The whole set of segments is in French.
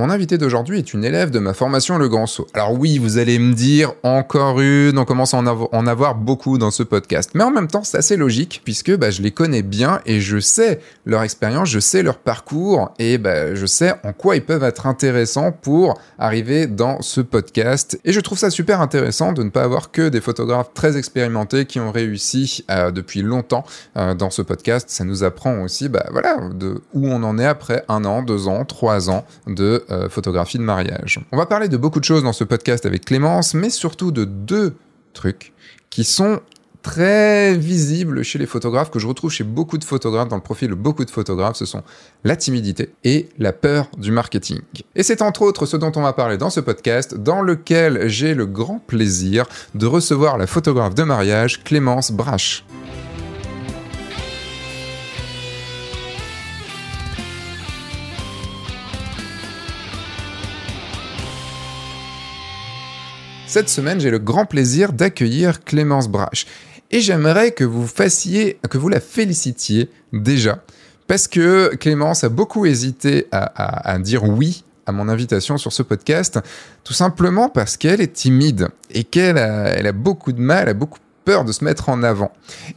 Mon invité d'aujourd'hui est une élève de ma formation Le Grand Saut. Alors oui, vous allez me dire encore une, on commence à en, avoir beaucoup dans ce podcast. Mais en même temps, c'est assez logique puisque bah, je les connais bien et je sais leur expérience, je sais leur parcours et bah, je sais en quoi ils peuvent être intéressants pour arriver dans ce podcast. Et je trouve ça super intéressant de ne pas avoir que des photographes très expérimentés qui ont réussi euh, depuis longtemps euh, dans ce podcast. Ça nous apprend aussi, bah, voilà, de où on en est après un an, deux ans, trois ans de euh, photographie de mariage. On va parler de beaucoup de choses dans ce podcast avec Clémence, mais surtout de deux trucs qui sont très visibles chez les photographes, que je retrouve chez beaucoup de photographes, dans le profil de beaucoup de photographes, ce sont la timidité et la peur du marketing. Et c'est entre autres ce dont on va parler dans ce podcast, dans lequel j'ai le grand plaisir de recevoir la photographe de mariage Clémence Brache. Cette semaine, j'ai le grand plaisir d'accueillir Clémence Brache. Et j'aimerais que vous fassiez, que vous la félicitiez déjà. Parce que Clémence a beaucoup hésité à, dire oui à mon invitation sur ce podcast, tout simplement parce qu'elle est timide et qu'elle a, elle beaucoup de mal, a beaucoup peur de se mettre en avant.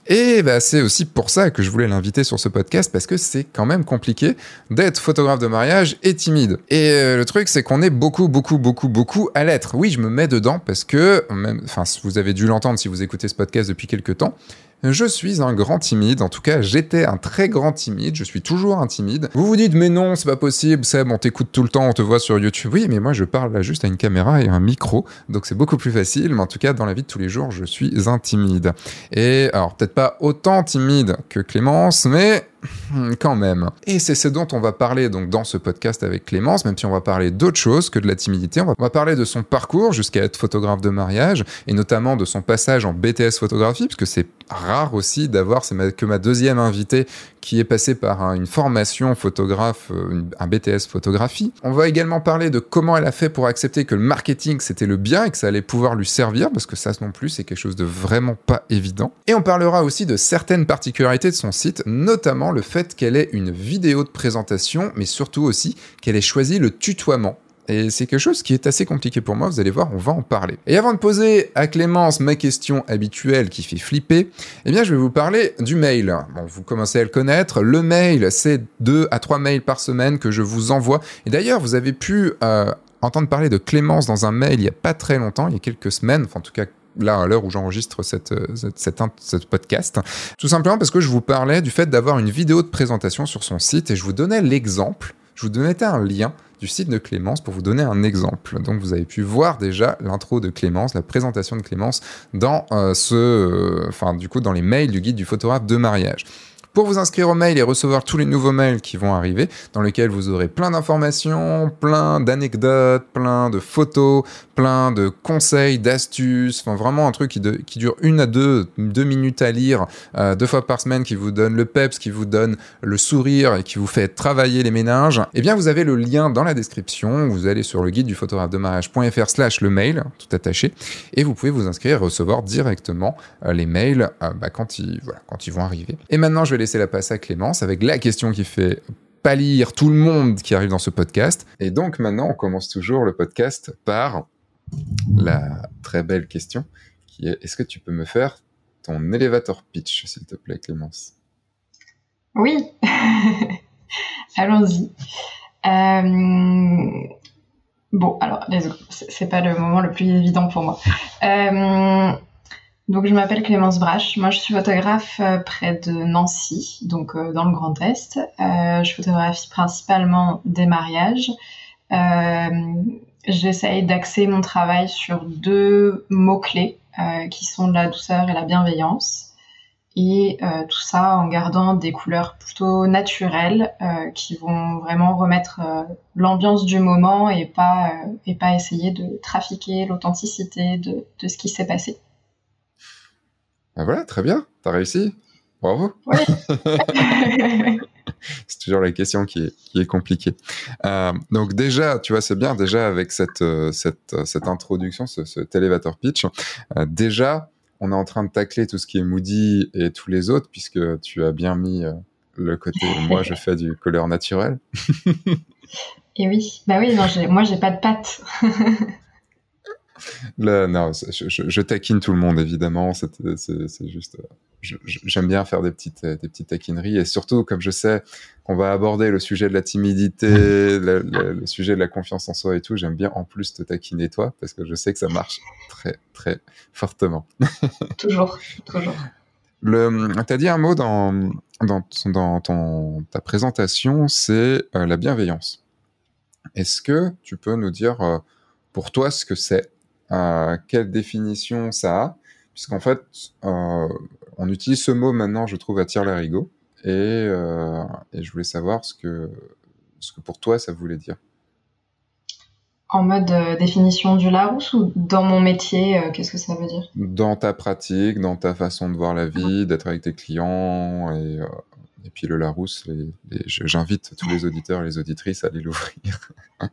Et bah, c'est aussi pour ça que je voulais l'inviter sur ce podcast, parce que c'est quand même compliqué d'être photographe de mariage et timide. Et euh, le truc, c'est qu'on est beaucoup, beaucoup, beaucoup, beaucoup à l'être. Oui, je me mets dedans parce que, enfin, vous avez dû l'entendre si vous écoutez ce podcast depuis quelques temps, je suis un grand timide, en tout cas j'étais un très grand timide, je suis toujours un timide. Vous vous dites mais non, c'est pas possible, Seb, on t'écoute tout le temps, on te voit sur YouTube. Oui, mais moi je parle là juste à une caméra et un micro, donc c'est beaucoup plus facile, mais en tout cas dans la vie de tous les jours, je suis un timide. Et alors peut-être pas autant timide que Clémence, mais quand même. Et c'est ce dont on va parler donc dans ce podcast avec Clémence, même si on va parler d'autre chose que de la timidité. On va, parler de son parcours jusqu'à être photographe de mariage, et notamment de son passage en BTS photographie, parce que c'est rare aussi d'avoir, c'est que ma deuxième invitée qui est passée par une formation photographe, euh, un BTS photographie. On va également parler de comment elle a fait pour accepter que le marketing c'était le bien et que ça allait pouvoir lui servir, parce que ça non plus c'est quelque chose de vraiment pas évident. Et on parlera aussi de certaines particularités de son site, notamment le fait qu'elle ait une vidéo de présentation, mais surtout aussi qu'elle ait choisi le tutoiement. Et c'est quelque chose qui est assez compliqué pour moi, vous allez voir, on va en parler. Et avant de poser à Clémence ma question habituelle qui fait flipper, eh bien je vais vous parler du mail. Bon, vous commencez à le connaître, le mail, c'est 2 à 3 mails par semaine que je vous envoie. Et d'ailleurs, vous avez pu euh, entendre parler de Clémence dans un mail il n'y a pas très longtemps, il y a quelques semaines, enfin en tout cas là à l'heure où j'enregistre cette, euh, cette, podcast, tout simplement parce que je vous parlais du fait d'avoir une vidéo de présentation sur son site et je vous donnais l'exemple, je vous donnais un lien site de Clémence pour vous donner un exemple. Donc vous avez pu voir déjà l'intro de Clémence, la présentation de Clémence dans euh, ce, euh, enfin du coup dans les mails du guide du photographe de mariage. Pour vous inscrire au mail et recevoir tous les nouveaux mails qui vont arriver, dans lesquels vous aurez plein d'informations, plein d'anecdotes, plein de photos, plein de conseils, d'astuces, enfin vraiment un truc qui, dure une à deux, deux minutes à lire euh, deux fois par semaine, qui vous donne le peps, qui vous donne le sourire et qui vous fait travailler les ménages, eh bien vous avez le lien dans la description, vous allez sur le guide du photographe de mariage.fr slash le mail, tout attaché, et vous pouvez vous inscrire et recevoir directement euh, les mails euh, bah, quand, ils, voilà, quand ils vont arriver. Et maintenant je vais laisser la passe à Clémence avec la question qui fait pâlir tout le monde qui arrive dans ce podcast. Et donc maintenant, on commence toujours le podcast par la très belle question qui est est-ce que tu peux me faire ton elevator pitch, s'il te plaît, Clémence? Oui, allons-y. Euh, bon, alors, c'est pas le moment le plus évident pour moi. Euh, donc je m'appelle Clémence Brache, moi je suis photographe euh, près de Nancy, donc euh, dans le Grand Est. Euh, je photographie principalement des mariages. J'essaye d'axer mon travail sur deux mots-clés qui sont la douceur et la bienveillance. Et tout ça en gardant des couleurs plutôt naturelles qui vont vraiment remettre l'ambiance du moment et pas, et pas essayer de trafiquer l'authenticité de, de ce qui s'est passé. Ben voilà, très bien, t'as réussi. Bravo. c'est toujours la question qui est, qui est compliquée. Euh, donc déjà, tu vois, c'est bien déjà avec cette, euh, cette, euh, cette introduction, ce, cet elevator pitch. déjà, on est en train de tacler tout ce qui est Moody et tous les autres, puisque tu as bien mis le côté moi je fais du couleur naturel. Et oui, bah oui, non, moi j'ai pas de pattes. non, je, taquine tout le monde évidemment. C'est juste, j'aime bien faire des petites, des petites taquineries et surtout comme je sais qu'on va aborder le sujet de la timidité, le, le, sujet de la confiance en soi et tout, j'aime bien en plus te taquiner toi parce que je sais que ça marche très très fortement. toujours, toujours. Tu as dit un mot dans, dans, dans ton, ta présentation, c'est euh, la bienveillance. Est-ce que tu peux nous dire euh, pour toi ce que c'est, euh, quelle définition ça a? Puisqu'en fait, on utilise ce mot maintenant, je trouve, à tire larigot. Et, et je voulais savoir ce que, ce que pour toi ça voulait dire. En mode euh, définition du Larousse ou dans mon métier, euh, qu'est-ce que ça veut dire? Dans ta pratique, dans ta façon de voir la vie, d'être avec tes clients et, euh, et puis le Larousse, j'invite tous les auditeurs et les auditrices à aller l'ouvrir.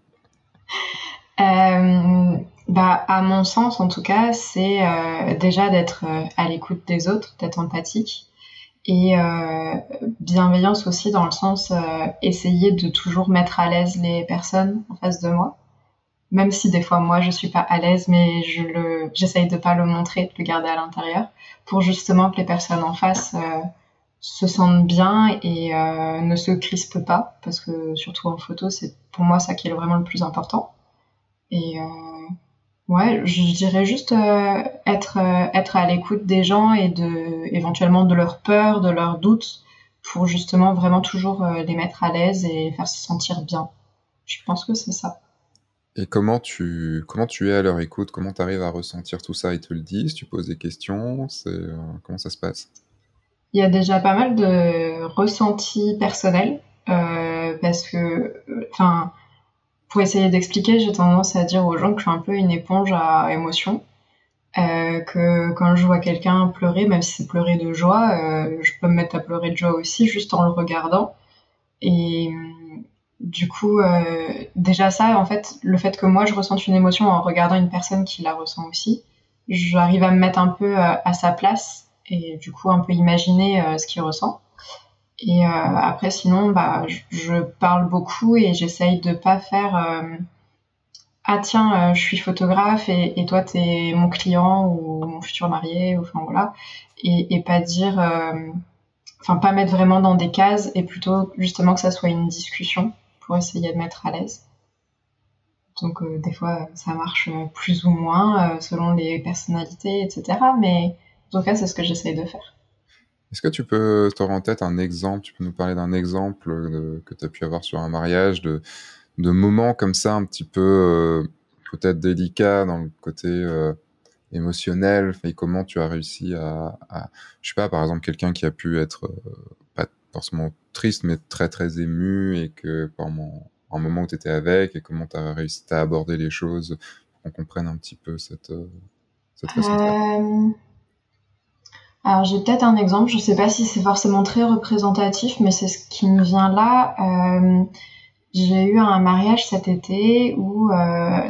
bah, à mon sens, en tout cas, c'est déjà d'être à l'écoute des autres, d'être empathique. Et bienveillance aussi dans le sens essayer de toujours mettre à l'aise les personnes en face de moi même si des fois moi je suis pas à l'aise, mais je le, j'essaye de pas le montrer, de le garder à l'intérieur, pour justement que les personnes en face euh, se sentent bien et euh, ne se crispent pas, parce que surtout en photo, c'est pour moi ça qui est vraiment le plus important. Et euh, ouais, je dirais juste euh, être être à l'écoute des gens et de éventuellement de leurs peurs, de leurs doutes, pour justement vraiment toujours les mettre à l'aise et les faire se sentir bien. Je pense que c'est ça. Et comment tu, comment tu es à leur écoute? Comment tu arrives à ressentir tout ça? Ils te le disent Tu poses des questions euh, Comment ça se passe? Il y a déjà pas mal de ressentis personnels. Euh, parce que, enfin, pour essayer d'expliquer, j'ai tendance à dire aux gens que je suis un peu une éponge à émotions. Euh, que quand je vois quelqu'un pleurer, même si c'est pleurer de joie, je peux me mettre à pleurer de joie aussi juste en le regardant. Et du coup, euh, déjà ça, en fait, le fait que moi je ressente une émotion en regardant une personne qui la ressent aussi, j'arrive à me mettre un peu euh, à sa place et du coup un peu imaginer euh, ce qu'il ressent. Et après, sinon, bah, je, parle beaucoup et j'essaye de pas faire ah tiens, je suis photographe et, et toi t'es mon client ou mon futur marié, ou, enfin voilà, et, et pas dire, enfin pas mettre vraiment dans des cases et plutôt justement que ça soit une discussion pour essayer de mettre à l'aise. Donc euh, des fois ça marche euh, plus ou moins euh, selon les personnalités, etc. Mais en tout cas c'est ce que j'essaye de faire. Est-ce que tu peux te en tête un exemple, tu peux nous parler d'un exemple que tu as pu avoir sur un mariage, de, de moments comme ça un petit peu peut-être délicat dans le côté émotionnel, et comment tu as réussi à, à, je sais pas, par exemple quelqu'un qui a pu être pas forcément triste, mais très très ému et que pendant un moment où tu étais avec et comment tu as réussi à aborder les choses qu'on comprenne un petit peu cette, euh, cette façon. Euh, alors j'ai peut-être un exemple, je sais pas si c'est forcément très représentatif, mais c'est ce qui me vient là. Euh, j'ai eu un mariage cet été où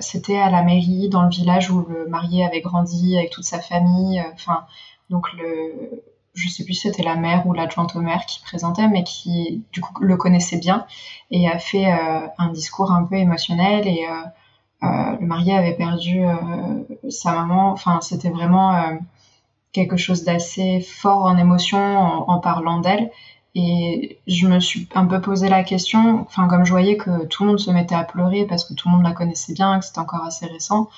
c'était à la mairie, dans le village où le marié avait grandi avec toute sa famille. Enfin, donc le, je sais plus si c'était la mère ou l'adjointe au maire qui présentait, mais qui du coup le connaissait bien et a fait euh, un discours un peu émotionnel et euh, euh, le marié avait perdu sa maman. Enfin, c'était vraiment quelque chose d'assez fort en émotion en, parlant d'elle. Et je me suis un peu posé la question, enfin comme je voyais que tout le monde se mettait à pleurer parce que tout le monde la connaissait bien, que c'était encore assez récent,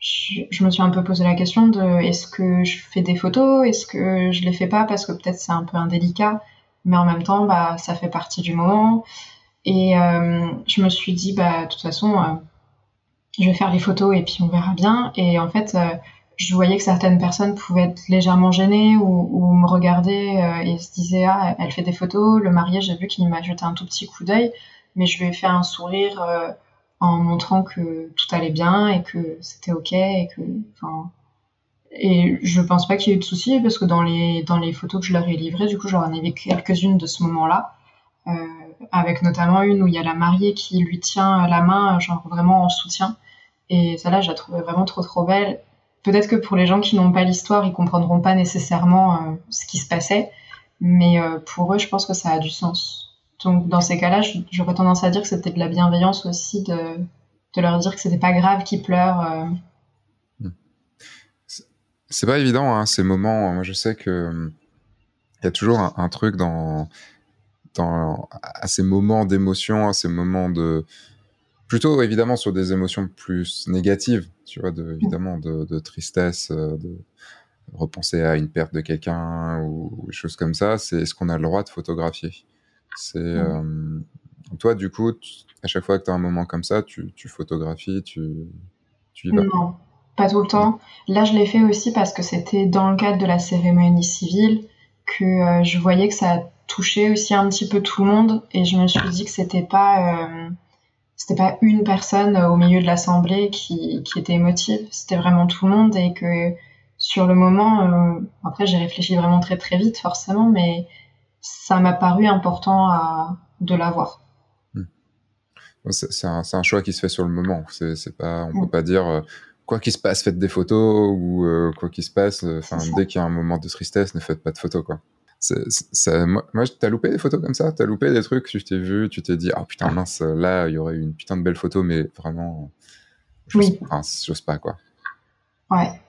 je, me suis un peu posé la question de est-ce que je fais des photos, est-ce que je les fais pas? Parce que peut-être c'est un peu indélicat, mais en même temps bah ça fait partie du moment. Et euh, je me suis dit bah de toute façon euh, je vais faire les photos et puis on verra bien. Et en fait euh, je voyais que certaines personnes pouvaient être légèrement gênées ou, me regarder et se disaient ah elle fait des photos, le marié j'ai vu qu'il m'a jeté un tout petit coup d'œil, mais je lui ai fait un sourire en montrant que tout allait bien et que c'était ok et que et je pense pas qu'il y ait eu de soucis parce que dans les dans les photos que je leur ai livrées du coup j'en ai vu quelques-unes de ce moment-là euh, avec notamment une où il y a la mariée qui lui tient la main genre vraiment en soutien et celle-là je la trouvais vraiment trop trop belle peut-être que pour les gens qui n'ont pas l'histoire ils comprendront pas nécessairement euh, ce qui se passait mais euh, pour eux je pense que ça a du sens Donc dans ces cas-là, j'aurais tendance à dire que c'était de la bienveillance aussi de, de leur dire que c'était pas grave qu'ils pleurent. Hmm. C'est pas évident hein, ces moments. Moi, je sais que il y a toujours un, truc dans, dans à ces moments d'émotion, à ces moments de plutôt évidemment sur des émotions plus négatives, tu vois, de, évidemment de, de tristesse, euh, de repenser à une perte de quelqu'un ou des choses comme ça. C'est ce qu'on a le droit de photographier. C'est euh, toi du coup, à chaque fois que tu as un moment comme ça, tu, tu photographies, tu, tu y vas? Non, pas tout le temps. Là, je l'ai fait aussi parce que c'était dans le cadre de la cérémonie civile que euh, je voyais que ça touchait aussi un petit peu tout le monde et je me suis dit que c'était pas euh, c'était pas une personne au milieu de l'assemblée qui, qui était émotive, c'était vraiment tout le monde et que sur le moment, euh, après j'ai réfléchi vraiment très très vite forcément, mais ça m'a paru important à, de l'avoir. Hmm. C'est un, un, choix qui se fait sur le moment. C'est pas, on peut pas dire quoi qu'il se passe, faites des photos ou euh, quoi qu'il se passe, euh, enfin dès qu'il y a un moment de tristesse, ne faites pas de photos quoi. Ça, moi, t'as loupé des photos comme ça? T'as loupé des trucs? Tu t'es vu, tu t'es dit, ah oh, putain mince, là il y aurait eu une putain de belle photo, mais vraiment, oui. j'ose pas quoi. Ouais.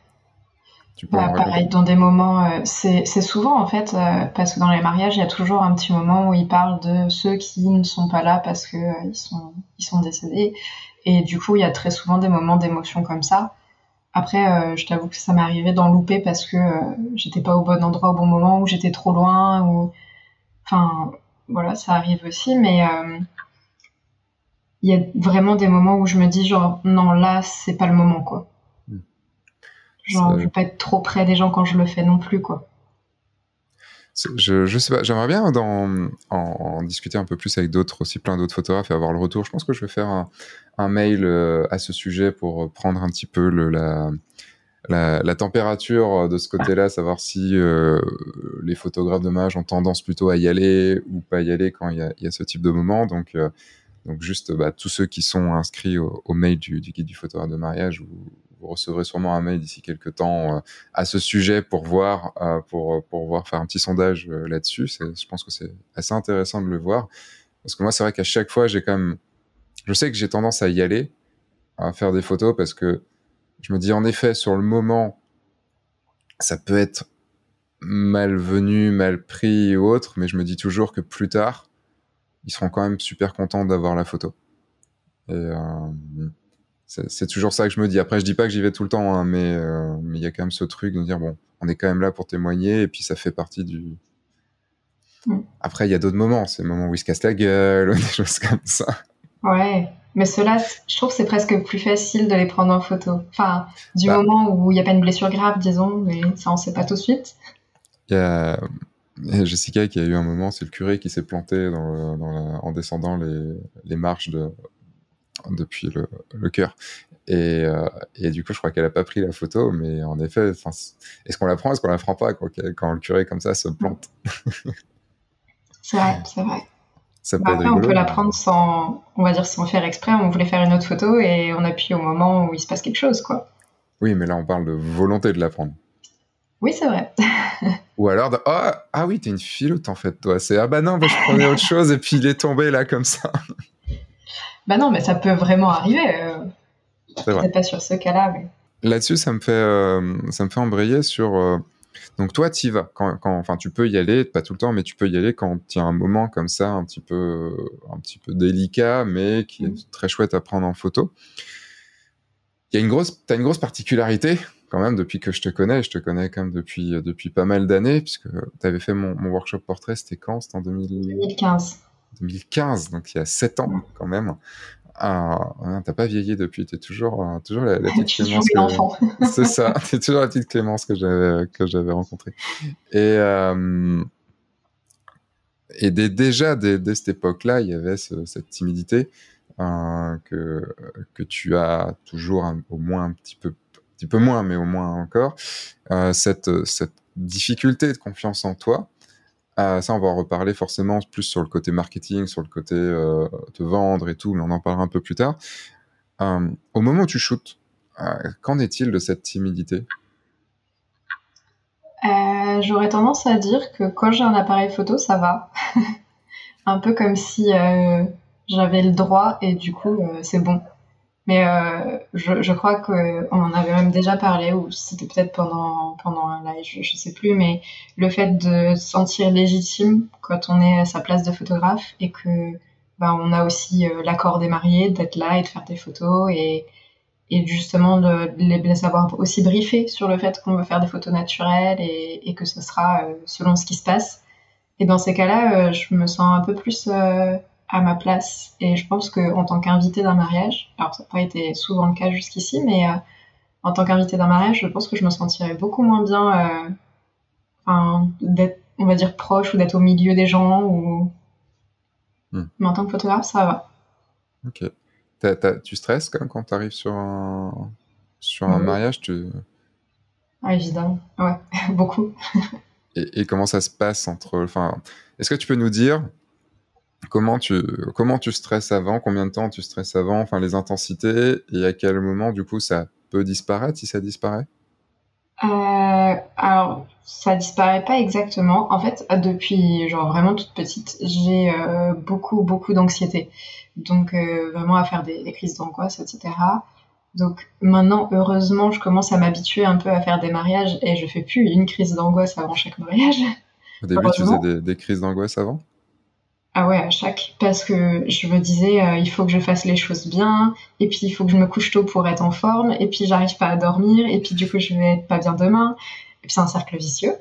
Bah, pareil, dans des moments, euh, c'est souvent en fait, parce que dans les mariages, il y a toujours un petit moment où ils parlent de ceux qui ne sont pas là parce que ils sont ils sont décédés et du coup, il y a très souvent des moments d'émotion comme ça. Après, euh, je t'avoue que ça m'est arrivé d'en louper parce que euh, j'étais pas au bon endroit au bon moment, ou j'étais trop loin, ou enfin voilà, ça arrive aussi. Mais euh, il y a vraiment des moments où je me dis genre non là c'est pas le moment quoi. Hmm. Genre je veux pas être trop près des gens quand je le fais non plus quoi. Je, sais pas, j'aimerais bien en, discuter un peu plus avec d'autres aussi, plein d'autres photographes et avoir le retour. Je pense que je vais faire un, mail euh, à ce sujet pour prendre un petit peu la, température de ce côté-là, savoir si euh, les photographes de mariage ont tendance plutôt à y aller ou pas y aller quand il y a, ce type de moment. Donc, euh, donc juste bah, tous ceux qui sont inscrits au, mail du, du, guide du photographe de mariage, vous, vous recevrez sûrement un mail d'ici quelques temps euh, à ce sujet pour voir, euh, pour, pour voir faire un petit sondage euh, là-dessus. Je pense que c'est assez intéressant de le voir. Parce que moi, c'est vrai qu'à chaque fois, j'ai quand même, je sais que j'ai tendance à y aller, à faire des photos parce que je me dis en effet, sur le moment, ça peut être malvenu, mal pris ou autre, mais je me dis toujours que plus tard, ils seront quand même super contents d'avoir la photo. Et, euh, c'est toujours ça que je me dis. Après, je dis pas que j'y vais tout le temps, hein, euh, mais il y a quand même ce truc de dire bon, on est quand même là pour témoigner, et puis ça fait partie du. Mm. Après, il y a d'autres moments, c'est le moment où il se casse la gueule, des choses comme ça. Ouais, mais ceux-là, je trouve c'est presque plus facile de les prendre en photo. Enfin, du bah. moment où il n'y a pas une blessure grave, disons, mais ça on sait pas tout de suite. Il y a Jessica qui a eu un moment, c'est le curé qui s'est planté dans en descendant les, les marches de, depuis le, le cœur. Et, euh, et, du coup, je crois qu'elle a pas pris la photo, mais en effet, est-ce qu'on la prend, est-ce qu'on la prend pas quand, quand, le curé comme ça se plante? C'est vrai, c'est vrai. Ça peut bah, après, on peut la prendre sans, on va dire, sans faire exprès. On voulait faire une autre photo et on appuie au moment où il se passe quelque chose, quoi. Oui, mais là, on parle de volonté de la prendre. Oui, c'est vrai. Ou alors, de, oh, ah oui, t'es une filoute en fait, toi. C'est ah bah non, bah, je prenais autre chose et puis il est tombé là comme ça. Bah non, mais ça peut vraiment arriver. Euh, peut-être pas sur ce cas-là, mais. Là-dessus, ça me fait, euh, ça me fait embrayer sur. Euh, donc toi, tu y vas. Quand, quand, enfin, tu peux y aller, pas tout le temps, mais tu peux y aller quand il y a un moment comme ça, un petit peu, un petit peu délicat, mais qui est mm. très chouette à prendre en photo. Il y a une grosse, t'as une grosse particularité quand même depuis que je te connais. Je te connais quand même depuis depuis pas mal d'années, puisque tu avais fait mon, mon workshop portrait. C'était quand? C'était en 2015. 2015, donc il y a 7 ans quand même. Ah, t'as pas vieilli depuis, t'es toujours, euh, toujours la, petite Clémence. C'est ça, t'es toujours la petite Clémence que j'avais que j'avais rencontrée. Et euh, et déjà dès, cette époque-là, il y avait cette timidité euh, que que tu as toujours au moins un petit peu, un petit peu moins, mais au moins encore cette cette difficulté de confiance en toi ah, ça, on va en reparler forcément plus sur le côté marketing, sur le côté euh, te vendre et tout, mais on en parlera un peu plus tard. Euh, au moment où tu shootes, euh, qu'en est-il de cette timidité? J'aurais tendance à dire que quand j'ai un appareil photo, ça va. un peu comme si j'avais le droit et du coup c'est bon. Mais je, je, crois qu'on en avait même déjà parlé, ou c'était peut-être pendant, pendant un live, je, je, sais plus, mais le fait de se sentir légitime quand on est à sa place de photographe et que bah, on a aussi l'accord des mariés d'être là et de faire des photos et, et justement de, les avoir aussi briefés sur le fait qu'on veut faire des photos naturelles et, que ce sera euh, selon ce qui se passe. Et dans ces cas-là, euh, je me sens un peu plus euh, à ma place. Et je pense qu'en tant qu'invité d'un mariage, alors ça n'a pas été souvent le cas jusqu'ici, mais en tant qu'invité d'un mariage, je pense que je me sentirais beaucoup moins bien d'être, on va dire, proche ou d'être au milieu des gens. Ou... Hmm. Mais en tant que photographe, ça va. Ok tu stresses quand, quand tu arrives sur un, sur un mariage tu... Ah, évidemment, ouais, beaucoup. et, comment ça se passe entre. Enfin, Est-ce que tu peux nous dire comment tu, comment tu stresses avant, combien de temps tu stresses avant, enfin les intensités, et à quel moment du coup ça peut disparaître si ça disparaît? Euh, alors, ça disparaît pas exactement. En fait, depuis genre vraiment toute petite, j'ai euh, beaucoup beaucoup d'anxiété. Donc euh, vraiment à faire des, crises d'angoisse, etc. Donc maintenant, heureusement, je commence à m'habituer un peu à faire des mariages et je fais plus une crise d'angoisse avant chaque mariage. Au début, tu faisais des, crises d'angoisse avant? Ah ouais, à chaque. Parce que je me disais, euh, il faut que je fasse les choses bien, et puis il faut que je me couche tôt pour être en forme, et puis j'arrive pas à dormir, et puis du coup, je vais être pas bien demain. Et puis c'est un cercle vicieux.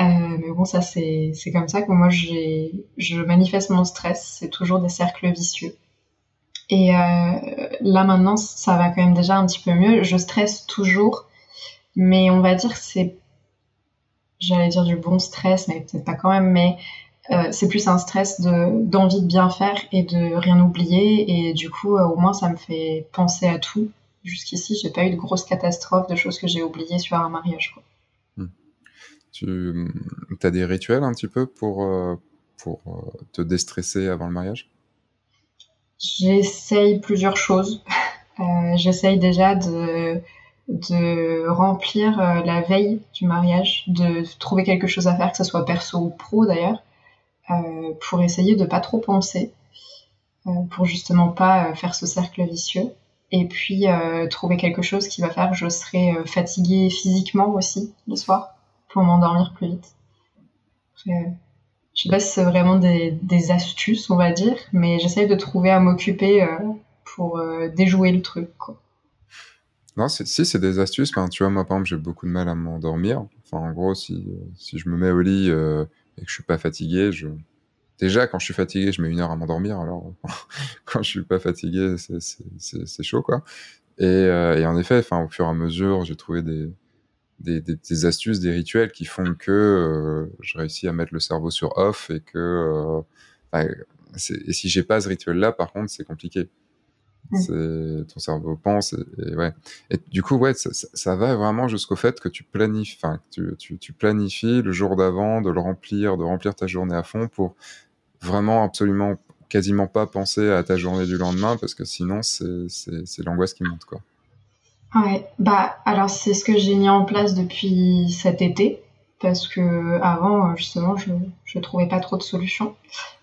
Euh, mais bon, ça, c'est comme ça que moi, je manifeste mon stress. C'est toujours des cercles vicieux. Et euh, là, maintenant, ça va quand même déjà un petit peu mieux. Je stresse toujours, mais on va dire que c'est, j'allais dire du bon stress, mais peut-être pas quand même, mais euh, c'est plus un stress d'envie de, bien faire et de rien oublier. Et du coup, au moins, ça me fait penser à tout. Jusqu'ici, j'ai pas eu de grosses catastrophes, de choses que j'ai oubliées sur un mariage. Quoi. Tu as des rituels un petit peu pour, euh, pour euh, te déstresser avant le mariage? J'essaye plusieurs choses. Euh, j'essaye déjà de, de remplir la veille du mariage, de trouver quelque chose à faire, que ce soit perso ou pro d'ailleurs, pour essayer de pas trop penser, pour justement pas faire ce cercle vicieux. Et puis trouver quelque chose qui va faire que je serai fatiguée physiquement aussi le soir pour m'endormir plus vite. je sais pas si c'est vraiment des, astuces, on va dire, mais j'essaye de trouver à m'occuper euh, pour euh, déjouer le truc. Non, si c'est des astuces, tu vois, moi par exemple, j'ai beaucoup de mal à m'endormir. Enfin, en gros, si, je me mets au lit euh, et que je suis pas fatigué, déjà quand je suis fatigué, je mets une heure à m'endormir. Alors, quand je suis pas fatigué, c'est chaud, quoi. Et, et en effet, au fur et à mesure, j'ai trouvé des, astuces, des rituels qui font que euh, je réussis à mettre le cerveau sur off et que euh, et si j'ai pas ce rituel-là, par contre, c'est compliqué. Mm. C'est ton cerveau pense et, ouais. Et du coup, ouais, ça, ça va vraiment jusqu'au fait que tu planifies, tu, tu, tu, planifies le jour d'avant de le remplir, de remplir ta journée à fond pour vraiment absolument quasiment pas penser à ta journée du lendemain parce que sinon c'est l'angoisse qui monte quoi. Ouais, bah alors c'est ce que j'ai mis en place depuis cet été parce que avant justement je je trouvais pas trop de solutions.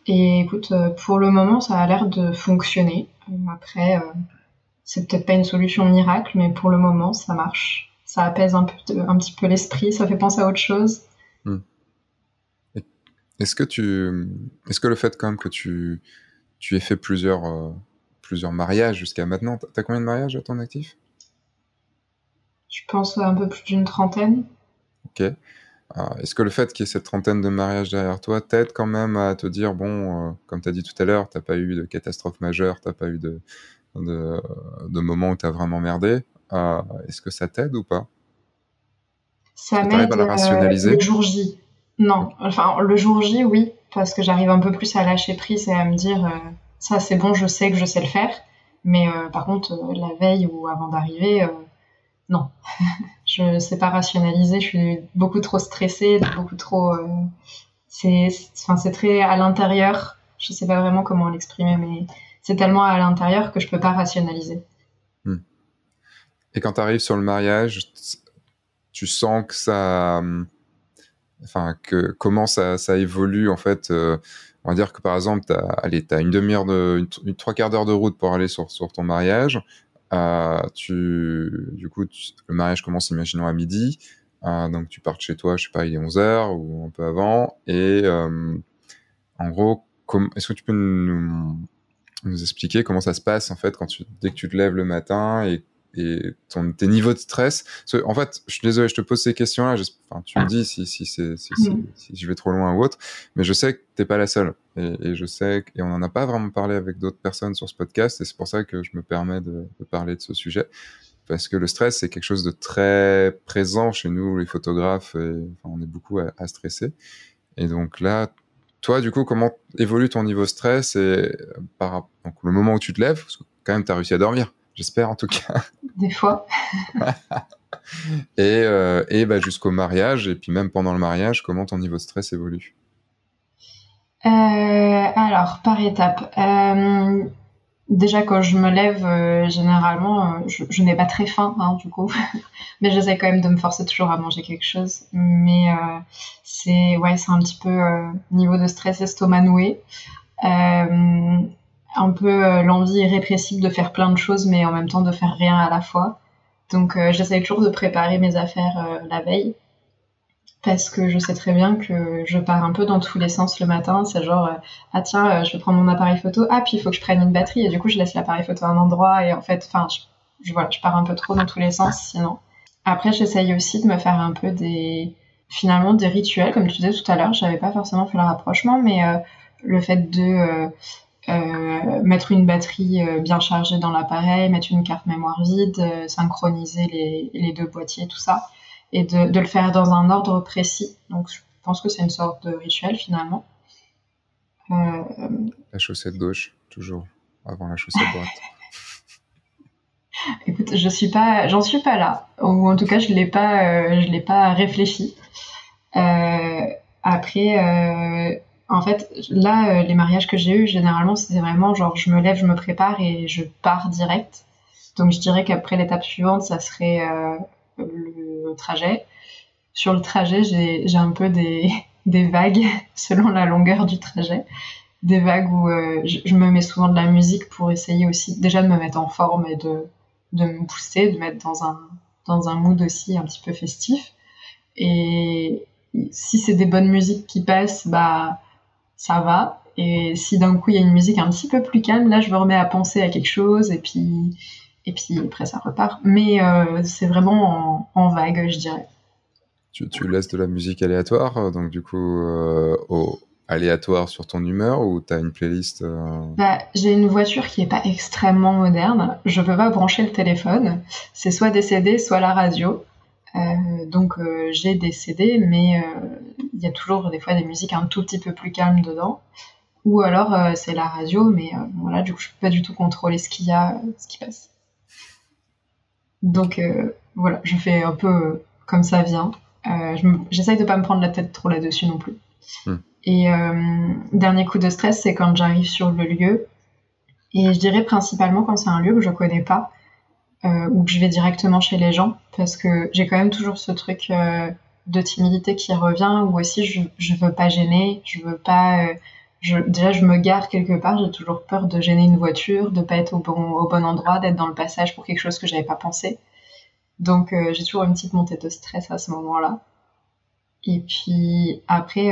Et écoute, euh, pour le moment ça a l'air de fonctionner. Après, euh, c'est peut-être pas une solution miracle, mais pour le moment ça marche. Ça apaise un peu, un petit peu l'esprit, ça fait penser à autre chose. Hmm. Est-ce que tu, est-ce que le fait quand même que tu, tu aies fait plusieurs, euh, plusieurs mariages jusqu'à maintenant, t'as combien de mariages à ton actif? Je pense un peu plus d'une trentaine. Ok. Est-ce que le fait qu'il y ait cette trentaine de mariages derrière toi t'aide quand même à te dire, bon, euh, comme tu as dit tout à l'heure, t'as pas eu de catastrophe majeure, t'as pas eu de, de, de moment où tu as vraiment merdé. Euh, est-ce que ça t'aide ou pas? Ça m'aide euh, le jour J. Non, enfin le jour J, oui, parce que j'arrive un peu plus à lâcher prise et à me dire, ça c'est bon, je sais que je sais le faire. Mais par contre, la veille ou avant d'arriver, non, je ne sais pas rationaliser. Je suis beaucoup trop stressée, beaucoup trop. Euh, c'est, très à l'intérieur. Je ne sais pas vraiment comment l'exprimer, mais c'est tellement à l'intérieur que je peux pas rationaliser. Hmm. Et quand tu arrives sur le mariage, tu sens que ça, enfin, que comment ça, ça évolue en fait. Euh, on va dire que par exemple, tu as, une demi-heure, de, une, trois quarts d'heure de route pour aller sur ton mariage. Euh, tu, du coup, le mariage commence, imaginons, à midi. Euh, donc, tu pars de chez toi, je sais pas, il est 11h ou un peu avant. Et euh, en gros, est-ce que tu peux nous, nous, expliquer comment ça se passe, en fait, quand tu, dès que tu te lèves le matin et et ton, tes niveaux de stress. En fait, je suis désolé, je te pose ces questions-là. Enfin, tu me dis si, si, si, mm. si, je vais trop loin ou autre, mais je sais que t'es pas la seule. Et, et, je sais, et on n'en a pas vraiment parlé avec d'autres personnes sur ce podcast, et c'est pour ça que je me permets de, de, parler de ce sujet. Parce que le stress, c'est quelque chose de très présent chez nous, les photographes, et, enfin, on est beaucoup à, à stresser. Et donc là, toi, du coup, comment évolue ton niveau stress et euh, par donc, le moment où tu te lèves, parce que quand même, tu as réussi à dormir. J'espère en tout cas. Des fois. et euh, et bah, jusqu'au mariage, et puis même pendant le mariage, comment ton niveau de stress évolue? Euh, Alors, par étapes. Euh, déjà, quand je me lève, généralement, je, n'ai pas très faim, hein, du coup. Mais j'essaie quand même de me forcer toujours à manger quelque chose. Mais c'est ouais, c'est un petit peu niveau de stress estomac noué un peu euh, l'envie irrépressible de faire plein de choses, mais en même temps de faire rien à la fois. Donc euh, j'essaie toujours de préparer mes affaires euh, la veille, parce que je sais très bien que je pars un peu dans tous les sens le matin. C'est genre, ah tiens, je vais prendre mon appareil photo, ah puis il faut que je prenne une batterie, et du coup je laisse l'appareil photo à un endroit, et en fait, enfin, je, voilà, je pars un peu trop dans tous les sens sinon. Après, j'essaye aussi de me faire un peu des, finalement, des rituels, comme tu disais tout à l'heure, j'avais pas forcément fait le rapprochement, mais le fait de mettre une batterie euh, bien chargée dans l'appareil, mettre une carte mémoire vide, euh, synchroniser les, les, deux boîtiers, tout ça, et de, de, le faire dans un ordre précis. Donc je pense que c'est une sorte de rituel finalement. La chaussette gauche, toujours, avant la chaussette droite. Écoute, je suis pas, j'en suis pas là, ou en tout cas je l'ai pas, je l'ai pas réfléchi. après, en fait, là, euh, les mariages que j'ai eus, généralement, c'était vraiment genre je me lève, je me prépare et je pars direct. Donc je dirais qu'après l'étape suivante, ça serait euh, le trajet. Sur le trajet, j'ai un peu des, des, vagues selon la longueur du trajet. Des vagues où euh, je, me mets souvent de la musique pour essayer aussi déjà de me mettre en forme et de, de me booster, de mettre dans un, dans un mood aussi un petit peu festif. Et si c'est des bonnes musiques qui passent, bah ça va. Et si d'un coup il y a une musique un petit peu plus calme, là je me remets à penser à quelque chose et puis et puis après ça repart. Mais euh, c'est vraiment en, vague, je dirais. Tu, tu, laisses de la musique aléatoire, donc du coup euh, au, aléatoire sur ton humeur ou tu as une playlist euh bah, J'ai une voiture qui est pas extrêmement moderne. Je peux pas brancher le téléphone. C'est soit des CD, soit la radio. Euh, donc euh, j'ai des CD, mais euh, il y a toujours des fois des musiques un tout petit peu plus calmes dedans. Ou alors c'est la radio, mais voilà, du coup je peux pas du tout contrôler ce qu'il y a, ce qui passe. Donc voilà, je fais un peu comme ça vient. J'essaye de pas me prendre la tête trop là-dessus non plus. Hmm. Et dernier coup de stress, c'est quand j'arrive sur le lieu. Et je dirais principalement quand c'est un lieu que je connais pas euh, ou que je vais directement chez les gens parce que j'ai quand même toujours ce truc euh, de timidité qui revient ou aussi je, je veux pas gêner, je veux pas. Euh, déjà, je me gare quelque part, j'ai toujours peur de gêner une voiture, de pas être au bon, endroit, d'être dans le passage pour quelque chose que j'avais pas pensé. Donc, j'ai toujours une petite montée de stress à ce moment-là. Et puis après,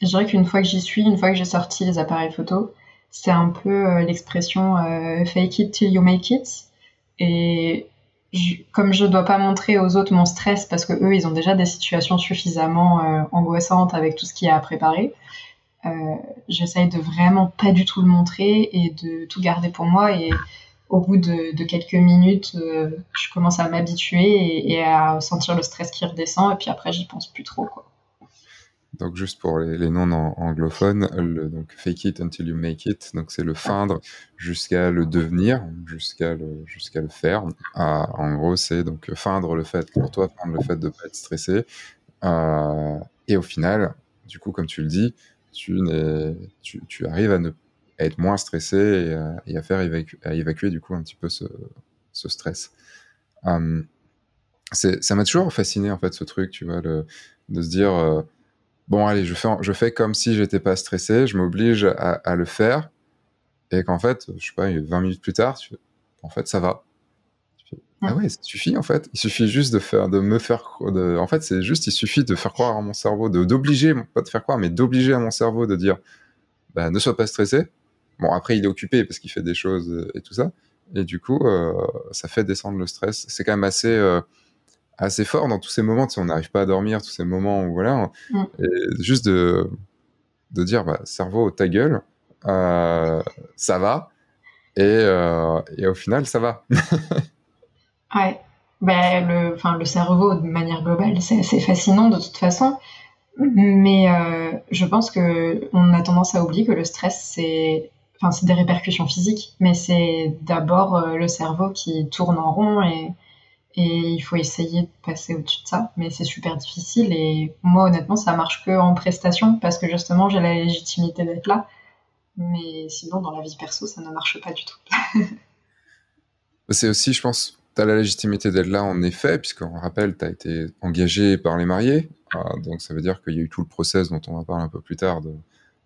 je dirais qu'une fois que j'y suis, une fois que j'ai sorti les appareils photo, c'est un peu l'expression fake it till you make it et comme je dois pas montrer aux autres mon stress parce que eux ils ont déjà des situations suffisamment euh, angoissantes avec tout ce qu'il y a à préparer, euh, j'essaye de vraiment pas du tout le montrer et de tout garder pour moi. Et au bout de, quelques minutes, euh, je commence à m'habituer et, et, à sentir le stress qui redescend. Et puis après, j'y pense plus trop. Quoi. Donc juste pour les, non anglophones, donc fake it until you make it, donc c'est le feindre jusqu'à le devenir, jusqu'à le jusqu'à le faire. Ah, en gros, c'est donc feindre le fait pour toi, feindre le fait de pas être stressé. Euh, et au final, du coup, comme tu le dis, tu, tu, tu arrives à ne être moins stressé et à, faire évacuer, à évacuer du coup un petit peu ce, stress. Um, ça m'a toujours fasciné en fait ce truc, tu vois, de se dire euh, bon, allez, je fais, je fais comme si j'étais pas stressé, je m'oblige à, le faire, et qu'en fait, je sais pas, 20 minutes plus tard, en fait, ça va. ah ouais, ça suffit en fait. Il suffit juste de faire, de me faire, de, en fait, c'est juste, il suffit de faire croire à mon cerveau, de d'obliger, pas de faire croire, mais d'obliger à mon cerveau de dire, bah, ne sois pas stressé. Bon, après, il est occupé parce qu'il fait des choses euh, et tout ça. Et du coup, euh, ça fait descendre le stress. C'est quand même assez, euh, assez fort dans tous ces moments, si on n'arrive pas à dormir, tous ces moments où voilà, mm. juste de, de dire, bah, cerveau, ta gueule, euh, ça va, et, et, au final, ça va. ouais, ben, le, le cerveau, de manière globale, c'est assez fascinant de toute façon. Mais je pense que on a tendance à oublier que le stress, c'est enfin, c'est des répercussions physiques, mais c'est d'abord euh, le cerveau qui tourne en rond et, et il faut essayer de passer au-dessus de ça. Mais c'est super difficile et moi, honnêtement, ça marche que en prestation parce que justement, j'ai la légitimité d'être là. Mais sinon, dans la vie perso, ça ne marche pas du tout. c'est aussi, je pense, tu as la légitimité d'être là en effet, puisqu'on rappelle, tu as été engagé par les mariés. Ah, donc ça veut dire qu'il y a eu tout le process dont on va parler un peu plus tard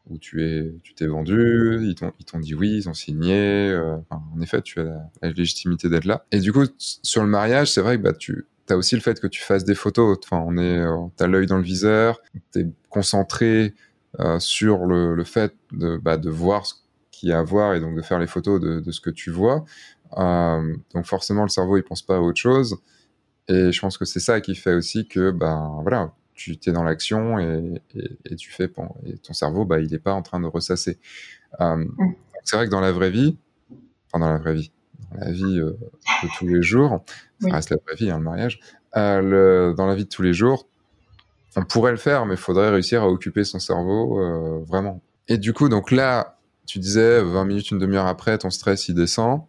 où tu es, tu t'es vendu, ils t'ont, ils t'ont dit oui, ils ont signé. Euh, en effet, tu as la, légitimité d'être là. Et du coup, sur le mariage, c'est vrai que bah, tu as aussi le fait que tu fasses des photos. Enfin, on est, euh, t'as l'œil dans le viseur, t'es concentré euh, sur le, le, fait de, bah, de voir ce qu'il y a à voir et donc de faire les photos de, de ce que tu vois. Donc forcément, le cerveau, il pense pas à autre chose. Et je pense que c'est ça qui fait aussi que, ben voilà, tu es dans l'action et, tu fais et ton cerveau bah il n'est pas en train de ressasser. Euh, mm. c'est vrai que dans la vraie vie enfin dans la vraie vie dans la vie euh, de tous les jours ça reste la vraie vie hein, le mariage euh, le, dans la vie de tous les jours on pourrait le faire mais il faudrait réussir à occuper son cerveau vraiment. Et du coup donc là tu disais 20 minutes une demi-heure après ton stress il descend.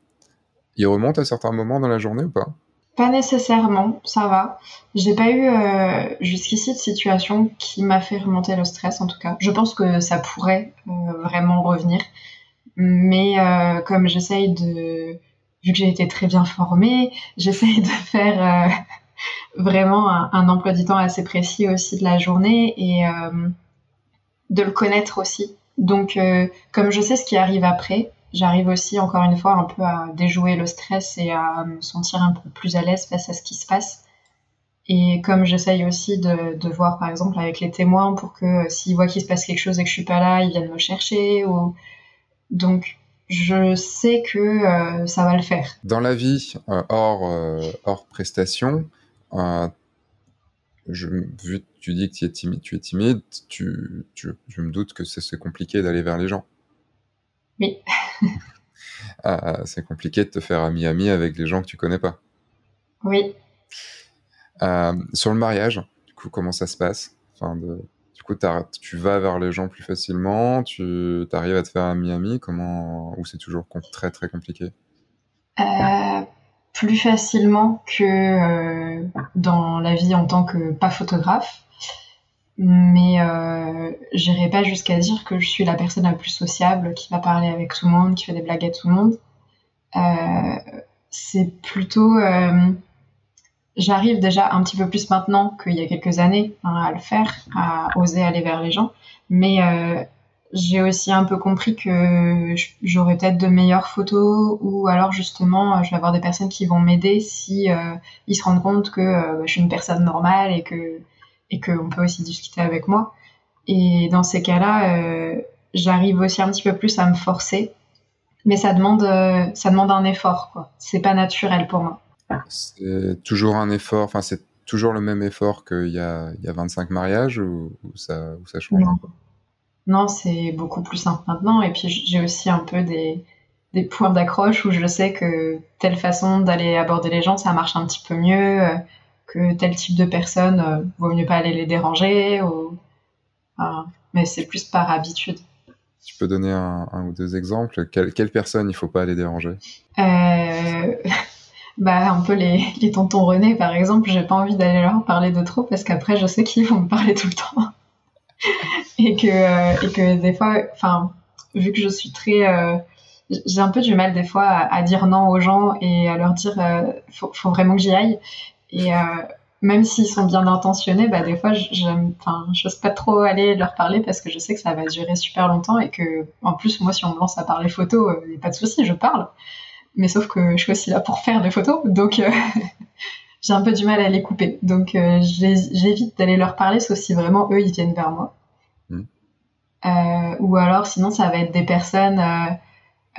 Il remonte à certains moments dans la journée ou pas? Pas nécessairement, ça va. J'ai pas eu euh, jusqu'ici de situation qui m'a fait remonter le stress en tout cas. Je pense que ça pourrait euh, vraiment revenir. Mais euh, comme j'essaye de... Vu que j'ai été très bien formée, j'essaye de faire vraiment un, un, emploi du temps assez précis aussi de la journée et de le connaître aussi. Donc comme je sais ce qui arrive après, j'arrive aussi encore une fois un peu à déjouer le stress et à me sentir un peu plus à l'aise face à ce qui se passe. Et comme j'essaye aussi de, voir par exemple avec les témoins pour que euh, s'ils voient qu'il se passe quelque chose et que je suis pas là, ils viennent me chercher. Ou... Donc je sais que euh, ça va le faire. Dans la vie euh, hors, hors prestation, je, vu que tu dis que tu es timide, tu es timide, tu, tu, je me doute que c'est compliqué d'aller vers les gens. Oui. Ah, c'est compliqué de te faire ami-ami avec les gens que tu connais pas. Oui. Euh, sur le mariage, du coup, comment ça se passe? Enfin, de, Du coup, tu vas vers les gens plus facilement, tu arrives à te faire ami-ami, comment ou c'est toujours très très compliqué? Euh, Plus facilement que euh, dans la vie en tant que pas photographe mais euh, j'irai pas jusqu'à dire que je suis la personne la plus sociable qui va parler avec tout le monde, qui fait des blagues à tout le monde. Euh, c'est plutôt, euh, j'arrive déjà un petit peu plus maintenant qu'il y a quelques années hein, à le faire, à oser aller vers les gens, mais euh, j'ai aussi un peu compris que j'aurais peut-être de meilleures photos ou alors justement je vais avoir des personnes qui vont m'aider si euh, ils se rendent compte que euh, je suis une personne normale et que et qu'on peut aussi discuter avec moi. Et dans ces cas-là, euh, j'arrive aussi un petit peu plus à me forcer, mais ça demande, euh, ça demande un effort. Quoi. C'est pas naturel pour moi. C'est toujours un effort. Enfin, c'est toujours le même effort qu'il y a, il y a 25 mariages ou, ça, ou ça change Non, non c'est beaucoup plus simple maintenant. Et puis j'ai aussi un peu des, des points d'accroche où je sais que telle façon d'aller aborder les gens, ça marche un petit peu mieux que tel type de personne, euh, vaut mieux pas aller les déranger. Ou... mais c'est plus par habitude. Tu peux donner un, ou deux exemples Quelle, quelle personne il faut pas aller déranger? Euh... bah, Un peu les, les tontons René, par exemple. J'ai pas envie d'aller leur parler de trop parce qu'après, je sais qu'ils vont me parler tout le temps. et, que, euh, et que des fois, enfin, vu que je suis très. Euh, j'ai un peu du mal des fois à, dire non aux gens et à leur dire faut, faut vraiment que j'y aille. Et euh, même s'ils sont bien intentionnés, bah, des fois, j'aime, enfin, j'ose pas trop aller leur parler parce que je sais que ça va durer super longtemps et que, en plus, moi, si on me lance à parler photo, il n'y a pas de souci, je parle. Mais sauf que je suis aussi là pour faire des photos, donc j'ai un peu du mal à les couper. Donc euh, j'évite d'aller leur parler, sauf si vraiment eux ils viennent vers moi. Hmm. Euh, ou alors sinon ça va être des personnes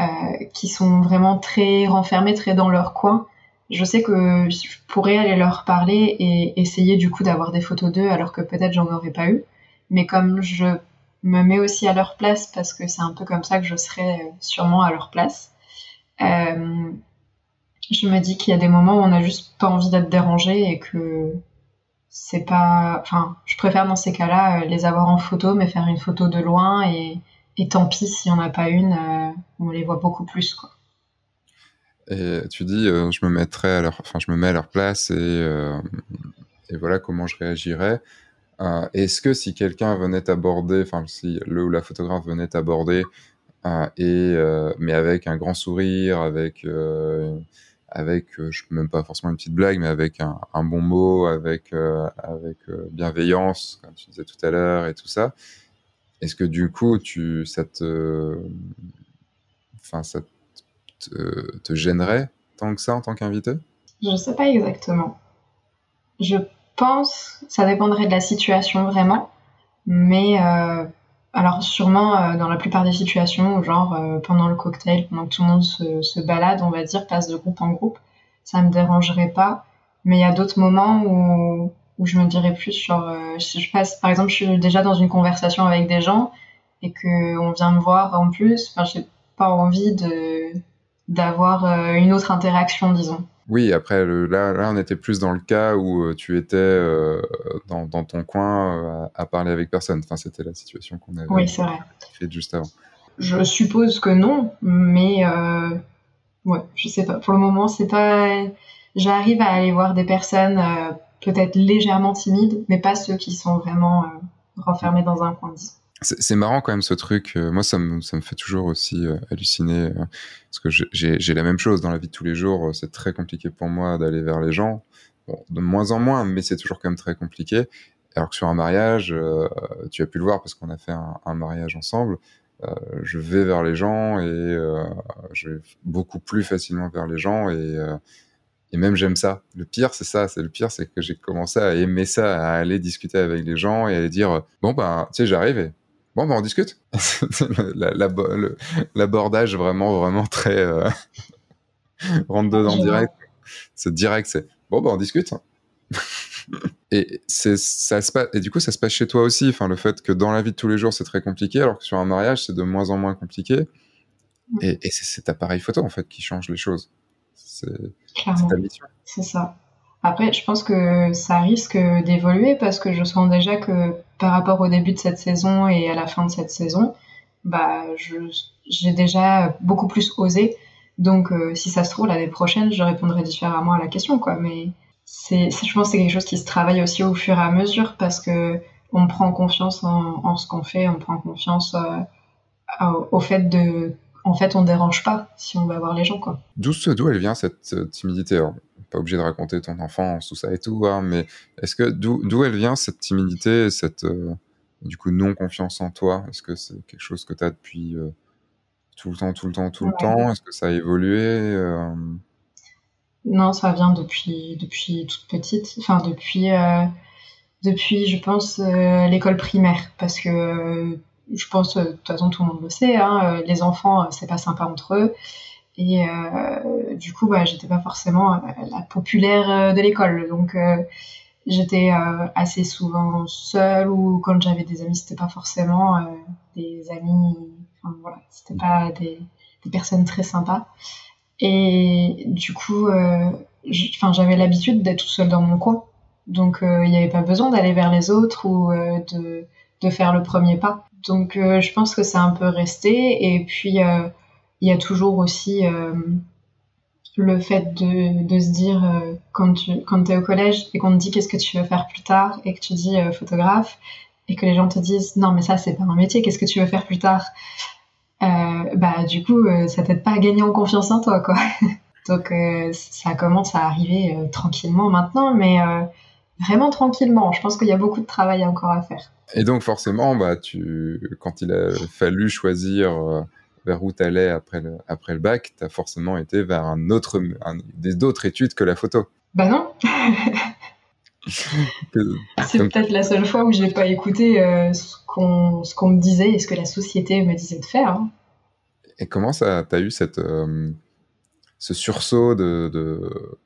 euh, qui sont vraiment très renfermées, très dans leur coin. Je sais que je pourrais aller leur parler et essayer du coup d'avoir des photos d'eux alors que peut-être j'en aurais pas eu. Mais comme je me mets aussi à leur place parce que c'est un peu comme ça que je serais sûrement à leur place. Euh, je me dis qu'il y a des moments où on n'a juste pas envie d'être dérangé et que c'est pas. Enfin, je préfère dans ces cas-là euh, les avoir en photo, mais faire une photo de loin et, et tant pis s'il n'y en a pas une, euh, on les voit beaucoup plus. Quoi. Et tu dis, euh, je me mettrais à leur, enfin, je me mets à leur place et, et voilà comment je réagirais. Est-ce que si quelqu'un venait t'aborder, enfin, si le ou la photographe venait t'aborder, et mais avec un grand sourire, avec avec, euh, même pas forcément une petite blague, mais avec un, bon mot, avec, euh, avec euh, bienveillance, comme tu disais tout à l'heure, et tout ça. Est-ce que du coup, tu, ça te, enfin, ça te, te, gênerait tant que ça en tant qu'invité? Je sais pas exactement. Je pense, ça dépendrait de la situation vraiment, mais euh, alors sûrement euh, dans la plupart des situations, genre euh, pendant le cocktail, pendant que tout le monde se, balade, on va dire, passe de groupe en groupe, ça me dérangerait pas. Mais il y a d'autres moments où, où je me dirais plus sur, si je passe, par exemple, je suis déjà dans une conversation avec des gens et que on vient me voir en plus, enfin, j'ai pas envie de d'avoir une autre interaction, disons. Oui, après, là, là, on était plus dans le cas où euh, tu étais euh, dans, dans, ton coin euh, à, parler avec personne. Enfin, c'était la situation qu'on avait oui, vrai. fait juste avant. Je suppose que non, mais ouais, je sais pas. Pour le moment, c'est pas. J'arrive à aller voir des personnes peut-être légèrement timides, mais pas ceux qui sont vraiment renfermés dans un coin. C'est marrant quand même ce truc. Euh, moi, ça me, ça me fait toujours aussi euh, halluciner euh, parce que j'ai la même chose dans la vie de tous les jours. C'est très compliqué pour moi d'aller vers les gens. Bon, de moins en moins, mais c'est toujours quand même très compliqué. Alors que sur un mariage, tu as pu le voir parce qu'on a fait un, mariage ensemble. je vais vers les gens et je vais beaucoup plus facilement vers les gens et, et même j'aime ça. Le pire, c'est ça. C'est le pire, c'est que j'ai commencé à aimer ça, à aller discuter avec les gens et à dire bon ben, tu sais, j'arrive Bon, ben on discute. L'abordage vraiment, vraiment très euh, rentre dedans direct. C'est direct, c'est bon, ben on discute. et c'est ça se passe et du coup ça se passe chez toi aussi. Enfin, le fait que dans la vie de tous les jours c'est très compliqué, alors que sur un mariage c'est de moins en moins compliqué. Et, et c'est cet appareil photo en fait qui change les choses. C'est ta mission. C'est ça. Après, je pense que ça risque d'évoluer parce que je sens déjà que par rapport au début de cette saison et à la fin de cette saison, bah, j'ai déjà beaucoup plus osé. Donc, euh, si ça se trouve, l'année prochaine, je répondrai différemment à la question, quoi. Mais c'est, je pense que c'est quelque chose qui se travaille aussi au fur et à mesure parce que on prend confiance en, ce qu'on fait, on prend confiance euh, au fait de, en fait, on dérange pas si on va voir les gens. D'où, elle vient cette timidité pas obligé de raconter ton enfance, tout ça et tout, hein, mais est-ce que d'où elle vient cette timidité, cette euh, du coup non confiance en toi? Est-ce que c'est quelque chose que tu as depuis euh, tout le temps, tout le temps, tout le temps? Est-ce que ça a évolué euh? Non, ça vient depuis depuis toute petite, enfin depuis depuis je pense l'école primaire, parce que je pense de toute façon tout le monde le sait, hein, les enfants c'est pas sympa entre eux. Et euh, du coup, bah, j'étais pas forcément euh, la populaire euh, de l'école. Donc, j'étais assez souvent seule ou quand j'avais des amis, c'était pas forcément des amis. Enfin, voilà, c'était pas des, personnes très sympas. Et du coup, j'avais l'habitude d'être toute seule dans mon coin. Donc, il n'y avait pas besoin d'aller vers les autres ou de, de, faire le premier pas. Donc, je pense que c'est un peu resté. Et puis, il y a toujours aussi euh, le fait de, de se dire euh, quand tu quand es au collège et qu'on te dit qu'est-ce que tu veux faire plus tard et que tu dis euh, photographe et que les gens te disent non mais ça c'est pas un métier qu'est-ce que tu veux faire plus tard? Bah du coup ça t'aide pas à gagner en confiance en toi quoi donc ça commence à arriver tranquillement maintenant mais vraiment tranquillement. Je pense qu'il y a beaucoup de travail encore à faire. Et donc forcément, bah, tu, quand il a fallu choisir vers où tu allais après le, après le bac, tu as forcément été vers un autre, d'autres études que la photo. Bah non. C'est peut-être la seule fois où j'ai pas écouté euh, ce qu'on me disait et ce que la société me disait de faire. Hein. Et comment ça, t'as eu cette, euh, ce sursaut de, de,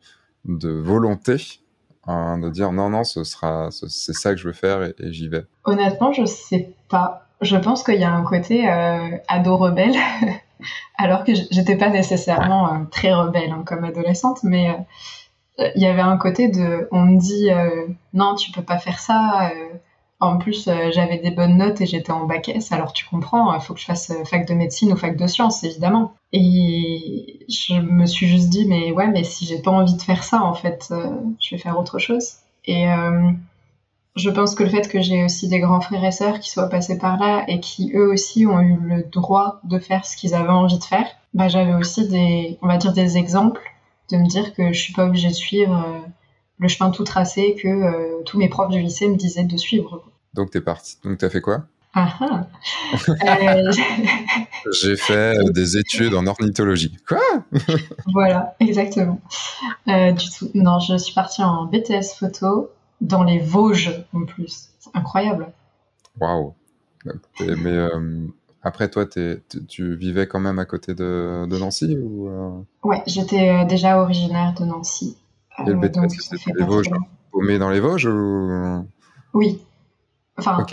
de volonté hein, de dire non, non, ce sera, c'est ça que je veux faire et, j'y vais? Honnêtement, je sais pas. Je pense qu'il y a un côté euh, ado rebelle, alors que j'étais pas nécessairement euh, très rebelle hein, comme adolescente, mais il y avait un côté de, on me dit non, tu peux pas faire ça en plus, euh, j'avais des bonnes notes et j'étais en bac S, alors tu comprends, il faut que je fasse euh, fac de médecine ou fac de sciences, évidemment. Et je me suis juste dit, mais ouais, mais si j'ai pas envie de faire ça, en fait, euh, je vais faire autre chose. Et je pense que le fait que j'ai aussi des grands frères et sœurs qui soient passés par là et qui eux aussi ont eu le droit de faire ce qu'ils avaient envie de faire, bah j'avais aussi des, on va dire des exemples de me dire que je suis pas obligée de suivre le chemin tout tracé que tous mes profs du lycée me disaient de suivre. Donc, t'es parti. Donc, t'as fait quoi? Ah, ah. Euh, J'ai fait des études en ornithologie. Quoi? Voilà, exactement. Euh, du tout. Non, je suis partie en BTS photo dans les Vosges en plus. C'est incroyable. Waouh. Mais euh, après, toi, tu vivais quand même à côté de, Nancy ou Ouais, j'étais déjà originaire de Nancy. Et le BTS, c'était les Vosges Paumé dans les Vosges ou... Oui, Enfin,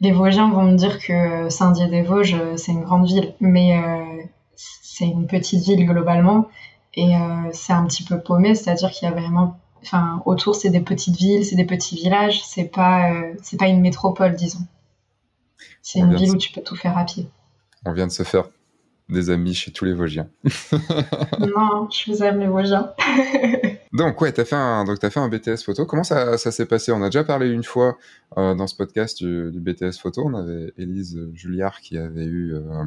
les Vosgiens vont me dire que Saint-Dié-des-Vosges, euh, c'est une grande ville, mais euh, c'est une petite ville globalement, et euh, c'est un petit peu paumé, c'est-à-dire qu'il y a vraiment, enfin, autour c'est des petites villes, c'est des petits villages, c'est pas, c'est pas une métropole, disons. C'est une ville où tu peux tout faire à pied. On vient de se faire des amis chez tous les Vosgiens. non, je vous aime les Vosgiens. Donc ouais, t'as fait un donc as fait un BTS photo. Comment ça, ça s'est passé? On a déjà parlé une fois euh, dans ce podcast du, BTS photo. On avait Élise Julliard qui avait eu euh,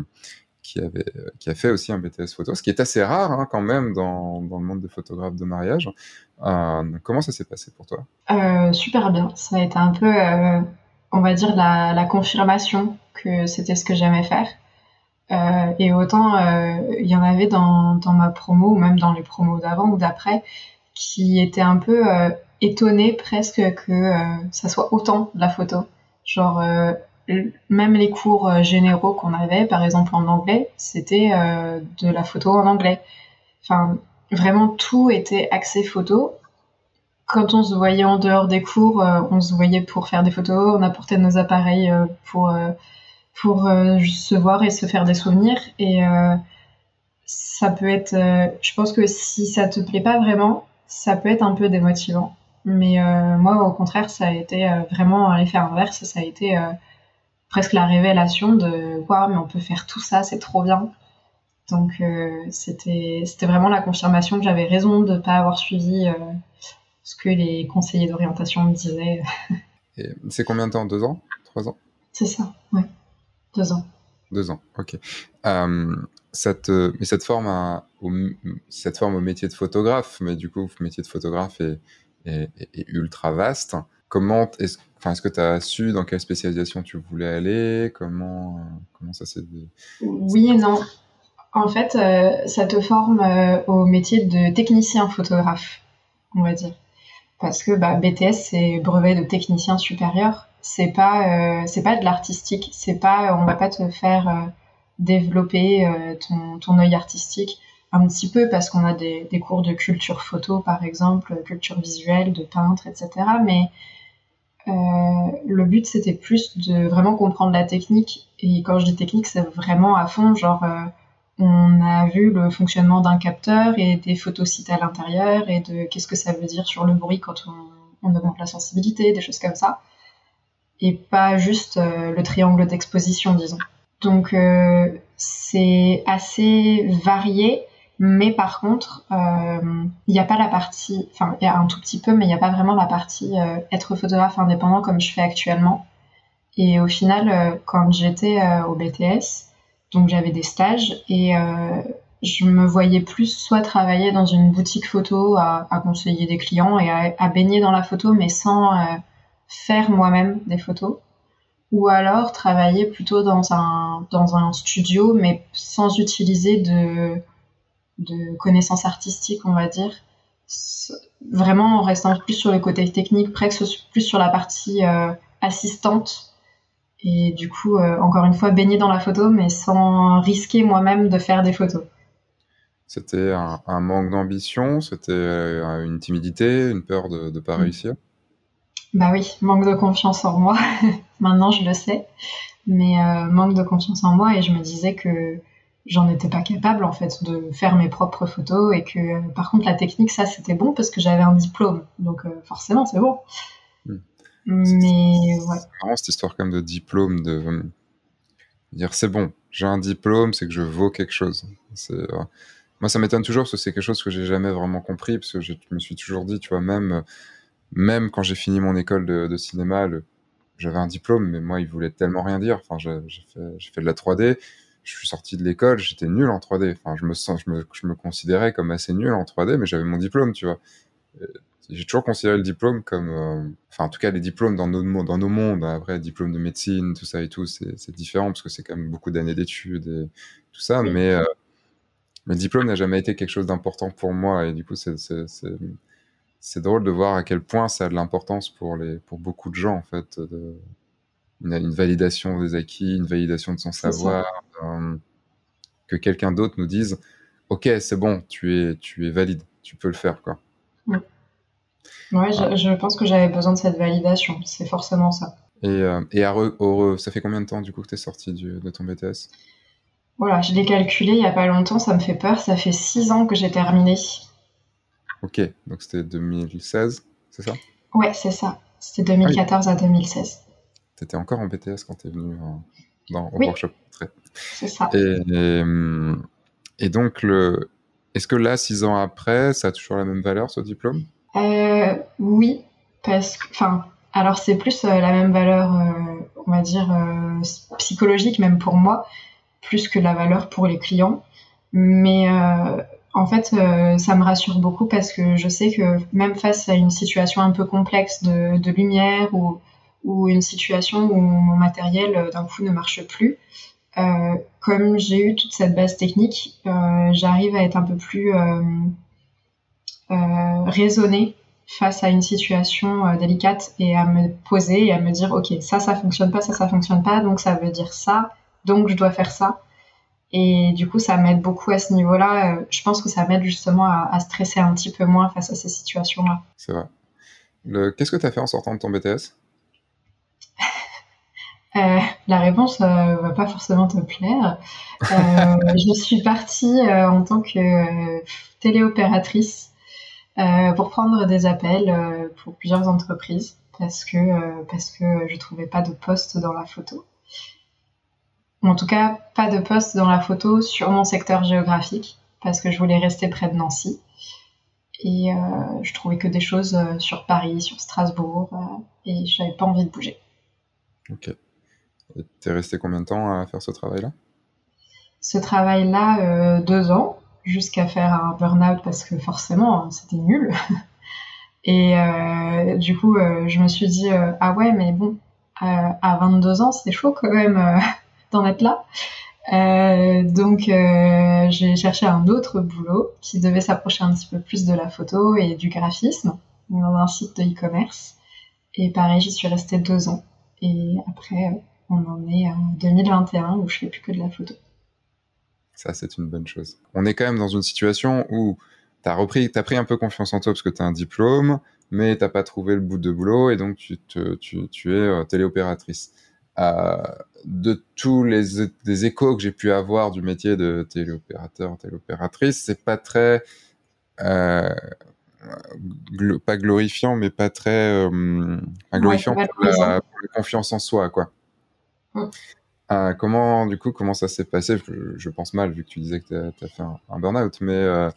qui avait qui a fait aussi un BTS photo, ce qui est assez rare hein, quand même dans, dans le monde des photographes de mariage. Euh, comment ça s'est passé pour toi? Super bien. Ça a été un peu, on va dire la, confirmation que c'était ce que j'aimais faire. et autant il y en avait dans, dans ma promo ou même dans les promos d'avant ou d'après qui était un peu euh, étonné presque que euh, ça soit autant de la photo. Genre, euh, même les cours généraux qu'on avait, par exemple en anglais, c'était de la photo en anglais. Enfin, vraiment tout était axé photo. Quand on se voyait en dehors des cours, on se voyait pour faire des photos, on apportait nos appareils pour, pour se voir et se faire des souvenirs. Et ça peut être, je pense que si ça te plaît pas vraiment, ça peut être un peu démotivant. Mais euh, moi, au contraire, ça a été euh, vraiment l'effet inverse. Ça a été euh, presque la révélation de waouh, mais on peut faire tout ça, c'est trop bien. Donc c'était c'était vraiment la confirmation que j'avais raison de ne pas avoir suivi ce que les conseillers d'orientation me disaient. c'est combien de temps? Deux ans? Trois ans? C'est ça, ouais. Deux ans. Deux ans, ok cette, mais cette forme, au, cette forme au métier de photographe, mais du coup, le métier de photographe est, est, ultra vaste. Comment est-ce enfin, est que tu as su dans quelle spécialisation tu voulais aller? Comment, comment ça s'est. Oui et non. En fait, euh, ça te forme euh, au métier de technicien photographe, on va dire. Parce que bah, BTS, c'est brevet de technicien supérieur. C'est pas, euh, c'est pas de l'artistique. C'est pas, on va pas te faire développer euh, ton, ton œil artistique un petit peu parce qu'on a des, des, cours de culture photo par exemple, culture visuelle, de peintre, etc. Mais euh, le but c'était plus de vraiment comprendre la technique. Et quand je dis technique c'est vraiment à fond. Genre euh, on a vu le fonctionnement d'un capteur et des photosites à l'intérieur et de qu'est-ce que ça veut dire sur le bruit quand on, on augmente la sensibilité, des choses comme ça. Et pas juste le triangle d'exposition disons. Donc euh, c'est assez varié, mais par contre, euh, il n'y a pas la partie, enfin il y a un tout petit peu, mais il n'y a pas vraiment la partie euh, être photographe indépendant comme je fais actuellement. Et au final, quand j'étais au BTS, donc j'avais des stages et je me voyais plus soit travailler dans une boutique photo à, conseiller des clients et à, baigner dans la photo, mais sans euh, faire moi-même des photos. Ou alors travailler plutôt dans un, dans un studio, mais sans utiliser de, de connaissances artistiques, on va dire. Vraiment en restant plus sur le côté technique, presque plus sur la partie euh, assistante et du coup, euh, encore une fois, baigner dans la photo, mais sans risquer moi-même de faire des photos. C'était un, manque d'ambition, c'était euh, une timidité, une peur de ne pas mm. réussir? Bah oui, manque de confiance en moi. Maintenant, je le sais. Mais euh, manque de confiance en moi et je me disais que j'en étais pas capable en fait de faire mes propres photos et que par contre la technique ça c'était bon parce que j'avais un diplôme donc forcément c'est bon mais ouais. C'est marrant cette histoire comme de diplôme, de euh, dire c'est bon, j'ai un diplôme, c'est que je vaux quelque chose. Euh, moi, ça m'étonne toujours parce que c'est quelque chose que j'ai jamais vraiment compris parce que je me suis toujours dit, tu vois, même, même quand j'ai fini mon école de, cinéma, j'avais un diplôme, mais moi, il voulait tellement rien dire. Enfin, j'ai fait, fait, de la 3D, je suis sorti de l'école, j'étais nul en 3D. Enfin, je me sens, je me, je me considérais comme assez nul en 3D, mais j'avais mon diplôme, tu vois. J'ai toujours considéré le diplôme comme, euh, enfin en tout cas les diplômes dans nos, dans nos mondes, après diplôme de médecine, tout ça et tout, c'est différent parce que c'est quand même beaucoup d'années d'études et tout ça, mais euh, le diplôme n'a jamais été quelque chose d'important pour moi et du coup c'est drôle de voir à quel point ça a de l'importance pour, les, pour beaucoup de gens en fait, de, une, une, validation des acquis, une validation de son savoir, euh, que quelqu'un d'autre nous dise, ok c'est bon, tu es, tu es valide, tu peux le faire quoi. Ouais, je, pense que j'avais besoin de cette validation. C'est forcément ça. Et, euh, et à ça fait combien de temps du coup que tu es sorti de ton BTS Voilà, je l'ai calculé il n'y a pas longtemps, ça me fait peur. Ça fait six ans que j'ai terminé. Ok, donc c'était 2016, c'est ça? Ouais, c'est ça. C'était 2014 à 2016. Tu étais encore en BTS quand tu es venu dans, au workshop. C'est ça. Et, et, donc, le... est-ce que là, six ans après, ça a toujours la même valeur ce diplôme? Euh, oui, parce que, enfin, alors c'est plus euh, la même valeur, euh, on va dire, psychologique même pour moi, plus que la valeur pour les clients. Mais en fait, ça me rassure beaucoup parce que je sais que même face à une situation un peu complexe de, de lumière ou, ou, une situation où mon matériel d'un coup ne marche plus, euh, comme j'ai eu toute cette base technique, euh, j'arrive à être un peu plus euh, raisonner face à une situation euh, délicate et à me poser et à me dire ok ça ça fonctionne pas ça ça fonctionne pas donc ça veut dire ça donc je dois faire ça. Et du coup ça m'aide beaucoup à ce niveau là euh, je pense que ça m'aide justement à, stresser un petit peu moins face à ces situations là c'est vrai. Qu'est-ce que tu as fait en sortant de ton BTS la réponse ne va pas forcément te plaire. je suis partie en tant que téléopératrice euh, pour prendre des appels euh, pour plusieurs entreprises parce que euh, parce que je trouvais pas de poste dans la photo. En tout cas, pas de poste dans la photo sur mon secteur géographique parce que je voulais rester près de Nancy. Et je trouvais que des choses sur Paris, sur Strasbourg, et j'avais pas envie de bouger. T'es resté combien de temps à faire ce travail-là? Ce travail-là, deux ans jusqu'à faire un burn-out parce que forcément, c'était nul. Et euh, du coup, euh, je me suis dit, euh, ah ouais, mais bon, à 22 ans, c'est chaud quand même d'en être là. donc, j'ai cherché un autre boulot qui devait s'approcher un petit peu plus de la photo et du graphisme dans un site de e-commerce. Et pareil, j'y suis restée deux ans. Et après, on en est en 2021 où je fais plus que de la photo. Ça, c'est une bonne chose. On est quand même dans une situation où tu as repris, as pris un peu confiance en toi parce que tu as un diplôme, mais t'as pas trouvé le bout de boulot et donc tu, te, tu, tu es euh, téléopératrice. Euh, de tous les, les échos que j'ai pu avoir du métier de téléopérateur, téléopératrice, c'est pas très euh, pas glorifiant, mais pas très euh, glorifiant pour, la, confiance en soi, quoi. Euh, comment, du coup, comment ça s'est passé? Je, pense mal, vu que tu disais que tu as, fait un, burn-out, mais euh,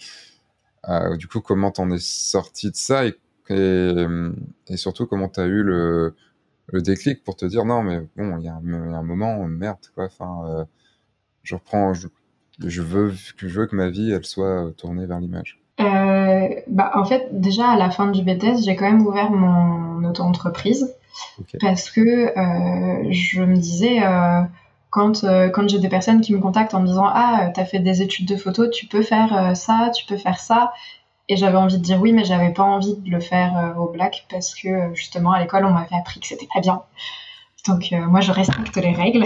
euh, du coup, comment t'en es sorti de ça? Et, surtout, comment tu as eu le, déclic pour te dire non, mais bon, il y, a un moment, merde, quoi, enfin, je reprends, je veux, je veux que ma vie, elle soit tournée vers l'image. Bah, En fait, déjà à la fin du BTS, j'ai quand même ouvert mon auto-entreprise parce que euh, je me disais, euh, quand, euh, quand j'ai des personnes qui me contactent en me disant Ah, tu as fait des études de photo, tu peux faire ça, tu peux faire ça. Et j'avais envie de dire oui, mais j'avais pas envie de le faire au black parce que justement à l'école on m'avait appris que c'était pas bien. Donc moi je respecte les règles.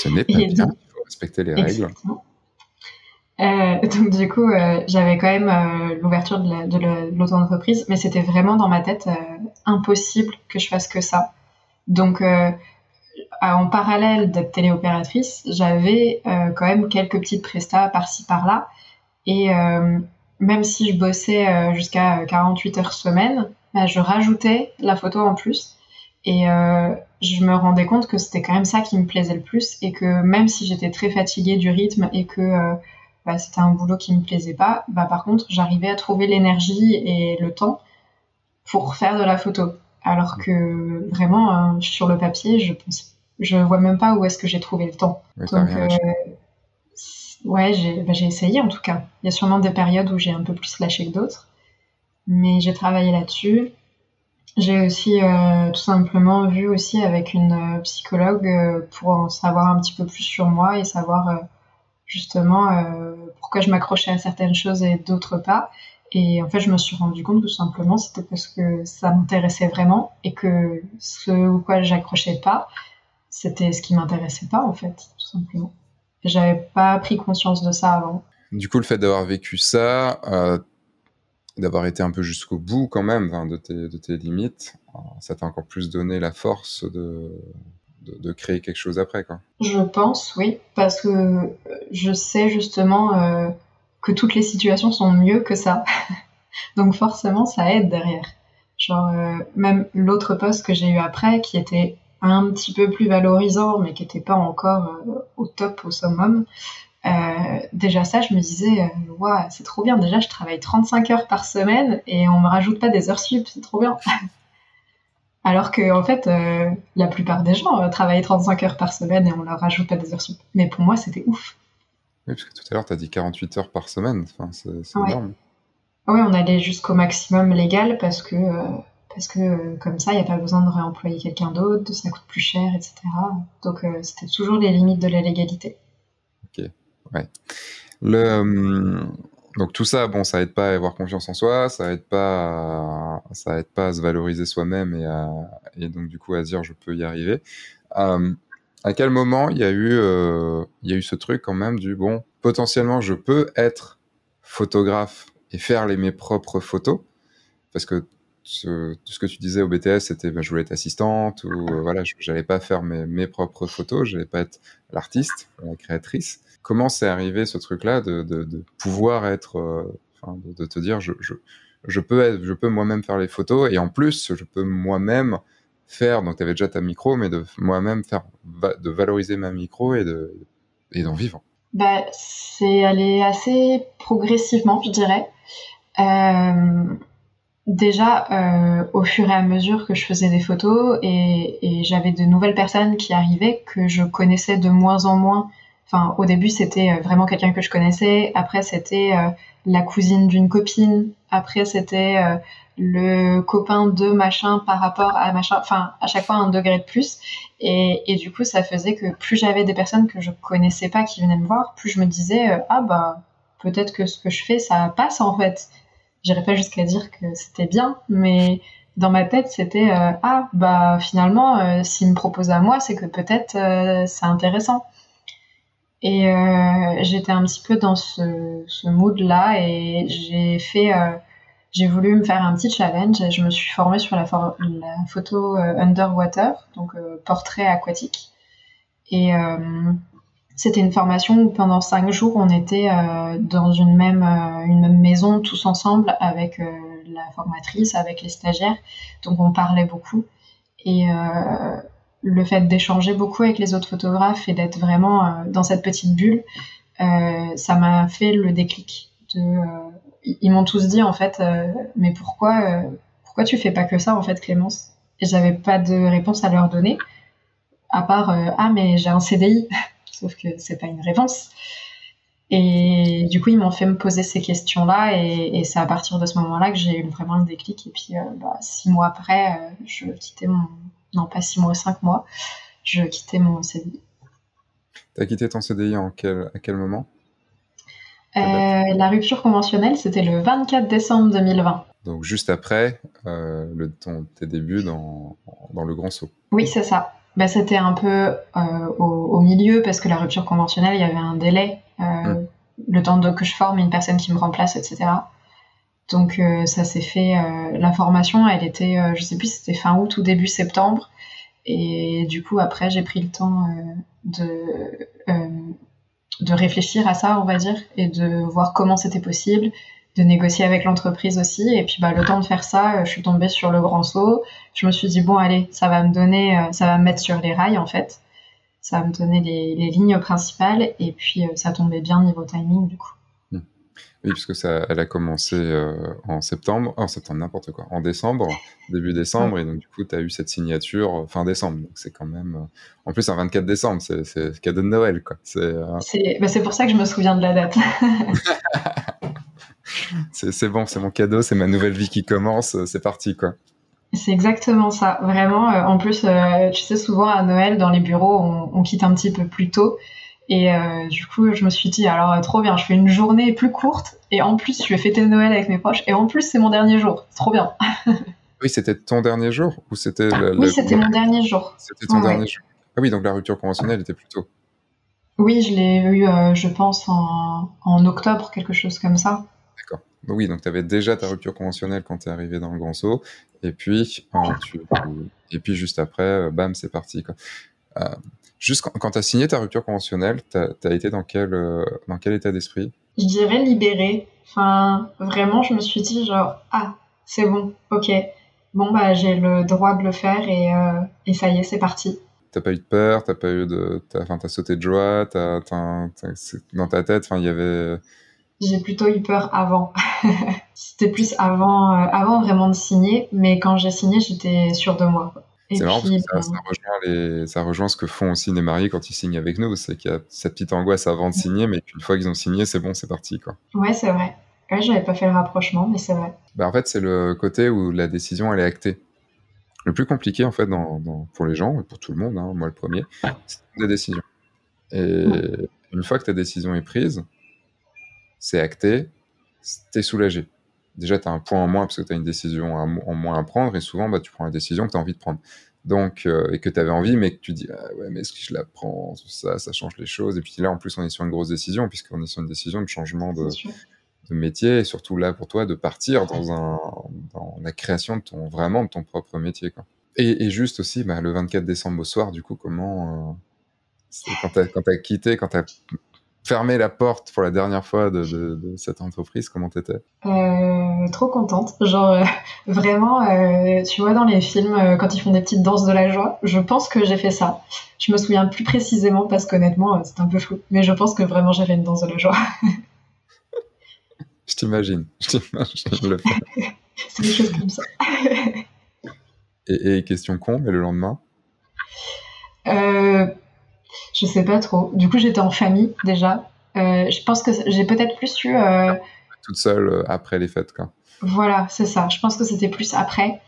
Ce n'est pas bien, il faut respecter les règles. Euh, donc du coup, euh, j'avais quand même euh, l'ouverture de l'auto-entreprise, mais c'était vraiment dans ma tête impossible que je fasse que ça. Donc en parallèle d'être téléopératrice, j'avais quand même quelques petites prestats par-ci par-là. Et même si je bossais jusqu'à 48 heures semaine, bah, je rajoutais la photo en plus. Et je me rendais compte que c'était quand même ça qui me plaisait le plus et que même si j'étais très fatiguée du rythme et que bah, c'était un boulot qui me plaisait pas. Bah, par contre, j'arrivais à trouver l'énergie et le temps pour faire de la photo. Alors que vraiment, hein, sur le papier, je pense, je vois même pas où est-ce que j'ai trouvé le temps. Donc, euh, ouais, bah, j'ai essayé en tout cas. Il y a sûrement des périodes où j'ai un peu plus lâché que d'autres, mais j'ai travaillé là-dessus. J'ai aussi euh, tout simplement vu aussi avec une euh, psychologue pour en savoir un petit peu plus sur moi et savoir justement euh, pourquoi je m'accrochais à certaines choses et d'autres pas. Et en fait, je me suis rendu compte tout simplement, c'était parce que ça m'intéressait vraiment et que ce ou quoi j'accrochais pas, c'était ce qui m'intéressait pas en fait, tout simplement. J'avais pas pris conscience de ça avant. Du coup, le fait d'avoir vécu ça, euh, d'avoir été un peu jusqu'au bout quand même de, tes, de tes limites, euh, ça t'a encore plus donné la force de, de, créer quelque chose après. Je pense, oui, parce que euh, je sais justement euh, que toutes les situations sont mieux que ça. Donc forcément, ça aide derrière. Genre, euh, même l'autre poste que j'ai eu après, qui était un petit peu plus valorisant, mais qui n'était pas encore au top, au summum, déjà ça, je me disais, waouh, c'est trop bien. Déjà, je travaille 35 heures par semaine et on me rajoute pas des heures sup, c'est trop bien. Alors que, en fait, euh, la plupart des gens euh, travaillent 35 heures par semaine et on leur rajoute pas des heures sup. Mais pour moi, c'était ouf. Oui, parce que tout à l'heure, tu as dit 48 heures par semaine. Enfin, c'est énorme. Oui, on allait jusqu'au maximum légal parce que, euh, parce que comme ça, il n'y a pas besoin de réemployer quelqu'un d'autre, ça coûte plus cher, etc. Donc, c'était toujours les limites de la légalité. Ok, ouais. Le, donc tout ça, bon, ça aide pas à avoir confiance en soi, ça aide pas, à, ça aide pas à se valoriser soi-même et, donc du coup à dire je peux y arriver. Euh, à quel moment il y a eu, euh, il eu ce truc quand même du bon, potentiellement je peux être photographe et faire les mes propres photos, parce que ce, ce que tu disais au BTS, c'était ben, je voulais être assistante ou euh, voilà, j'allais pas faire mes, mes propres photos, j'allais pas être l'artiste, la créatrice comment c'est arrivé ce truc-là de, de, pouvoir être, euh, de, te dire, je, je, je peux, peux moi-même faire les photos et en plus, je peux moi-même faire, donc tu avais déjà ta micro, mais de moi-même faire, de valoriser ma micro et de et d'en vivre. Bah, c'est allé assez progressivement, je dirais. Euh, déjà, euh, au fur et à mesure que je faisais des photos et, et j'avais de nouvelles personnes qui arrivaient que je connaissais de moins en moins Enfin, au début, c'était euh, vraiment quelqu'un que je connaissais. Après, c'était euh, la cousine d'une copine. Après, c'était euh, le copain de machin par rapport à machin. Enfin, à chaque fois un degré de plus. Et, et du coup, ça faisait que plus j'avais des personnes que je connaissais pas qui venaient me voir, plus je me disais ah bah peut-être que ce que je fais ça passe en fait. J'irais pas jusqu'à dire que c'était bien, mais dans ma tête, c'était ah bah finalement, s'il me propose à moi, c'est que peut-être c'est intéressant. Et euh, j'étais un petit peu dans ce, ce mood-là et j'ai fait, euh, j'ai voulu me faire un petit challenge. Et je me suis formée sur la, la photo euh, underwater, donc euh, portrait aquatique. Et euh, c'était une formation où pendant cinq jours, on était dans une même, une même maison tous ensemble avec la formatrice, avec les stagiaires. Donc on parlait beaucoup. Et le fait d'échanger beaucoup avec les autres photographes et d'être vraiment euh, dans cette petite bulle, euh, ça m'a fait le déclic. De, euh, ils m'ont tous dit en fait, mais pourquoi, pourquoi tu fais pas que ça en fait, Clémence? Et j'avais pas de réponse à leur donner, à part ah mais j'ai un CDI, sauf que c'est pas une réponse. Et du coup, ils m'ont fait me poser ces questions-là, et, c'est à partir de ce moment-là que j'ai eu vraiment le déclic. Et puis, bah, six mois après, je quittais mon, non pas six mois, cinq mois, je quittais mon CDI. T'as quitté ton CDI en quel, à quel moment? La rupture conventionnelle, c'était le 24 décembre 2020. Donc juste après euh, le, ton, tes débuts dans, dans le grand saut. Oui, c'est ça. Bah, c'était un peu euh, au, milieu parce que la rupture conventionnelle, il y avait un délai, euh, hum. le temps de, que je forme une personne qui me remplace, etc. Donc ça s'est fait. la formation, elle était, je sais plus, c'était fin août ou début septembre. Et du coup, après, j'ai pris le temps de de réfléchir à ça, on va dire, et de voir comment c'était possible, de négocier avec l'entreprise aussi. Et puis, bah, le temps de faire ça, euh, je suis tombée sur le grand saut. Je me suis dit, bon, allez, ça va me donner, euh, ça va me mettre sur les rails, en fait. Ça va me donner les, lignes principales. Et puis, euh, ça tombait bien niveau timing, du coup. Hmm. Oui, puisque ça, elle a commencé en septembre, en septembre, n'importe quoi, en décembre, début décembre, et donc du coup, tu as eu cette signature fin décembre. Donc c'est quand même, en plus, un 24 décembre, c'est cadeau de Noël, quoi. C'est bah, pour ça que je me souviens de la date. c'est bon, c'est mon cadeau, c'est ma nouvelle vie qui commence, euh, c'est parti quoi. C'est exactement ça, vraiment. Euh, en plus, euh, tu sais, souvent à Noël, dans les bureaux, on, quitte un petit peu plus tôt. Et du coup, je me suis dit, alors trop bien, je fais une journée plus courte. Et en plus, je vais fêter Noël avec mes proches. Et en plus, c'est mon dernier jour. Trop bien. oui, c'était ton dernier jour ou c'était Oui, c'était mon dernier jour. C'était ton dernier jour. Ah oui, donc la rupture conventionnelle était plus tôt. Oui, je l'ai eu, je pense, en, en octobre, quelque chose comme ça. Oui, donc tu avais déjà ta rupture conventionnelle quand tu es arrivé dans le Grand Saut. Et puis, et puis juste après, euh, bam, c'est parti. Quoi. Euh, juste quand, tu as signé ta rupture conventionnelle, tu as, été dans quel, euh, dans quel état d'esprit? Je dirais libéré. Enfin, vraiment, je me suis dit genre, ah, c'est bon, ok. Bon, bah, j'ai le droit de le faire et, et ça y est, c'est parti. T'as pas eu de peur, t'as pas eu de, enfin, t'as sauté de joie, t'as, dans ta tête, enfin, il y avait, j'ai plutôt eu peur avant. C'était plus avant, euh, avant vraiment de signer, mais quand j'ai signé, j'étais sûre de moi. C'est marrant parce que ça, ça, rejoint ça, rejoint ce que font aussi les mariés quand ils signent avec nous. C'est qu'il y a cette petite angoisse avant de signer, mais qu'une fois qu'ils ont signé, c'est bon, c'est parti. Quoi. Ouais, c'est vrai. Ouais, j'avais pas fait le rapprochement, mais c'est vrai. Bah, en fait, c'est le côté où la décision, elle est actée. Le plus compliqué, en fait, dans, pour les gens, et pour tout le monde, hein, moi le premier, c'est la décision. Et une fois que ta décision est prise, c'est acté, t'es soulagé. Déjà, tu as un point en moins parce que tu as une décision en moins à prendre et souvent, bah, tu prends la décision que tu as envie de prendre. Donc, euh, et que tu avais envie, mais que tu dis, ah ouais, mais est-ce que je la prends Ça, ça change les choses? Et puis là, en plus, on est sur une grosse décision, puisqu'on est sur une décision de changement de, métier, et surtout là, pour toi, de partir dans, un, dans la création de ton, vraiment de ton propre métier. Quoi. Et, juste aussi, bah, le 24 décembre au soir, du coup, comment. Euh, quand tu as, quitté, quand tu as fermer la porte pour la dernière fois de, cette entreprise Comment t'étais? Euh, Trop contente. Genre, euh, vraiment, euh, tu vois, dans les films, quand ils font des petites danses de la joie, je pense que j'ai fait ça. Je me souviens plus précisément parce qu'honnêtement, c'est un peu flou. Mais je pense que vraiment, j'ai fait une danse de la joie. je t'imagine. Je t'imagine le c'est des choses comme ça. et, et, question con, mais le lendemain? Je sais pas trop. Du coup, j'étais en famille déjà. Euh, je pense que j'ai peut-être plus eu. Euh, Toute seule euh, après les fêtes, quoi. Voilà, c'est ça. Je pense que c'était plus après.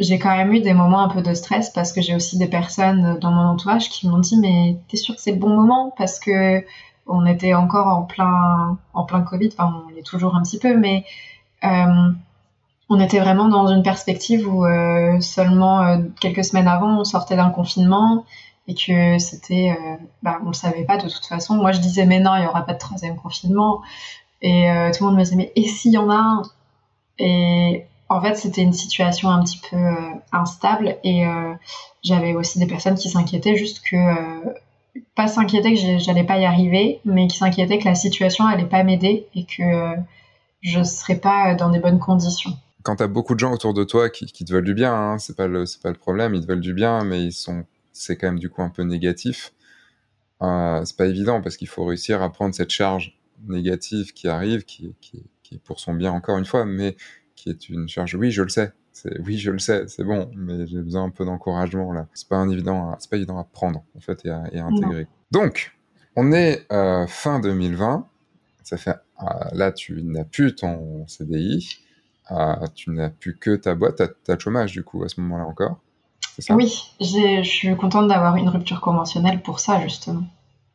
j'ai quand même eu des moments un peu de stress parce que j'ai aussi des personnes dans mon entourage qui m'ont dit mais t'es sûr que c'est le bon moment? Parce que on était encore en plein en plein Covid. Enfin, on est toujours un petit peu, mais on était vraiment dans une perspective où seulement quelques semaines avant on sortait d'un confinement et que c'était, euh, bah, on le savait pas de toute façon. Moi, je disais, mais non, il y aura pas de troisième confinement. Et euh, tout le monde me disait, mais et s'il y en a un? Et en fait, c'était une situation un petit peu euh, instable et j'avais aussi des personnes qui s'inquiétaient juste que, pas s'inquiétaient que j'allais pas y arriver, mais qui s'inquiétaient que la situation allait pas m'aider et que je serais pas dans des bonnes conditions quand tu as beaucoup de gens autour de toi qui, te veulent du bien, hein, c'est pas le pas le problème, ils te veulent du bien, mais ils sont c'est quand même du coup un peu négatif. Euh, c'est pas évident parce qu'il faut réussir à prendre cette charge négative qui arrive, qui, qui, est pour son bien encore une fois, mais qui est une charge. Oui, je le sais. Oui, je le sais, c'est bon, mais j'ai besoin un peu d'encouragement là. C'est pas évident, c'est pas évident à prendre en fait et à, intégrer. Donc, On est fin 2020. Ça fait là, tu n'as plus ton CDI. tu n'as plus que ta boîte. Tu as, le chômage, du coup, à ce moment-là encore. Oui, je suis contente d'avoir une rupture conventionnelle pour ça, justement. Hmm.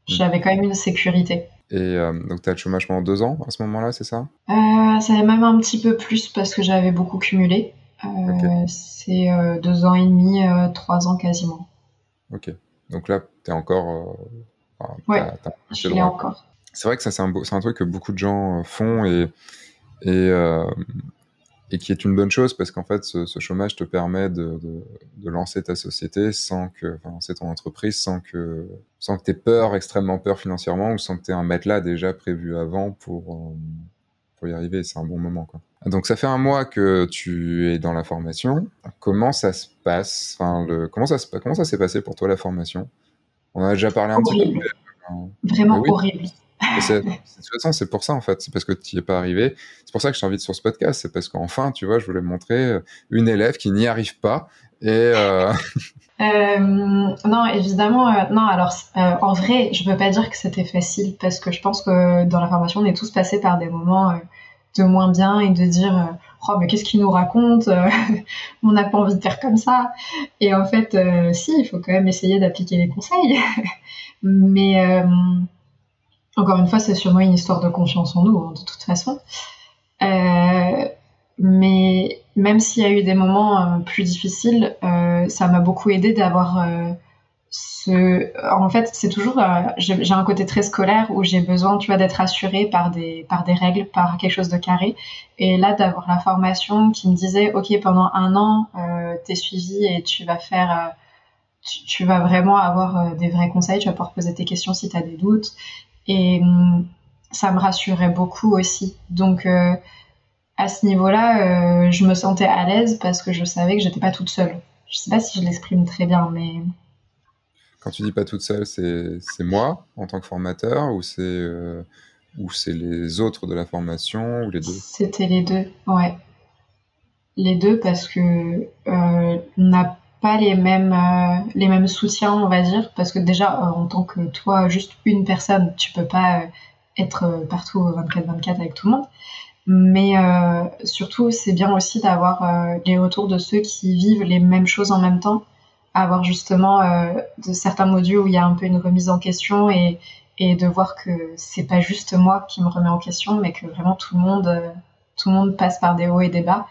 J'avais quand même une sécurité. Et euh, donc, tu as le chômage pendant deux ans à ce moment-là, c'est ça? Euh, Ça même un petit peu plus parce que j'avais beaucoup cumulé. Euh, c'est euh, deux ans et demi, trois ans quasiment. Ok. Donc là, tu es encore. ouais, je l'ai encore. C'est vrai que ça, c'est un, un, truc que beaucoup de gens font et, et, et qui est une bonne chose parce qu'en fait, ce, chômage te permet de, de, lancer ta société sans que, enfin, lancer ton entreprise sans que, sans que tu aies peur, extrêmement peur financièrement ou sans que tu aies un matelas déjà prévu avant pour, euh, pour y arriver. C'est un bon moment, quoi. Donc, ça fait un mois que tu es dans la formation. Comment ça se passe? Enfin, le, comment ça se, comment ça s'est passé pour toi, la formation? On a déjà parlé un petit peu. Vraiment horrible. De toute façon, c'est pour ça, en fait. C'est parce que tu n'y es pas arrivé. C'est pour ça que je t'invite sur ce podcast. C'est parce qu'enfin, tu vois, je voulais montrer euh, une élève qui n'y arrive pas. Et. Euh... Euh, non, évidemment, euh, non. Alors, en vrai, je veux pas dire que c'était facile parce que je pense que dans la formation, on est tous passés par des moments de moins bien et de dire oh mais qu'est-ce qu'il nous raconte on n'a pas envie de faire comme ça et en fait si il faut quand même essayer d'appliquer les conseils mais encore une fois, c'est sûrement une histoire de confiance en nous, hein, de toute façon. Euh, mais même s'il y a eu des moments euh, plus difficiles, euh, ça m'a beaucoup aidé d'avoir ce. En fait, c'est toujours. j'ai un côté très scolaire où j'ai besoin, tu vois, d'être assurée par des, par des règles, par quelque chose de carré. Et là, d'avoir la formation qui me disait, OK, pendant un an, t'es suivi et tu vas faire. Tu, tu, vas vraiment avoir des vrais conseils, tu vas pouvoir poser tes questions si tu as des doutes. Et hum, ça me rassurait beaucoup aussi. Donc, euh, à ce niveau-là, euh, je me sentais à l'aise parce que je savais que j'étais pas toute seule. Je sais pas si je l'exprime très bien, mais. Quand tu dis pas toute seule, c'est moi en tant que formateur ou c'est euh, ou c'est les autres de la formation ou les deux? C'était les deux, ouais. Les deux parce que on n'a pas les mêmes, euh, les mêmes soutiens, on va dire, parce que déjà, euh, en tant que toi, juste une personne, tu peux pas euh, être partout 24-24 avec tout le monde. Mais surtout, c'est bien aussi d'avoir les retours de ceux qui vivent les mêmes choses en même temps, avoir justement de certains modules où il y a un peu une remise en question et, et de voir que c'est pas juste moi qui me remets en question, mais que vraiment tout le monde, tout le monde passe par des hauts et des bas.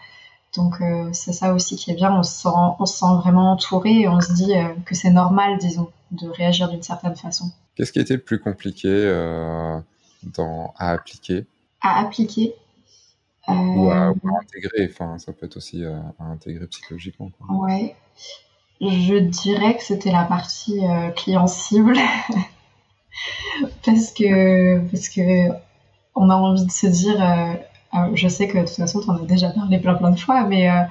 Donc euh, c'est ça aussi qui est bien, on se sent, on se sent vraiment entouré et on se dit euh, que c'est normal, disons, de réagir d'une certaine façon. Qu'est-ce qui a été le plus compliqué euh, dans, à appliquer? À appliquer ou à, intégrer, enfin ça peut être aussi à, intégrer psychologiquement. Quoi. Ouais, je dirais que c'était la partie client cible parce que parce que on a envie de se dire je sais que de toute façon, tu en as déjà parlé plein plein de fois, mais euh,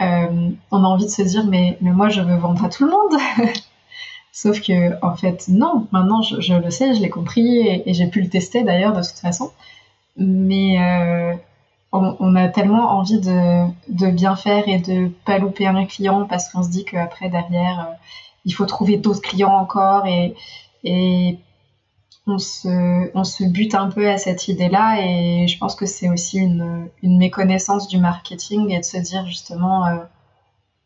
euh, on a envie de se dire, mais, mais moi, je veux vendre à tout le monde. Sauf que, en fait, non. Maintenant, je, le sais, je l'ai compris et, j'ai pu le tester d'ailleurs de toute façon. Mais euh, on, a tellement envie de, de, bien faire et de pas louper un client parce qu'on se dit qu'après, derrière, il faut trouver d'autres clients encore et, et on se, on se bute un peu à cette idée-là et je pense que c'est aussi une, une, méconnaissance du marketing et de se dire justement euh,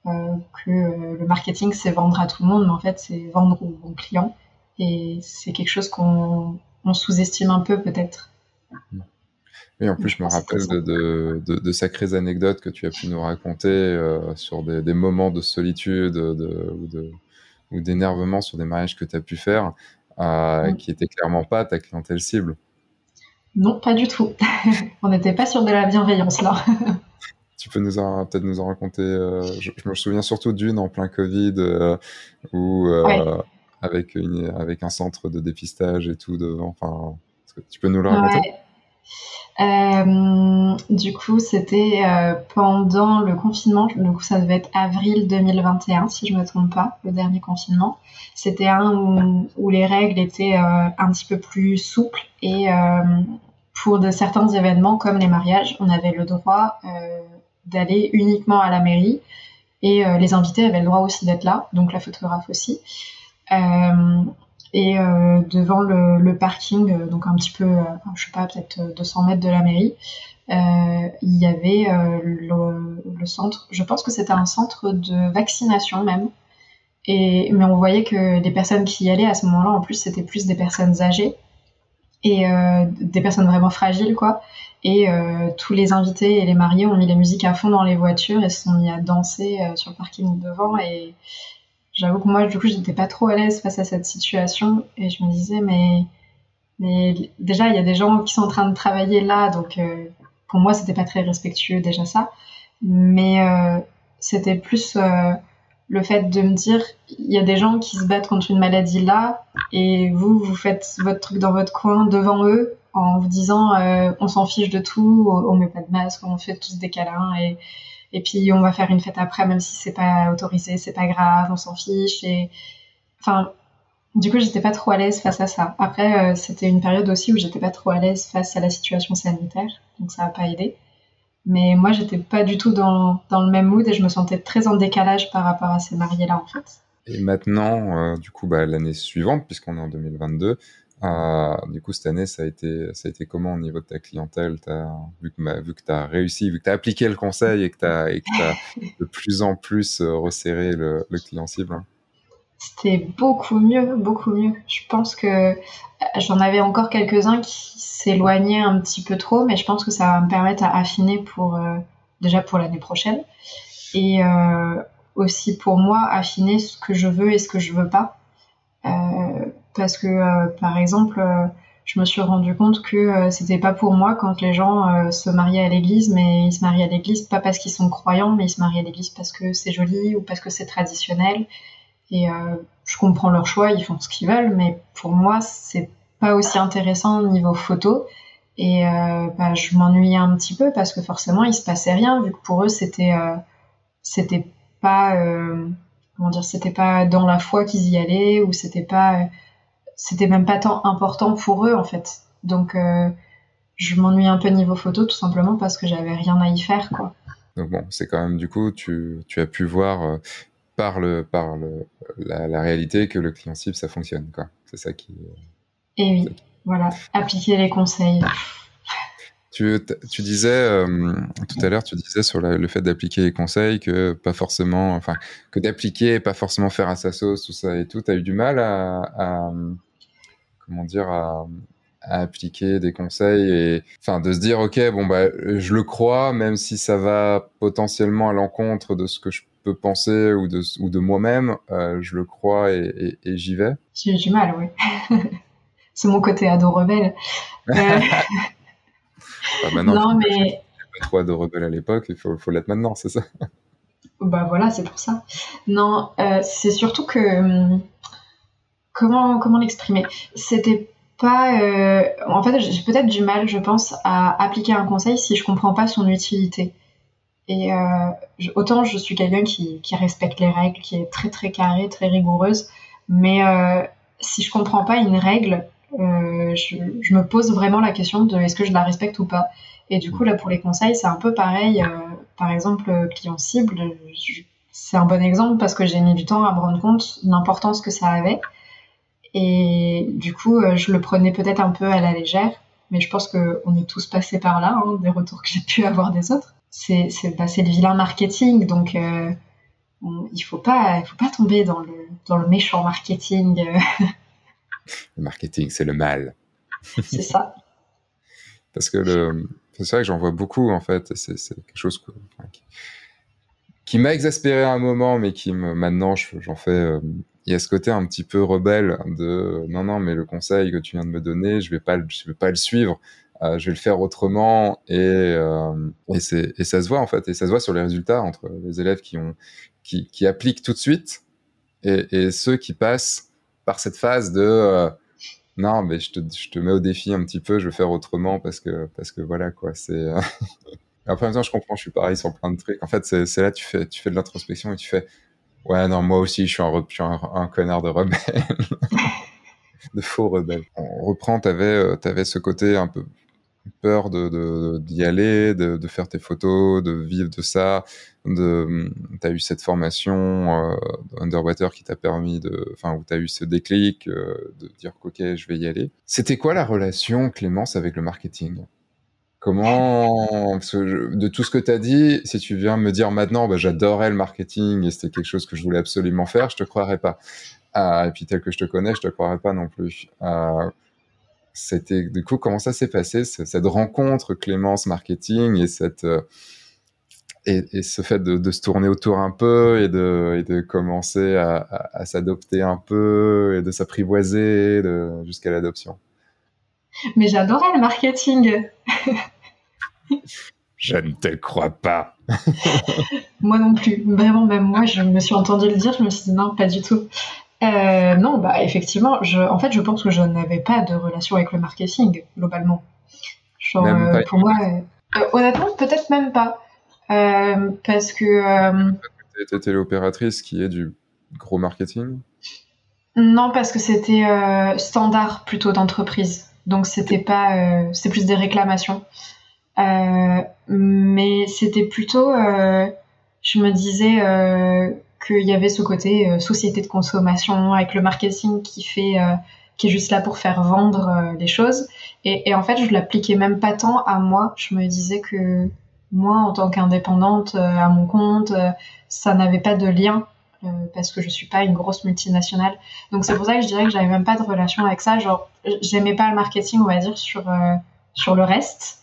euh, que euh, le marketing c'est vendre à tout le monde, mais en fait c'est vendre aux bons clients et c'est quelque chose qu'on sous-estime un peu peut-être. Oui, en plus, je me rappelle de, de, de, sacrées anecdotes que tu as pu nous raconter sur des, des, moments de solitude ou d'énervement sur des mariages que tu as pu faire. Euh, mm. qui était clairement pas ta clientèle cible. Non, pas du tout. On n'était pas sur de la bienveillance là. tu peux nous peut-être nous en raconter. Euh, je, me souviens surtout d'une en plein Covid euh, où avec une, avec un centre de dépistage et tout devant. Enfin, tu peux nous le raconter? Euh, du coup, c'était euh, pendant le confinement. Coup, ça devait être avril 2021, si je me trompe pas, le dernier confinement. C'était un où, les règles étaient euh, un petit peu plus souples et pour de certains événements comme les mariages, on avait le droit d'aller uniquement à la mairie et les invités avaient le droit aussi d'être là, donc la photographe aussi. Et devant le, parking, donc un petit peu, je sais pas, peut-être 200 mètres de la mairie, il y avait le, centre, je pense que c'était un centre de vaccination même. Et, mais on voyait que les personnes qui y allaient à ce moment-là, en plus, c'était plus des personnes âgées et euh, des personnes vraiment fragiles, quoi. Et euh, tous les invités et les mariés ont mis la musique à fond dans les voitures et se sont mis à danser euh, sur le parking devant. Et j'avoue que moi, du coup, j'étais pas trop à l'aise face à cette situation. Et je me disais, mais, déjà, il y a des gens qui sont en train de travailler là, donc pour moi, c'était pas très respectueux déjà ça. Mais c'était plus le fait de me dire il y a des gens qui se battent contre une maladie là et vous vous faites votre truc dans votre coin devant eux en vous disant euh, on s'en fiche de tout on met pas de masque on fait tous des câlins et et puis on va faire une fête après même si c'est pas autorisé c'est pas grave on s'en fiche et enfin du coup j'étais pas trop à l'aise face à ça après euh, c'était une période aussi où j'étais pas trop à l'aise face à la situation sanitaire donc ça a pas aidé mais moi, j'étais pas du tout dans, dans, le même mood et je me sentais très en décalage par rapport à ces mariés-là, en fait. Et maintenant, euh, du coup, bah, l'année suivante, puisqu'on est en 2022, euh, du coup, cette année, ça a été, ça a été comment au niveau de ta clientèle? Vu, que, bah, tu as réussi, vu que tu as appliqué le conseil et que tu as, de plus en plus euh, resserré le, client cible hein? C'était beaucoup mieux, beaucoup mieux. Je pense que j'en avais encore quelques-uns qui s'éloignaient un petit peu trop, mais je pense que ça va me permettre à affiner pour euh, déjà pour l'année prochaine et euh, aussi pour moi affiner ce que je veux et ce que je veux pas. Euh, parce que par exemple, je me suis rendu compte que c'était pas pour moi quand les gens se mariaient à l'église, mais ils se marient à l'église pas parce qu'ils sont croyants, mais ils se marient à l'église parce que c'est joli ou parce que c'est traditionnel et euh, je comprends leur choix, ils font ce qu'ils veulent, mais pour moi, c'est pas aussi intéressant au niveau photo. Et euh, bah, je m'ennuyais un petit peu parce que forcément, il se passait rien, vu que pour eux, c'était euh, c'était pas comment dire, c'était pas dans la foi qu'ils y allaient ou c'était pas c'était même pas tant important pour eux en fait. Donc je m'ennuie un peu niveau photo tout simplement parce que j'avais rien à y faire quoi. Donc bon, c'est quand même du coup tu, tu as pu voir par, le, par le, la, réalité que le client cible, ça fonctionne. Quoi. C'est ça qui. Et oui, voilà, appliquer les conseils. Tu, tu disais euh, tout à l'heure, tu disais sur le fait d'appliquer les conseils que pas forcément, enfin, que d'appliquer pas forcément faire à sa sauce, tout ça et tout. Tu as eu du mal à, à comment dire, à, à, appliquer des conseils et, enfin, de se dire, ok, bon bah, je le crois, même si ça va potentiellement à l'encontre de ce que je peux penser ou de, ou de moi-même, euh, je le crois et, j'y vais. J'ai du mal, oui. c'est mon côté ado rebelle. Euh, bah, maintenant, non, mais. Pas trop ado rebelle à l'époque, il faut, faut l'être maintenant, c'est ça Bah voilà, c'est pour ça. Non, euh, c'est surtout que. Comment comment l'exprimer C'était pas. en fait, j'ai peut-être du mal, je pense, à appliquer un conseil si je comprends pas son utilité. Et euh, autant je suis quelqu'un qui, qui, respecte les règles, qui est très très carré, très rigoureuse, mais euh, si je comprends pas une règle, euh, je, je, me pose vraiment la question de est-ce que je la respecte ou pas. Et du coup là pour les conseils c'est un peu pareil. Euh, par exemple client cible, c'est un bon exemple parce que j'ai mis du temps à me rendre compte l'importance que ça avait. Et du coup euh, je le prenais peut-être un peu à la légère, mais je pense qu'on est tous passés par là, hein, des retours que j'ai pu avoir des autres c'est bah, le vilain marketing, donc euh, il faut pas il faut pas tomber dans le dans le méchant marketing. Euh. le marketing, c'est le mal. c'est ça. Parce que c'est vrai que j'en vois beaucoup en fait. C'est quelque chose qui, m'a exaspéré à un moment, mais qui me, maintenant j'en fais. Euh, il y a ce côté un petit peu rebelle de non non mais le conseil que tu viens de me donner, je vais pas je vais pas le suivre. Euh, je vais le faire autrement et, euh, et, et, ça se voit en fait. Et ça se voit sur les résultats entre les élèves qui ont qui, qui appliquent tout de suite et, ceux qui passent par cette phase de euh, non mais je te, je te mets au défi un petit peu je vais faire autrement parce que parce que voilà quoi c'est euh, après en même temps je comprends je suis pareil sur plein de trucs. En fait c'est là tu fais tu fais de l'introspection et tu fais ouais non moi aussi je suis un, connard de rebelle de faux rebelle on reprend t'avais avais ce côté un peu peur de d'y aller, de, de, faire tes photos, de vivre de ça. De, t'as eu cette formation euh, Underwater qui t'a permis de, enfin où t'as eu ce déclic euh, de dire ok je vais y aller. C'était quoi la relation Clémence avec le marketing? Comment, de tout ce que tu as dit, si tu viens me dire maintenant, bah, j'adorais le marketing et c'était quelque chose que je voulais absolument faire, je te croirais pas. Ah, et puis tel que je te connais, je te croirais pas non plus. Ah, c'était du coup comment ça s'est passé cette rencontre Clémence marketing et cette euh, et, ce fait de, se tourner autour un peu et de, de commencer à, à, s'adopter un peu et de s'apprivoiser jusqu'à l'adoption? Mais j'adorais le marketing. je ne te crois pas. moi non plus. Vraiment, même moi, je me suis entendu le dire, je me suis dit non, pas du tout. Euh, non, bah effectivement, je, en fait, je pense que je n'avais pas de relation avec le marketing globalement. Euh, pour moi, euh, honnêtement, peut-être même pas, parce que. Tu étais téléopératrice qui est du gros marketing? Non, parce que c'était standard plutôt d'entreprise, donc c'était pas, c'est plus des réclamations. Mais c'était plutôt, je me disais qu'il y avait ce côté euh, société de consommation avec le marketing qui fait euh, qui est juste là pour faire vendre euh, les choses. Et, et, en fait je l'appliquais même pas tant à moi. Je me disais que moi en tant qu'indépendante à mon compte ça n'avait pas de lien parce que je suis pas une grosse multinationale. Donc c'est pour ça que je dirais que j'avais même pas de relation avec ça. Genre j'aimais pas le marketing on va dire sur sur le reste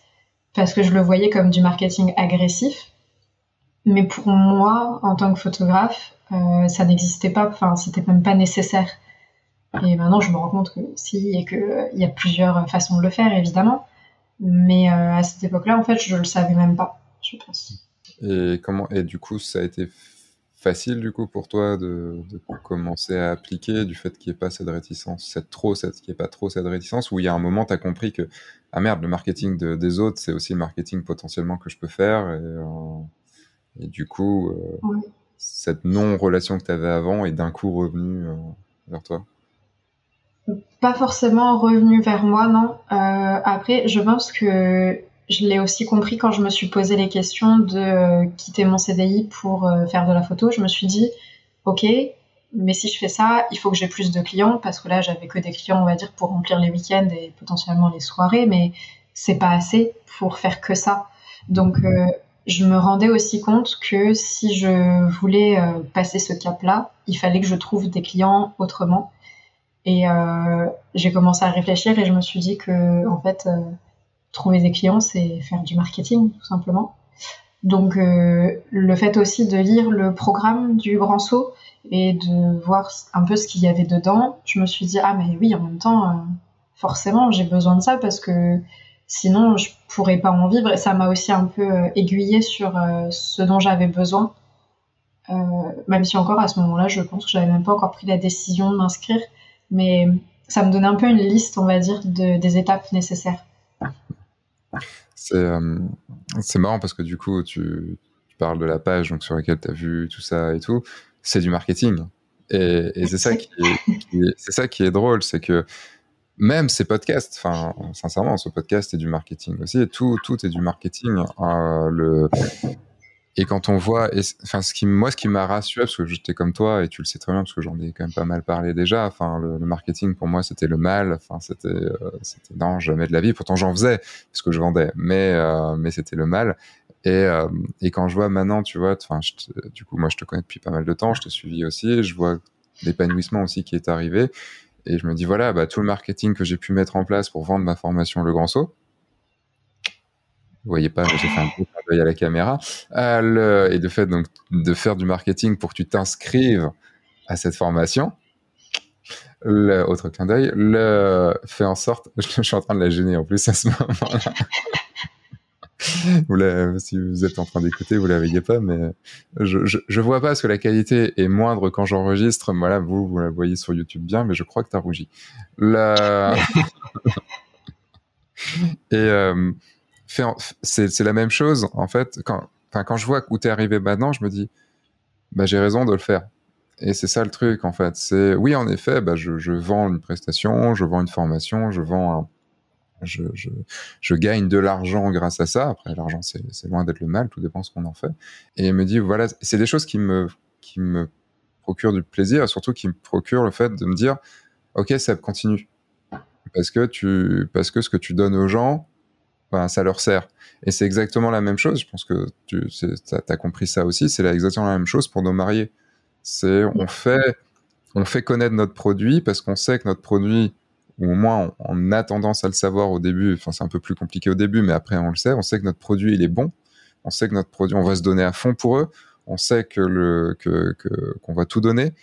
parce que je le voyais comme du marketing agressif mais pour moi, en tant que photographe, euh, ça n'existait pas, enfin, c'était même pas nécessaire. Et maintenant, je me rends compte que si, et qu'il euh, y a plusieurs façons de le faire, évidemment. Mais euh, à cette époque-là, en fait, je le savais même pas, je pense. Et comment, et du coup, ça a été facile, du coup, pour toi de, de commencer à appliquer du fait qu'il n'y ait pas cette réticence, cette trop, cette, qu'il n'y ait pas trop cette réticence, où il y a un moment, tu as compris que, ah merde, le marketing de, des autres, c'est aussi le marketing potentiellement que je peux faire. Et, et du coup, euh, cette non-relation que tu avais avant est d'un coup revenue euh, vers toi? Pas forcément revenue vers moi, non. Euh, après, je pense que je l'ai aussi compris quand je me suis posé les questions de quitter mon CDI pour faire de la photo. Je me suis dit, ok, mais si je fais ça, il faut que j'ai plus de clients parce que là, j'avais que des clients, on va dire, pour remplir les week-ends et potentiellement les soirées, mais c'est pas assez pour faire que ça. Donc, je me rendais aussi compte que si je voulais euh, passer ce cap-là, il fallait que je trouve des clients autrement. Et euh, j'ai commencé à réfléchir et je me suis dit que en fait, euh, trouver des clients, c'est faire du marketing, tout simplement. Donc le fait aussi de lire le programme du Grand Saut et de voir un peu ce qu'il y avait dedans, je me suis dit ah mais oui en même temps forcément j'ai besoin de ça parce que Sinon, je pourrais pas en vivre. Et ça m'a aussi un peu euh, aiguillé sur euh, ce dont j'avais besoin. Euh, même si encore à ce moment-là, je pense que j'avais même pas encore pris la décision de m'inscrire. Mais ça me donnait un peu une liste, on va dire, de, des étapes nécessaires. C'est marrant parce que du coup, tu, parles de la page donc, sur laquelle tu as vu tout ça et tout. C'est du marketing. Et, c'est ça qui est drôle, c'est que même ces podcasts, enfin, sincèrement, ce podcast est du marketing aussi. Tout est du marketing. Euh, le... Et quand on voit, enfin, moi, ce qui m'a rassuré, parce que j'étais comme toi, et tu le sais très bien, parce que j'en ai quand même pas mal parlé déjà. Enfin, le, marketing pour moi, c'était le mal. Enfin, c'était, euh, c'était non, jamais de la vie. Pourtant, j'en faisais parce que je vendais, mais, euh, mais c'était le mal. Et, euh, et quand je vois maintenant, tu vois, enfin, du coup, moi, je te connais depuis pas mal de temps, je te suivi aussi, je vois l'épanouissement aussi qui est arrivé. Et je me dis, voilà, bah, tout le marketing que j'ai pu mettre en place pour vendre ma formation Le Grand Saut, vous voyez pas, j'ai fait un peu travail à la caméra, euh, et de fait, donc, de faire du marketing pour que tu t'inscrives à cette formation, le, autre clin d'œil, le fait en sorte, je suis en train de la gêner en plus à ce moment-là, vous si vous êtes en train d'écouter, vous la voyez pas, mais je, je, je, vois pas parce que la qualité est moindre quand j'enregistre. Voilà, vous, vous la voyez sur YouTube bien, mais je crois que tu as rougi. La... Et euh, c'est la même chose, en fait. Quand, je vois où tu es arrivé maintenant, je me dis, bah, j'ai raison de le faire. Et c'est ça le truc, en fait. C'est oui, en effet, bah, je, vends une prestation, je vends une formation, je je, gagne de l'argent grâce à ça. Après, l'argent, c'est loin d'être le mal, tout dépend ce qu'on en fait. Et il me dit, voilà, c'est des choses qui me, procurent du plaisir, surtout qui me procurent le fait de me dire, ok, ça continue. Parce que ce que tu donnes aux gens, ben, ça leur sert. Et c'est exactement la même chose, je pense que tu as, compris ça aussi, c'est exactement la même chose pour nos mariés. C'est on fait, on fait connaître notre produit parce qu'on sait que notre produit ou au moins on, a tendance à le savoir au début, enfin c'est un peu plus compliqué au début, mais après on le sait, on sait que notre produit il est bon, on sait que notre produit, on va se donner à fond pour eux, on sait que le que qu'on va tout donner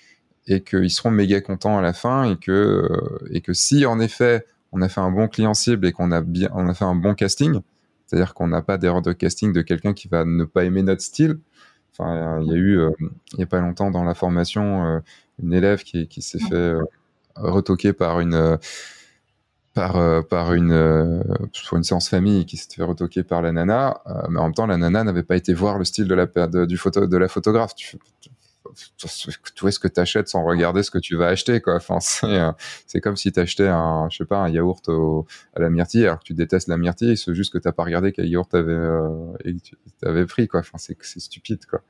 et qu'ils seront méga contents à la fin et que et que si en effet on a fait un bon client cible et qu'on a bien on a fait un bon casting, c'est-à-dire qu'on n'a pas d'erreur de casting de quelqu'un qui va ne pas aimer notre style. Enfin, il y a eu euh, il y a pas longtemps dans la formation euh, une élève qui, s'est fait euh, retoqué par une euh, par une euh, une séance famille qui s'était fait retoquer par la nana, mais en même temps la nana n'avait pas été voir le style de la du photo de la photographe. Ce que tu achètes sans regarder ce que tu vas acheter quoi enfin c'est comme si tu achetais un je sais pas un yaourt à la myrtille alors que tu détestes la myrtille c'est juste que t'as pas regardé quel yaourt t'avais euh, avais pris quoi enfin c'est c'est stupide quoi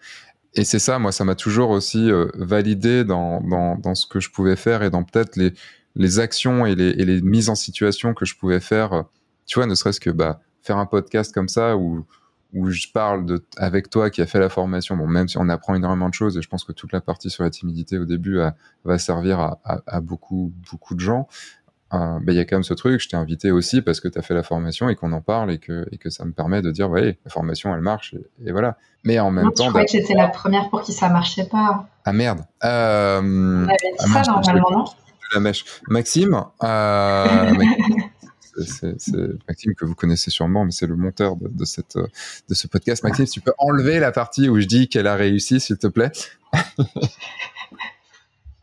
et c'est ça, moi, ça m'a toujours aussi euh, validé dans, dans, dans, ce que je pouvais faire et dans peut-être les, les actions et les, et les, mises en situation que je pouvais faire. Tu vois, ne serait-ce que bah, faire un podcast comme ça où, où je parle de, avec toi qui a fait la formation. Bon, même si on apprend énormément de choses et je pense que toute la partie sur la timidité au début va servir à, à, à, beaucoup, beaucoup de gens. Euh, bah, il y a quand même ce truc, je t'ai invité aussi parce que tu as fait la formation et qu'on en parle et que, et que ça me permet de dire, ouais, la formation, elle marche et, voilà. Mais en même temps. Je croyais bah que j'étais la première pour qui ça marchait pas. Ah merde. Euh, On avait dit ah, ça normalement, non La mèche. Maxime, euh, c'est Maxime que vous connaissez sûrement, mais c'est le monteur de, cette, de ce podcast. Maxime, tu peux enlever la partie où je dis qu'elle a réussi, s'il te plaît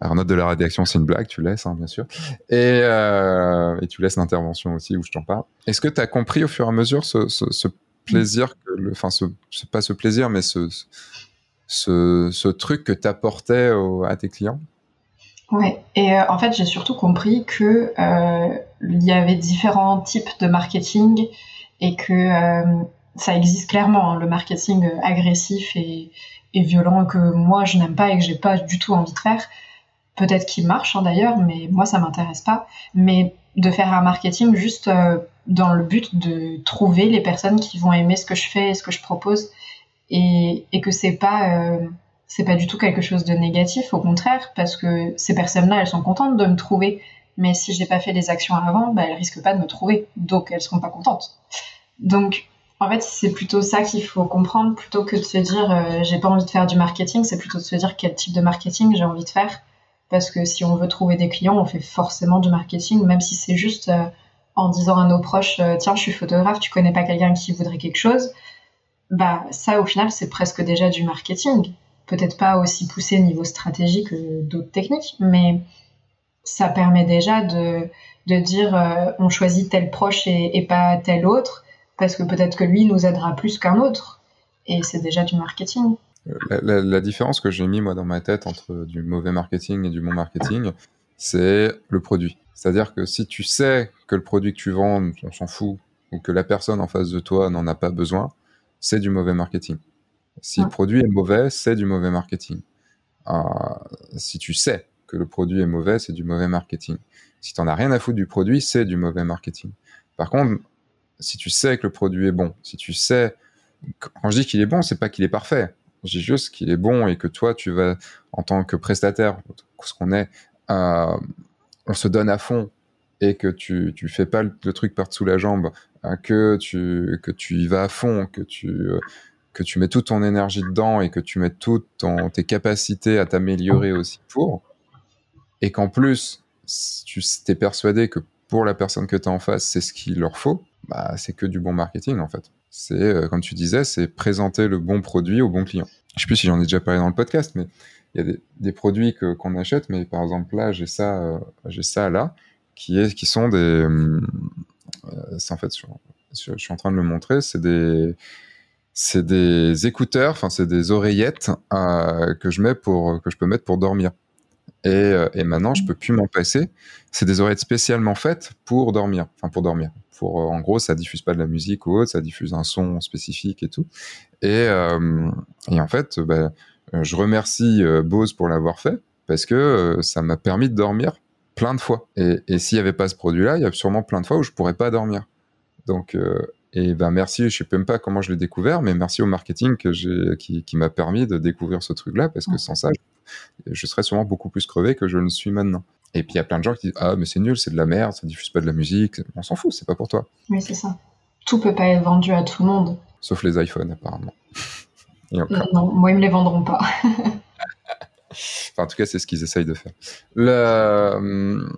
Alors, note de la rédaction, c'est une blague, tu laisses, hein, bien sûr. Et, euh, et tu laisses l'intervention aussi où je t'en parle. Est-ce que tu as compris au fur et à mesure ce, plaisir, enfin, ce, pas ce plaisir, mais ce, ce, truc que tu apportais à tes clients? Oui, et euh, en fait, j'ai surtout compris que euh, il y avait différents types de marketing et que euh, ça existe clairement, hein, le marketing agressif et, violent que moi je n'aime pas et que j'ai pas du tout envie de faire peut-être qu'il marche hein, d'ailleurs, mais moi ça m'intéresse pas. Mais de faire un marketing juste euh, dans le but de trouver les personnes qui vont aimer ce que je fais et ce que je propose, et, et que c'est pas euh, c'est pas du tout quelque chose de négatif, au contraire, parce que ces personnes-là, elles sont contentes de me trouver. Mais si j'ai pas fait les actions avant, bah, elles risquent pas de me trouver, donc elles seront pas contentes. Donc en fait, c'est plutôt ça qu'il faut comprendre, plutôt que de se dire euh, j'ai pas envie de faire du marketing, c'est plutôt de se dire quel type de marketing j'ai envie de faire parce que si on veut trouver des clients, on fait forcément du marketing, même si c'est juste euh, en disant à nos proches, euh, tiens, je suis photographe, tu connais pas quelqu'un qui voudrait quelque chose. Bah, ça, au final, c'est presque déjà du marketing. Peut-être pas aussi poussé niveau stratégique que d'autres techniques, mais ça permet déjà de, de dire, euh, on choisit tel proche et, et pas tel autre, parce que peut-être que lui nous aidera plus qu'un autre. Et c'est déjà du marketing. La, la, différence que j'ai mis moi dans ma tête entre du mauvais marketing et du bon marketing, c'est le produit. C'est-à-dire que si tu sais que le produit que tu vends, on s'en fout, ou que la personne en face de toi n'en a pas besoin, c'est du mauvais marketing. Si le produit est mauvais, c'est du mauvais marketing. Euh, si tu sais que le produit est mauvais, c'est du mauvais marketing. Si tu n'en as rien à foutre du produit, c'est du mauvais marketing. Par contre, si tu sais que le produit est bon, si tu sais, quand je dis qu'il est bon, c'est pas qu'il est parfait. Je dis juste qu'il est bon et que toi, tu vas, en tant que prestataire, ce qu'on est, euh, on se donne à fond et que tu, tu fais pas le, truc par-dessous la jambe, euh, que, tu, que tu y vas à fond, que tu, que tu mets toute ton énergie dedans et que tu mets toutes tes capacités à t'améliorer aussi pour, et qu'en plus, tu es persuadé que pour la personne que tu as en face, c'est ce qu'il leur faut, bah, c'est que du bon marketing en fait c'est, euh, comme tu disais, c'est présenter le bon produit au bon client. Je sais plus si j'en ai déjà parlé dans le podcast, mais il y a des, produits que, qu'on achète, mais par exemple là, j'ai ça, euh, j'ai ça là, qui est, qui sont des, euh, en fait, je, je, suis en train de le montrer, c'est des, c'est des écouteurs, enfin c'est des oreillettes que je mets pour, que je peux mettre pour dormir. Et, euh, et maintenant, je peux plus m'en passer. C'est des oreillettes spécialement faites pour dormir. Enfin, pour dormir. Pour, en gros, ça diffuse pas de la musique ou autre, ça diffuse un son spécifique et tout. Et, et en fait, bah, je remercie Bose pour l'avoir fait parce que ça m'a permis de dormir plein de fois. Et, et s'il n'y avait pas ce produit-là, il y a sûrement plein de fois où je pourrais pas dormir. Donc, euh, et ben merci, je sais même pas comment je l'ai découvert, mais merci au marketing que qui, qui m'a permis de découvrir ce truc-là, parce que sans ça, je serais sûrement beaucoup plus crevé que je ne suis maintenant. Et puis il y a plein de gens qui disent ah mais c'est nul, c'est de la merde, ça diffuse pas de la musique, on s'en fout, c'est pas pour toi. Oui c'est ça. Tout peut pas être vendu à tout le monde. Sauf les iPhones apparemment. non, moi ils me les vendront pas. en tout cas, c'est ce qu'ils essayent de faire. Le... Hum,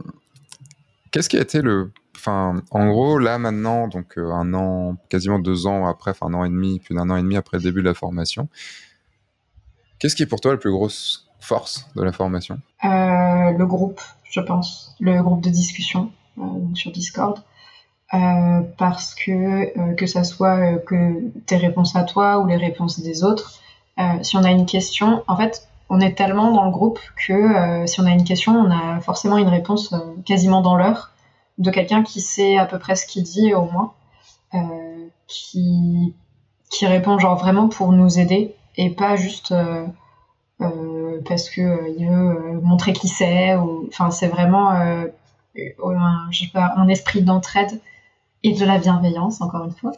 qu'est-ce qui a été le. Enfin, en gros, là maintenant, donc euh, un an, quasiment deux ans après, enfin un an et demi, plus d'un an et demi après le début de la formation, qu'est-ce qui est pour toi la plus grosse force de la formation euh, Le groupe, je pense. Le groupe de discussion euh, sur Discord. parce que que ça soit que tes réponses à toi ou les réponses des autres, si on a une question, en fait, on est tellement dans le groupe que euh, si on a une question, on a forcément une réponse euh, quasiment dans l'heure de quelqu'un qui sait à peu près ce qu'il dit au moins, euh, qui, qui répond genre vraiment pour nous aider et pas juste parce que il veut montrer qui c'est. Enfin, c'est vraiment un, pas, un esprit d'entraide et de la bienveillance, encore une fois.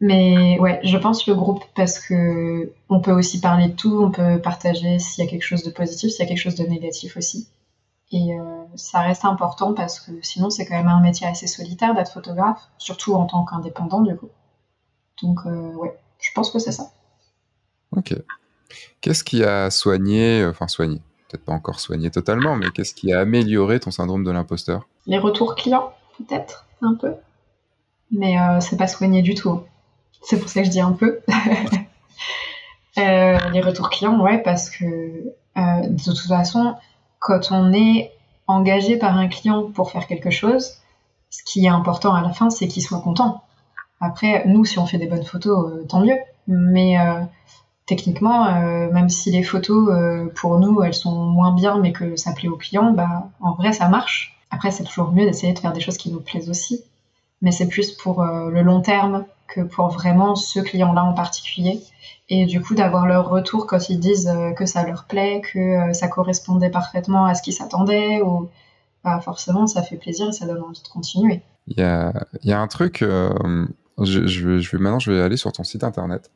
Mais ouais, je pense le groupe parce que on peut aussi parler de tout, on peut partager s'il y a quelque chose de positif, s'il y a quelque chose de négatif aussi. Et euh, ça reste important parce que sinon c'est quand même un métier assez solitaire d'être photographe, surtout en tant qu'indépendant du coup. Donc euh, ouais, je pense que c'est ça. Ok. Qu'est-ce qui a soigné, enfin soigné, peut-être pas encore soigné totalement, mais qu'est-ce qui a amélioré ton syndrome de l'imposteur? Les retours clients, peut-être, un peu. Mais euh, c'est pas soigné du tout. C'est pour ça que je dis un peu. Euh, les retours clients, ouais, parce que euh, de toute façon, quand on est engagé par un client pour faire quelque chose, ce qui est important à la fin, c'est qu'il soit content. Après, nous, si on fait des bonnes photos, euh, tant mieux. Mais techniquement, même si les photos, pour nous, elles sont moins bien, mais que ça plaît au client, bah, en vrai, ça marche. Après, c'est toujours mieux d'essayer de faire des choses qui nous plaisent aussi. Mais c'est plus pour le long terme, que pour vraiment ce client-là en particulier. Et du coup, d'avoir leur retour quand ils disent euh, que ça leur plaît, que euh, ça correspondait parfaitement à ce qu'ils s'attendaient, ou bah, forcément, ça fait plaisir et ça donne envie de continuer. Il y a, un truc, euh, je, vais, maintenant je vais aller sur ton site internet.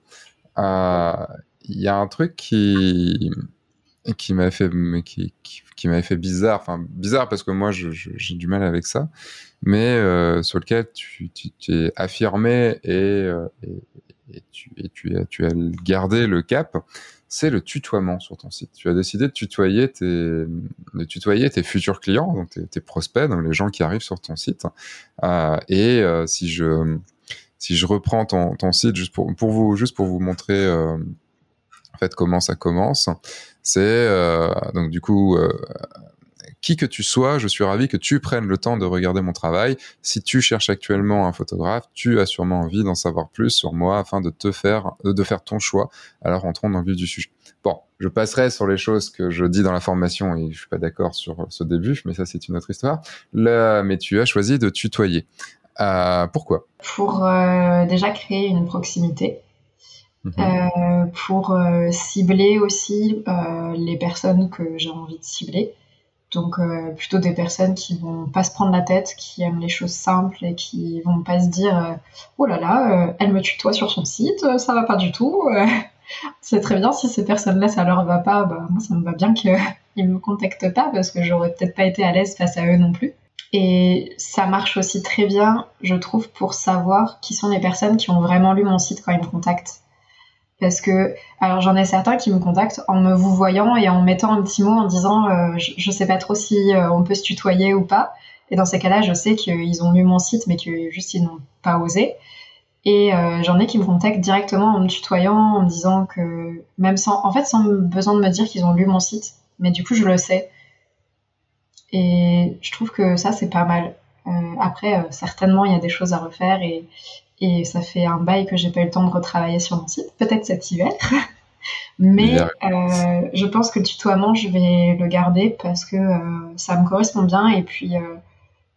Il y a un truc qui, qui m'avait fait, qui, fait bizarre, enfin bizarre parce que moi j'ai du mal avec ça, mais euh, sur lequel tu t'es affirmé et, euh, tu, tu, as, tu gardé le cap, c'est le tutoiement sur ton site. Tu as décidé de tutoyer tes, de tutoyer tes futurs clients, donc tes, prospects, donc les gens qui arrivent sur ton site. Euh, et euh, si je si je reprends ton, site juste pour, vous juste pour vous montrer euh, en fait comment ça commence, c'est euh, donc du coup qui que tu sois, je suis ravi que tu prennes le temps de regarder mon travail. Si tu cherches actuellement un photographe, tu as sûrement envie d'en savoir plus sur moi afin de te faire, de faire ton choix. Alors entrons dans le vif du sujet. Bon, je passerai sur les choses que je dis dans la formation et je suis pas d'accord sur ce début, mais ça c'est une autre histoire. Là, mais tu as choisi de tutoyer. Euh, pourquoi? Pour euh, déjà créer une proximité. Mmh. Euh, pour cibler aussi les personnes que j'ai envie de cibler. Donc plutôt des personnes qui vont pas se prendre la tête, qui aiment les choses simples et qui vont pas se dire oh là là, elle me tutoie sur son site, ça va pas du tout. c'est très bien si ces personnes-là ça leur va pas, bah moi ça me va bien qu'ils me contactent pas parce que j'aurais peut-être pas été à l'aise face à eux non plus. Et ça marche aussi très bien, je trouve, pour savoir qui sont les personnes qui ont vraiment lu mon site quand ils me contactent. Parce que, alors j'en ai certains qui me contactent en me vous voyant et en mettant un petit mot en disant euh, je, je, sais pas trop si euh, on peut se tutoyer ou pas. Et dans ces cas-là, je sais qu'ils ont lu mon site mais que juste ils n'ont pas osé. Et euh, j'en ai qui me contactent directement en me tutoyant, en me disant que même sans, en fait, sans besoin de me dire qu'ils ont lu mon site, mais du coup je le sais. Et je trouve que ça c'est pas mal. Euh, après, certainement il y a des choses à refaire et, et ça fait un bail que j'ai pas eu le temps de retravailler sur mon site, peut-être cet hiver. Mais euh, je pense que le tutoiement, je vais le garder parce que euh, ça me correspond bien. Et puis, euh,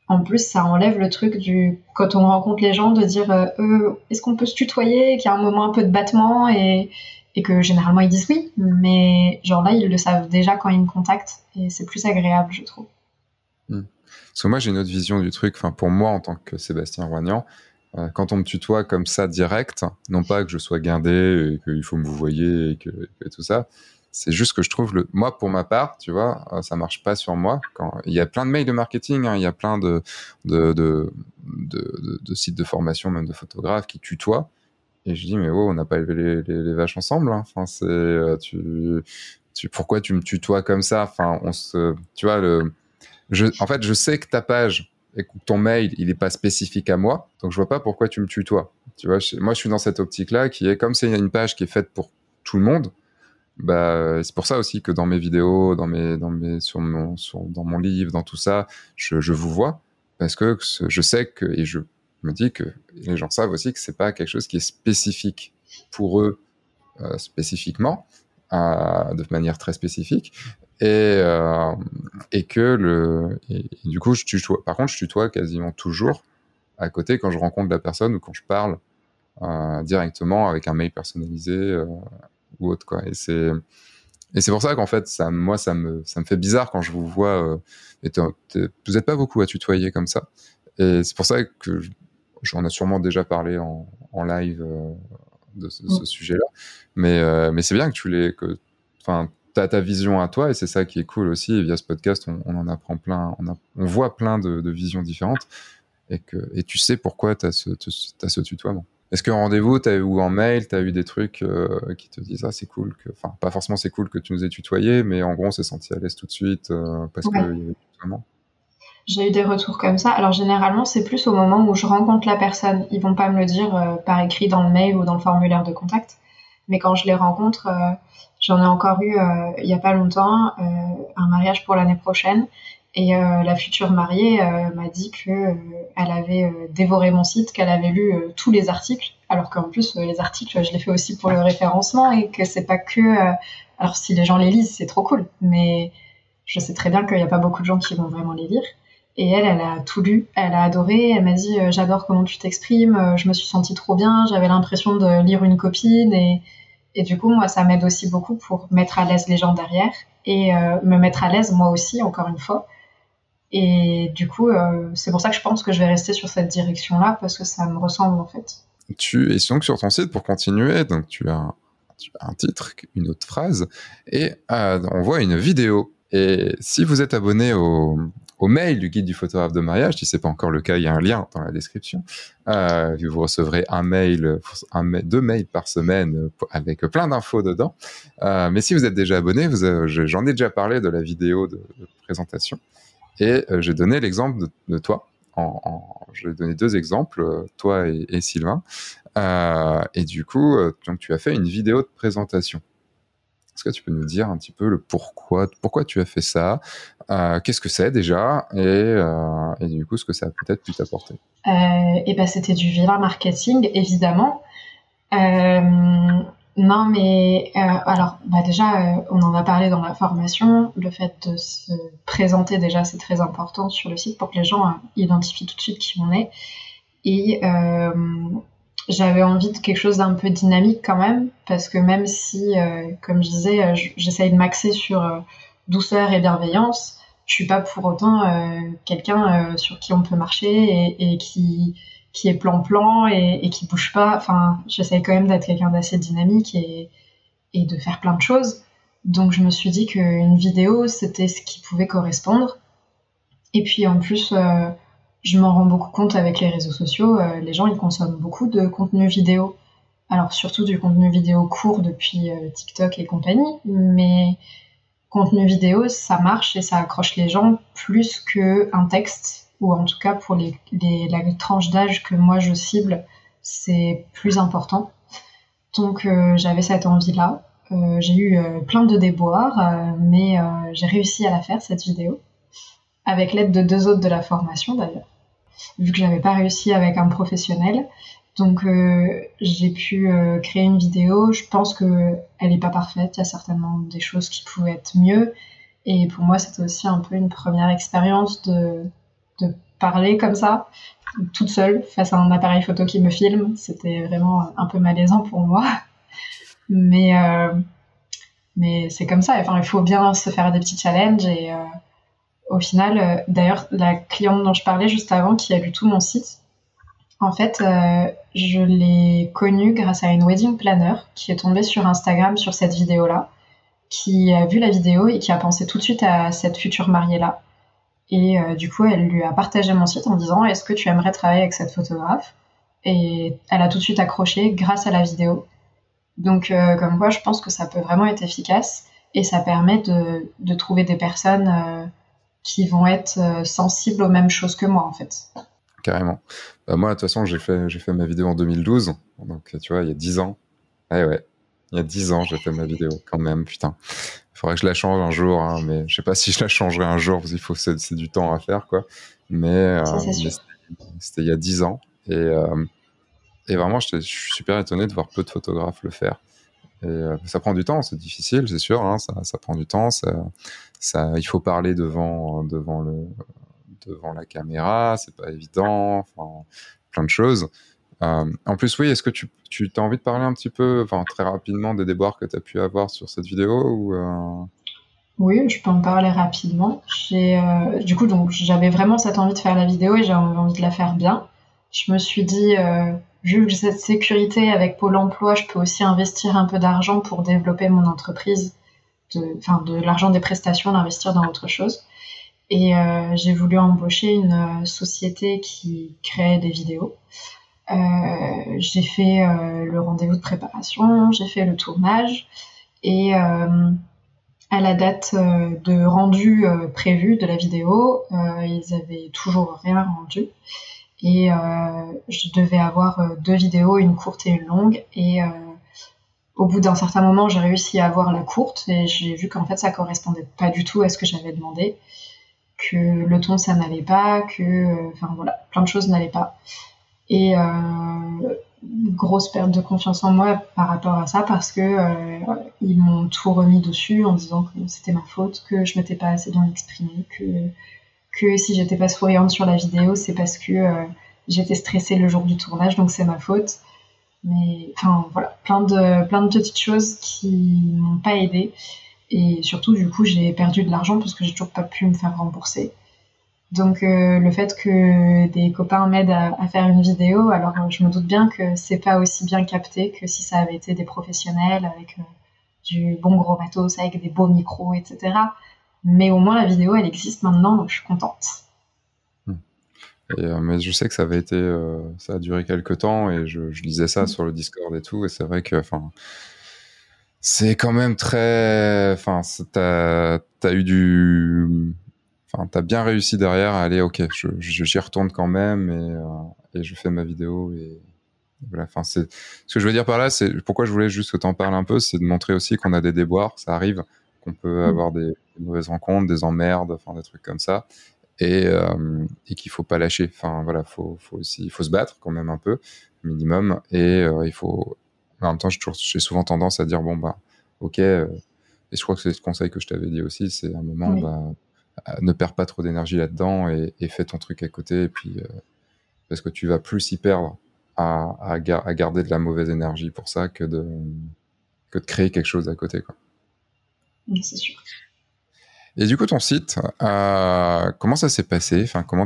en plus, ça enlève le truc du. Quand on rencontre les gens, de dire est-ce qu'on peut se tutoyer Qu'il y a un moment un peu de battement et, et que généralement ils disent oui. Mais genre là, ils le savent déjà quand ils me contactent et c'est plus agréable, je trouve. Parce que moi, j'ai une autre vision du truc. Enfin, pour moi, en tant que Sébastien Roignan, euh, quand on me tutoie comme ça direct, non pas que je sois guindé et qu'il faut me vous voyez et que, tout ça, c'est juste que je trouve le moi pour ma part tu vois euh, ça marche pas sur moi il y a plein de mails de marketing hein, il y a plein de sites de formation même de photographes qui tutoient et je dis mais oh on n'a pas élevé les, vaches ensemble hein. enfin c'est euh, tu pourquoi tu me tutoies comme ça? Enfin on se tu vois le en fait je sais que ta page écoute, ton mail, il n'est pas spécifique à moi, donc je vois pas pourquoi tu me tutoies. Tu vois, moi, je suis dans cette optique-là qui est comme c'est une page qui est faite pour tout le monde. Bah, c'est pour ça aussi que dans mes vidéos, dans mes, dans mes, sur mon, dans mon livre, dans tout ça, je, je vous vois parce que je sais que et je me dis que les gens savent aussi que c'est pas quelque chose qui est spécifique pour eux euh, spécifiquement, euh, de manière très spécifique, et, euh, et que le et, du coup je tutoie par contre je tutoie quasiment toujours à côté quand je rencontre la personne ou quand je parle euh, directement avec un mail personnalisé euh, ou autre quoi. Et c'est et c'est pour ça qu'en fait ça moi ça me ça me fait bizarre quand je vous vois vous êtes pas beaucoup à tutoyer comme ça. Et c'est pour ça que j'en ai sûrement déjà parlé en, en live de ce, ce mm. sujet là mais mais c'est bien que tu l'aies que enfin tu as ta vision à toi et c'est ça qui est cool aussi. Et via ce podcast, on, on en apprend plein, on, a, on voit plein de, de, visions différentes et, que, et tu sais pourquoi tu as, as, ce tutoiement. Est-ce qu'en rendez-vous, ou en mail, tu as eu des trucs euh, qui te disent Ah, c'est cool que. Enfin, pas forcément c'est cool que tu nous aies tutoyé, mais en gros, on s'est senti à l'aise tout de suite euh, parce ouais. qu'il y avait tutoiement? J'ai eu des retours comme ça. Alors, généralement, c'est plus au moment où je rencontre la personne. Ils vont pas me le dire euh, par écrit dans le mail ou dans le formulaire de contact. Mais quand je les rencontre, euh, J'en ai encore eu euh, il y a pas longtemps euh, un mariage pour l'année prochaine. Et euh, la future mariée m'a dit que elle avait dévoré mon site, qu'elle avait lu tous les articles, alors qu'en plus les articles je les fais aussi pour le référencement et que c'est pas que alors si les gens les lisent c'est trop cool, mais je sais très bien qu'il n'y a pas beaucoup de gens qui vont vraiment les lire. Et elle, elle a tout lu, elle a adoré, elle m'a dit j'adore comment tu t'exprimes, je me suis sentie trop bien, j'avais l'impression de lire une copine et, et du coup, moi, ça m'aide aussi beaucoup pour mettre à l'aise les gens derrière et euh, me mettre à l'aise moi aussi, encore une fois. Et du coup, euh, c'est pour ça que je pense que je vais rester sur cette direction-là parce que ça me ressemble en fait. Tu es donc sur ton site pour continuer, donc tu as, tu as un titre, une autre phrase, et euh, on voit une vidéo. Et si vous êtes abonné au, au mail du guide du photographe de mariage. Si c'est pas encore le cas, il y a un lien dans la description. Euh, vous recevrez un mail, un, deux mails par semaine avec plein d'infos dedans. Euh, mais si vous êtes déjà abonné, j'en ai déjà parlé de la vidéo de, présentation et euh, j'ai donné l'exemple de, toi. En, en, je vais donner deux exemples, toi et, Sylvain. Euh, et du coup, euh, tu as fait une vidéo de présentation. Est-ce que tu peux nous dire un petit peu le pourquoi, pourquoi tu as fait ça, euh, qu'est-ce que c'est déjà, et, euh, et, du coup ce que ça a peut-être pu t'apporter? Euh, Et ben c'était du viral marketing évidemment. Non mais alors bah déjà on en a parlé dans la formation, le fait de se présenter déjà c'est très important sur le site pour que les gens identifient tout de suite qui on est. Et j'avais envie de quelque chose d'un peu dynamique quand même, parce que même si, euh, comme je disais, euh, j'essaye de m'axer sur euh, douceur et bienveillance, je suis pas pour autant quelqu'un sur qui on peut marcher et, et qui, qui est plan-plan et, et, qui bouge pas. Enfin, j'essaye quand même d'être quelqu'un d'assez dynamique et, et de faire plein de choses. Donc je me suis dit qu'une vidéo, c'était ce qui pouvait correspondre. Et puis en plus, je m'en rends beaucoup compte avec les réseaux sociaux. Euh, les gens, ils consomment beaucoup de contenu vidéo. Alors, surtout du contenu vidéo court depuis euh, TikTok et compagnie. Mais contenu vidéo, ça marche et ça accroche les gens plus qu'un texte. Ou en tout cas, pour les, les la tranche d'âge que moi je cible, c'est plus important. Donc, euh, j'avais cette envie-là. Euh, j'ai eu euh, plein de déboires, mais j'ai réussi à la faire, cette vidéo avec l'aide de deux autres de la formation d'ailleurs vu que j'avais pas réussi avec un professionnel. Donc j'ai pu créer une vidéo. Je pense que elle n'est pas parfaite. Il y a certainement des choses qui pouvaient être mieux. Et pour moi, c'était aussi un peu une première expérience de, de parler comme ça, toute seule, face à un appareil photo qui me filme. C'était vraiment un peu malaisant pour moi. Mais, euh, mais c'est comme ça. Enfin, il faut bien se faire des petits challenges. Et euh, au final, euh, d'ailleurs, la cliente dont je parlais juste avant, qui a lu tout mon site, en fait, je l'ai connue grâce à une wedding planner qui est tombée sur Instagram sur cette vidéo-là qui a vu la vidéo et qui a pensé tout de suite à cette future mariée-là. Et euh, du coup, elle lui a partagé mon site en disant Est-ce que tu aimerais travailler avec cette photographe? Et elle a tout de suite accroché grâce à la vidéo. Donc, euh, comme quoi, je pense que ça peut vraiment être efficace et ça permet de, trouver des personnes euh, qui vont être sensibles aux mêmes choses que moi, en fait. Carrément. Bah, moi, de toute façon, j'ai fait, j'ai fait ma vidéo en 2012, donc tu vois, il y a 10 ans. Ouais, ouais. Il y a 10 ans, j'ai fait ma vidéo, quand même, putain. Il faudrait que je la change un jour, hein, mais je sais pas si je la changerai un jour, parce qu'il faut, c'est, du temps à faire, quoi. Mais, euh, c'était il y a 10 ans. Et, euh, et vraiment, je suis super étonné de voir peu de photographes le faire. Et, euh, ça prend du temps, c'est difficile, c'est sûr, hein, ça, ça, prend du temps. Ça, il faut parler devant, devant, le, devant la caméra, c'est pas évident, enfin, plein de choses. Euh, en plus, oui, est-ce que tu, tu as envie de parler un petit peu, enfin très rapidement, des déboires que tu as pu avoir sur cette vidéo ou, euh? Oui, je peux en parler rapidement. Euh, du coup, j'avais vraiment cette envie de faire la vidéo et j'avais envie de la faire bien. Je me suis dit, vu que cette sécurité avec Pôle Emploi, je peux aussi investir un peu d'argent pour développer mon entreprise, enfin de, de l'argent des prestations, d'investir dans autre chose. Et j'ai voulu embaucher une société qui crée des vidéos. Euh, j'ai fait euh, le rendez-vous de préparation, j'ai fait le tournage et euh, à la date de rendu prévu de la vidéo, ils avaient toujours rien rendu. Et je devais avoir deux vidéos, une courte et une longue. Au bout d'un certain moment, j'ai réussi à avoir la courte et j'ai vu qu'en fait, ça correspondait pas du tout à ce que j'avais demandé, que le ton ça n'allait pas, que, enfin voilà, plein de choses n'allaient pas. Et euh, grosse perte de confiance en moi par rapport à ça parce que euh, ils m'ont tout remis dessus en disant que c'était ma faute, que je m'étais pas assez bien exprimée, que que si j'étais pas souriante sur la vidéo, c'est parce que euh, j'étais stressée le jour du tournage, donc c'est ma faute. Mais enfin voilà, plein de plein de petites choses qui m'ont pas aidé et surtout du coup j'ai perdu de l'argent parce que j'ai toujours pas pu me faire rembourser. Donc euh, le fait que des copains m'aident à, faire une vidéo, alors euh, je me doute bien que c'est pas aussi bien capté que si ça avait été des professionnels avec euh, du bon gros matos, avec des beaux micros, etc. Mais au moins la vidéo elle existe maintenant, donc je suis contente. Hmm. mais je sais que ça avait été, ça a duré quelques temps et je, je lisais ça hmm. sur le Discord et tout, et c'est vrai que, enfin, c'est quand même très, enfin, t'as as eu du enfin, t'as bien réussi derrière à aller, ok, je, j'y retourne quand même et, euh, et je fais ma vidéo et voilà. Enfin, c'est ce que je veux dire par là, c'est pourquoi je voulais juste que t'en parles un peu, c'est de montrer aussi qu'on a des déboires, ça arrive, qu'on peut mm. avoir des, mauvaises rencontres, des emmerdes, enfin des trucs comme ça, et, euh, et qu'il faut pas lâcher. Enfin voilà, faut, faut aussi, il faut se battre quand même un peu, minimum, et euh, il faut. En même temps, j'ai souvent tendance à dire bon bah, ok. Euh, et je crois que c'est le conseil que je t'avais dit aussi, c'est un moment, bah, ne perds pas trop d'énergie là-dedans et, fais ton truc à côté. Et puis, euh, parce que tu vas plus y perdre à, garder de la mauvaise énergie pour ça que de, que de créer quelque chose à côté. Quoi. c'est sûr. Et du coup, ton site, euh, comment ça s'est passé? Enfin, comment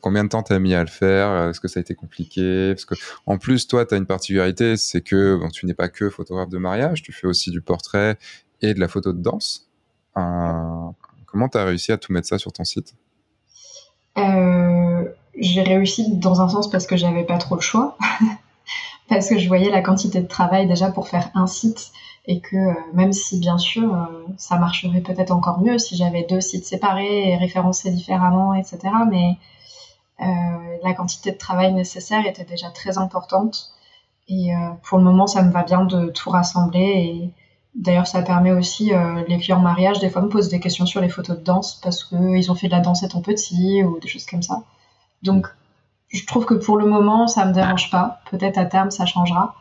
Combien de temps t'as mis à le faire? Est-ce que ça a été compliqué? Parce que en plus, toi, tu as une particularité, c'est que tu n'es pas que photographe de mariage, tu fais aussi du portrait et de la photo de danse. Comment tu as réussi à tout mettre ça sur ton site? Euh, J'ai réussi dans un sens parce que j'avais pas trop le choix. parce que je voyais la quantité de travail déjà pour faire un site et que euh, même si bien sûr euh, ça marcherait peut-être encore mieux si j'avais deux sites séparés et référencés différemment, etc. Mais la quantité de travail nécessaire était déjà très importante. Et pour le moment, ça me va bien de tout rassembler et, D'ailleurs, ça permet aussi, euh, les clients mariage, des fois, me posent des questions sur les photos de danse parce qu'ils ont fait de la danse étant petit ou des choses comme ça. Donc, je trouve que pour le moment, ça me dérange pas. Peut-être à terme, ça changera.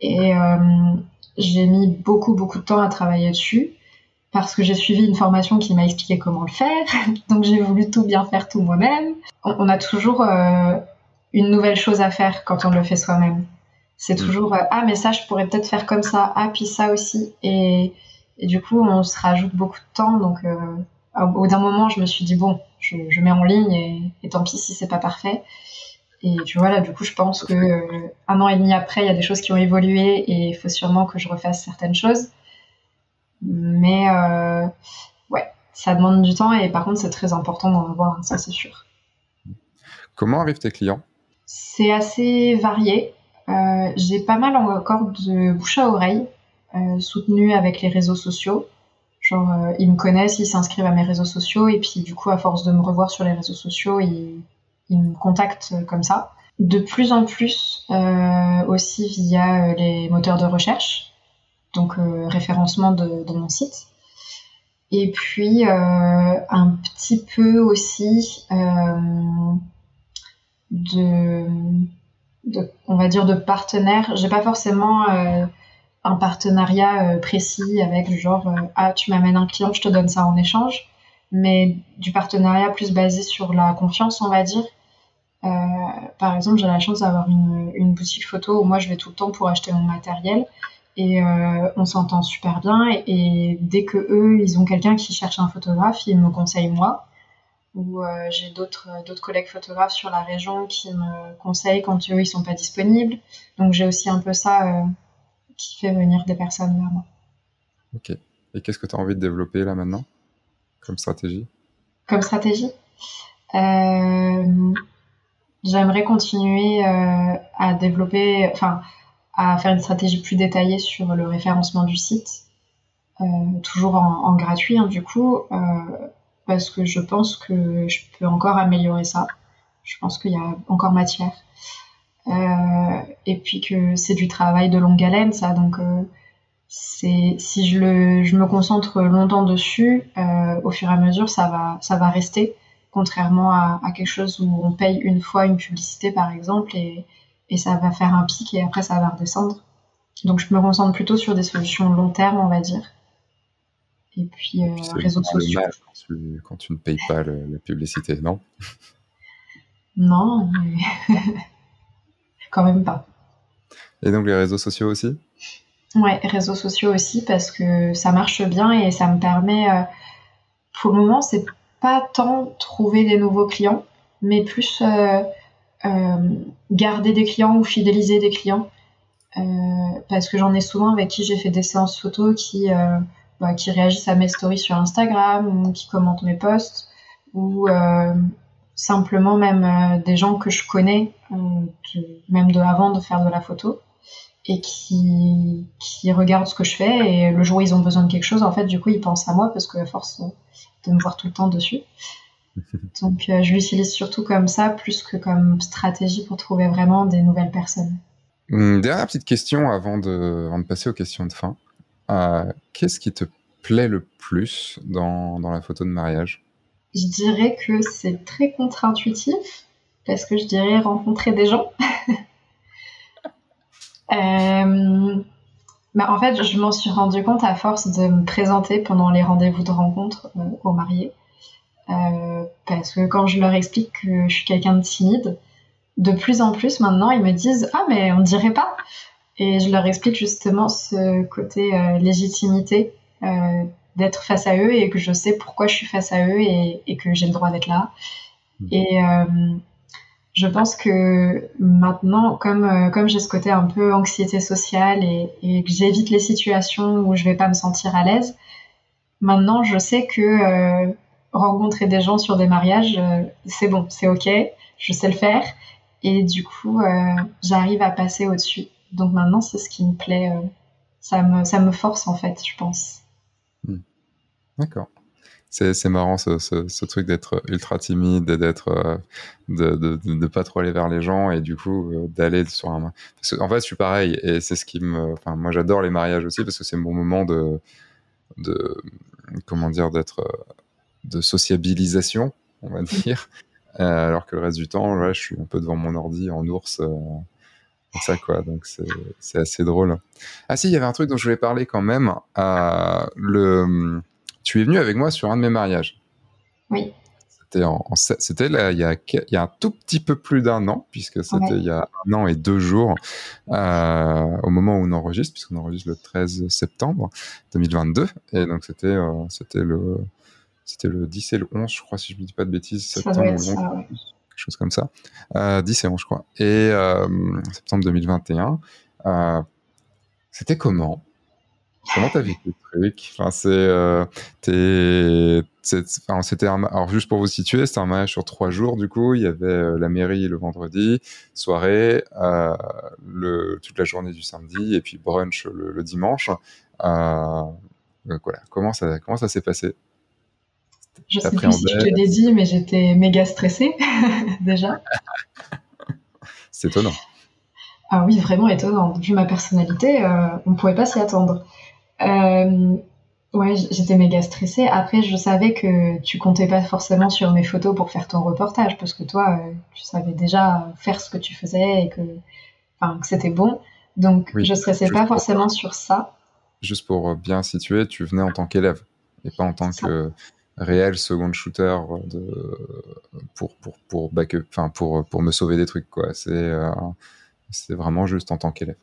Et euh, j'ai mis beaucoup, beaucoup de temps à travailler dessus parce que j'ai suivi une formation qui m'a expliqué comment le faire. Donc j'ai voulu tout bien faire tout moi-même. On, a toujours euh, une nouvelle chose à faire quand on le fait soi-même. C'est mm. toujours euh, ah mais ça je pourrais peut-être faire comme ça, ah puis ça aussi et, et du coup on se rajoute beaucoup de temps donc euh, au bout d'un moment je me suis dit bon je, je mets en ligne et, et, tant pis si c'est pas parfait et tu vois là du coup je pense que euh, un an et demi après il y a des choses qui ont évolué et il faut sûrement que je refasse certaines choses mais euh, ouais ça demande du temps et par contre c'est très important d'en avoir ça c'est sûr. Comment arrivent tes clients? C'est assez varié. Euh, j'ai pas mal encore de bouche à oreille soutenu avec les réseaux sociaux. Genre, ils me connaissent, ils s'inscrivent à mes réseaux sociaux et puis du coup, à force de me revoir sur les réseaux sociaux, ils, ils me contactent comme ça. De plus en plus euh, aussi via les moteurs de recherche, donc référencement de, mon site. Et puis un petit peu aussi de on va dire, de partenaires. J'ai pas forcément euh, un partenariat euh, précis avec genre euh, ah tu m'amènes un client, je te donne ça en échange, mais du partenariat plus basé sur la confiance, on va dire. Par exemple, j'ai la chance d'avoir une, une, boutique photo où moi je vais tout le temps pour acheter mon matériel et on s'entend super bien et, et, dès que eux ils ont quelqu'un qui cherche un photographe, ils me conseillent moi ou euh, j'ai d'autres euh, d'autres collègues photographes sur la région qui me conseillent quand eux ils sont pas disponibles. Donc j'ai aussi un peu ça euh, qui fait venir des personnes vers moi. Ok. Et qu'est-ce que tu as envie de développer là maintenant? Comme stratégie? Comme stratégie? Euh, J'aimerais continuer euh, à développer, enfin, à faire une stratégie plus détaillée sur le référencement du site, euh, toujours en, gratuit hein, du coup parce que je pense que je peux encore améliorer ça. Je pense qu'il y a encore matière. Euh, et puis que c'est du travail de longue haleine, ça. Donc, euh, c'est si je, le, me concentre longtemps dessus, euh, au fur et à mesure, ça va, ça va rester. Contrairement à, à, quelque chose où on paye une fois une publicité, par exemple, et, et ça va faire un pic et après ça va redescendre. Donc, je me concentre plutôt sur des solutions long terme, on va dire. Et puis, euh, réseaux sociaux. Quand tu, quand tu, ne payes pas le, la publicité, non? Non, mais quand même pas. Et donc les réseaux sociaux aussi? Ouais, réseaux sociaux aussi parce que ça marche bien et ça me permet. Euh, pour le moment, c'est pas tant trouver des nouveaux clients, mais plus euh, euh, garder des clients ou fidéliser des clients. Euh, parce que j'en ai souvent avec qui j'ai fait des séances photos qui bah, réagissent à mes stories sur Instagram ou qui commentent mes posts ou simplement même des gens que je connais même de avant de faire de la photo et qui, qui regardent ce que je fais et le jour où ils ont besoin de quelque chose en fait du coup ils pensent à moi parce que à force de me voir tout le temps dessus. Donc euh, je l'utilise surtout comme ça plus que comme stratégie pour trouver vraiment des nouvelles personnes. Une dernière petite question avant de, avant de passer aux questions de fin. Euh, qu'est-ce qui te plaît le plus dans, dans la photo de mariage? Je dirais que c'est très contre-intuitif, parce que je dirais rencontrer des gens. euh, bah en fait, je m'en suis rendu compte à force de me présenter pendant les rendez-vous de rencontre euh, aux mariés. Euh, parce que quand je leur explique que je suis quelqu'un de timide, de plus en plus maintenant, ils me disent Ah, mais on dirait pas et je leur explique justement ce côté euh, légitimité d'être face à eux et que je sais pourquoi je suis face à eux et, et que j'ai le droit d'être là. Mmh. Et je pense que maintenant, comme, euh, comme j'ai ce côté un peu anxiété sociale et, que j'évite les situations où je vais pas me sentir à l'aise, maintenant je sais que euh, rencontrer des gens sur des mariages, euh, c'est bon, c'est ok, je sais le faire. Et du coup, j'arrive à passer au-dessus. Donc maintenant, c'est ce qui me plaît. Ça, me, ça me force, en fait, je pense. Hmm. D'accord. C'est marrant ce, ce, ce truc d'être ultra timide et d'être euh, de, de, de, de, pas trop aller vers les gens et du coup euh, d'aller sur un parce que, en fait je suis pareil et c'est ce qui me enfin moi j'adore les mariages aussi parce que c'est mon moment de de comment dire d'être de sociabilisation on va dire alors que le reste du temps, là, je suis un peu devant mon ordi en ours. ça quoi, donc c'est assez drôle. Ah si, il y avait un truc dont je voulais parler quand même. le, tu es venu avec moi sur un de mes mariages. Oui. C'était il, y a, il y a un tout petit peu plus d'un an, puisque c'était il y a un an et deux jours, euh, au moment où on enregistre, puisqu'on enregistre le 13 septembre 2022. Et donc, c'était euh, c'était le, c'était le 10 et le 11, je crois, si je ne dis pas de bêtises, septembre quelque chose comme ça. Euh, 10 et 11, je crois. Et euh, septembre 2021. c'était comment? Comment t'as vécu le truc? Enfin, c'est, euh, c'était un, alors juste pour vous situer, c'était un mariage sur trois jours. Du coup, il y avait euh, la mairie le vendredi, soirée, euh, le, toute la journée du samedi, et puis brunch le, dimanche. Euh, donc voilà, comment ça, comment ça s'est passé? Je sais plus si je te l'ai dit, mais j'étais méga stressée déjà. c'est étonnant. Ah oui, vraiment étonnant. Vu ma personnalité, on ne pouvait pas s'y attendre. Euh, ouais, j'étais méga stressée. Après, je savais que tu comptais pas forcément sur mes photos pour faire ton reportage, parce que toi, euh, tu savais déjà faire ce que tu faisais et que, enfin, que c'était bon. Donc, je stressais pas forcément sur ça. Juste pour bien situer, tu venais en tant qu'élève et pas en tant que réel second shooter de, pour, pour, pour, enfin, pour, pour me sauver des trucs, quoi. C'est euh, c'est vraiment juste en tant qu'élève.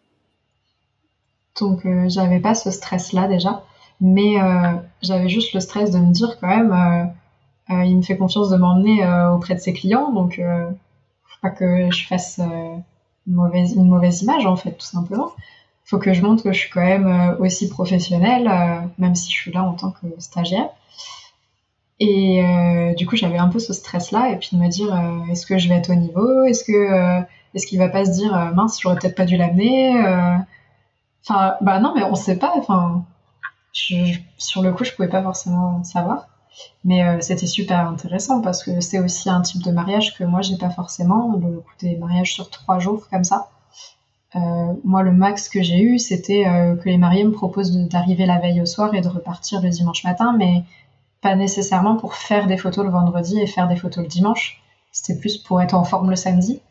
Donc euh, j'avais pas ce stress-là déjà, mais euh, j'avais juste le stress de me dire quand même, euh, il me fait confiance de m'emmener auprès de ses clients, donc faut pas que je fasse une mauvaise, image en fait, tout simplement. Faut que je montre que je suis quand même aussi professionnelle, même si je suis là en tant que stagiaire. Et du coup, j'avais un peu ce stress-là, et puis de me dire, est-ce que je vais être au niveau? Est-ce que est-ce qu'il va pas se dire, mince, j'aurais peut-être pas dû l'amener? Enfin, bah non, mais on sait pas. Enfin, sur le coup, je pouvais pas forcément savoir. Mais euh, c'était super intéressant parce que c'est aussi un type de mariage que moi j'ai pas forcément. Le coup des mariages sur trois jours comme ça. Euh, moi, le max que j'ai eu, c'était euh, que les mariés me proposent d'arriver la veille au soir et de repartir le dimanche matin, mais pas nécessairement pour faire des photos le vendredi et faire des photos le dimanche. C'était plus pour être en forme le samedi.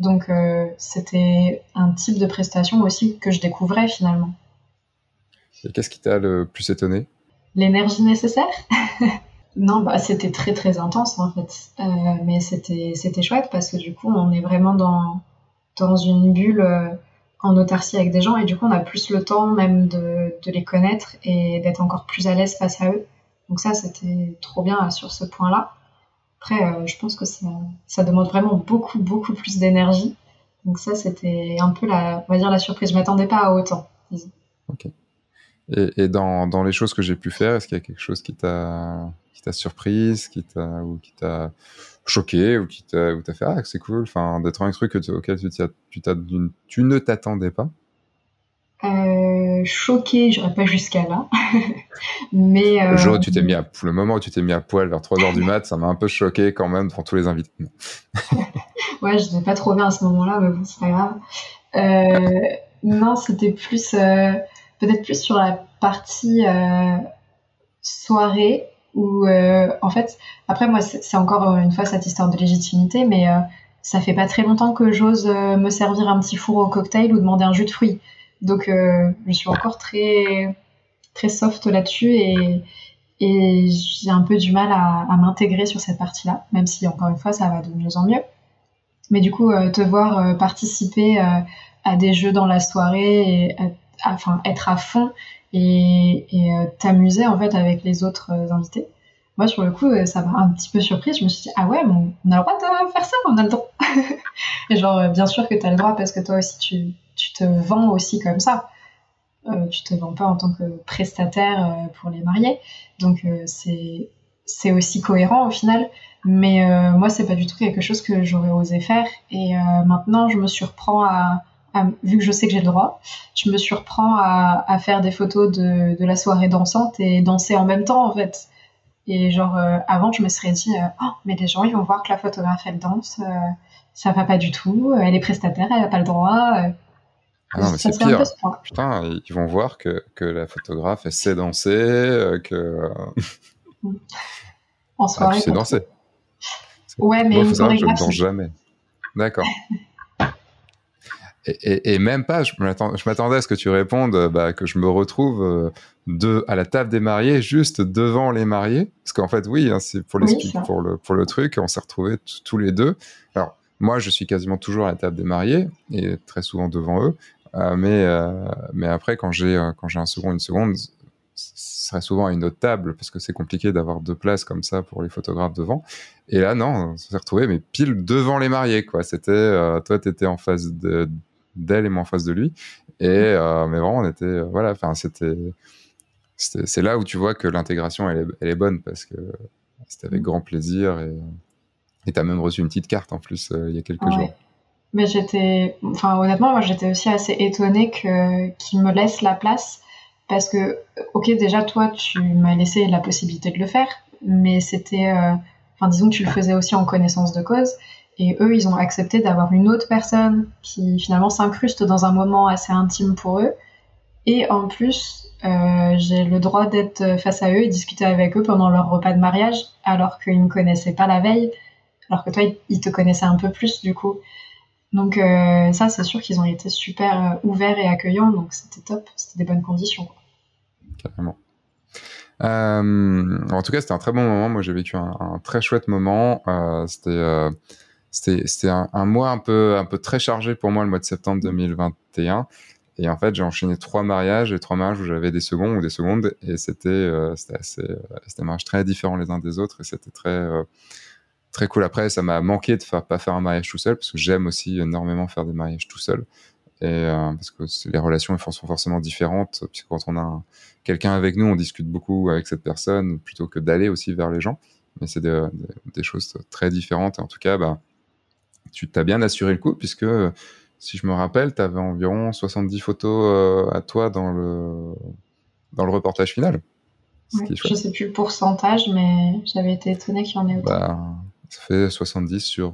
Donc euh, c'était un type de prestation aussi que je découvrais finalement. Et qu'est-ce qui t'a le plus étonné? L'énergie nécessaire? Non, bah, c'était très très intense en fait. Euh, mais c'était, c'était chouette parce que du coup on est vraiment dans, dans une bulle euh, en autarcie avec des gens et du coup on a plus le temps même de, de les connaître et d'être encore plus à l'aise face à eux. Donc ça c'était trop bien sur ce point-là. Après, euh, je pense que ça, ça, demande vraiment beaucoup, beaucoup plus d'énergie. Donc ça, c'était un peu la, on va dire la surprise. Je m'attendais pas à autant. Ok. Et, et dans, dans, les choses que j'ai pu faire, est-ce qu'il y a quelque chose qui t'a surprise, qui t'a ou qui t'a choqué ou qui t'a fait ah c'est cool, enfin d'être un truc auquel tu ne t'attendais pas? Euh, choquée, j'irais pas jusqu'à là. mais euh, le jour où tu t'es mis à le moment où tu t'es mis à poil vers 3 heures du mat, ça m'a un peu choqué quand même devant tous les invités. ouais, je n'étais pas trop bien à ce moment-là, mais bon, c'est pas grave. Euh, non, c'était plus euh, peut-être plus sur la partie soirée où en fait après moi c'est encore une fois cette histoire de légitimité, mais ça fait pas très longtemps que j'ose me servir un petit four au cocktail ou demander un jus de fruits. Donc, euh, je suis encore très, très soft là-dessus et, j'ai un peu du mal à, m'intégrer sur cette partie-là, même si, encore une fois, ça va de mieux en mieux. Mais du coup, euh, te voir euh, participer à des jeux dans la soirée et enfin, être à fond et, et t'amuser en fait avec les autres invités. Moi, sur le coup, ça m'a un petit peu surprise. Je me suis dit, ah ouais, on a le droit de faire ça, on a le droit. et genre, bien sûr que tu as le droit parce que toi aussi, tu, tu te vends aussi comme ça. Euh, tu te vends pas en tant que prestataire euh, pour les mariés. Donc euh, c'est aussi cohérent au final. Mais euh, moi, c'est pas du tout quelque chose que j'aurais osé faire. Et maintenant, je me surprends à, à, vu que je sais que j'ai le droit, je me surprends à, à faire des photos de, de, la soirée dansante et danser en même temps en fait. Et genre avant, je me serais dit, oh, mais les gens ils vont voir que la photographe elle danse, ça va pas du tout, elle est prestataire, elle a pas le droit. Ah non, mais c'est pire. Putain, ils vont voir que, que la photographe, elle sait danser, euh, que. en soirée. Ah, tu sais danser. Ouais, mais Moi, faut savoir que je ne dors jamais. D'accord. Et, et, même pas, je m'attendais à ce que tu répondes euh, bah, que je me retrouve euh, de, à la table des mariés, juste devant les mariés. Parce qu'en fait, oui, hein, c'est pour, pour, le, pour le truc, on s'est retrouvés tous les deux. Alors, moi, je suis quasiment toujours à la table des mariés et très souvent devant eux. Euh, mais, euh, mais après, quand j'ai euh, quand j'ai un second, une seconde, ce serait souvent à une autre table parce que c'est compliqué d'avoir deux places comme ça pour les photographes devant. Et là, non, on s'est retrouvé mais pile devant les mariés, quoi. C'était, euh, toi, t'étais en face d'elle et moi en face de lui. Et euh, mais vraiment, on était, voilà, enfin, c'était, c'est là où tu vois que l'intégration elle, elle, est bonne parce que c'était avec grand plaisir et et t'as même reçu une petite carte en plus il y a quelques jours. Mais j'étais, enfin honnêtement, moi j'étais aussi assez étonnée que qu'il me laisse la place parce que, ok, déjà toi tu m'as laissé la possibilité de le faire, mais c'était, euh, enfin disons que tu le faisais aussi en connaissance de cause. Et eux, ils ont accepté d'avoir une autre personne qui finalement s'incruste dans un moment assez intime pour eux. Et en plus, euh, j'ai le droit d'être face à eux et discuter avec eux pendant leur repas de mariage, alors qu'ils ne me connaissaient pas la veille, alors que toi, ils te connaissaient un peu plus du coup. Donc euh, ça, c'est sûr qu'ils ont été super euh, ouverts et accueillants, donc c'était top, c'était des bonnes conditions. Carrément. Euh, en tout cas, c'était un très bon moment. Moi, j'ai vécu un, très chouette moment. c'était c'était un, un, mois un peu un peu très chargé pour moi le mois de septembre 2021. Et en fait, j'ai enchaîné trois mariages et trois mariages où j'avais des secondes ou des secondes, et c'était c'était assez c'était des mariages très différents les uns des autres, et c'était très très cool. Après, ça m'a manqué de faire pas faire un mariage tout seul parce que j'aime aussi énormément faire des mariages tout seul. Et euh, parce que les relations sont forcément différentes. Puisque quand on a quelqu'un avec nous, on discute beaucoup avec cette personne plutôt que d'aller aussi vers les gens. Mais c'est des, des, choses très différentes. Et en tout cas, bah, tu t'as bien assuré le coup puisque si je me rappelle, tu avais environ 70 photos euh, à toi dans le dans le reportage final. Ouais, je sais plus le pourcentage, mais j'avais été étonné qu'il y en ait autant. Bah, ça fait 70 sur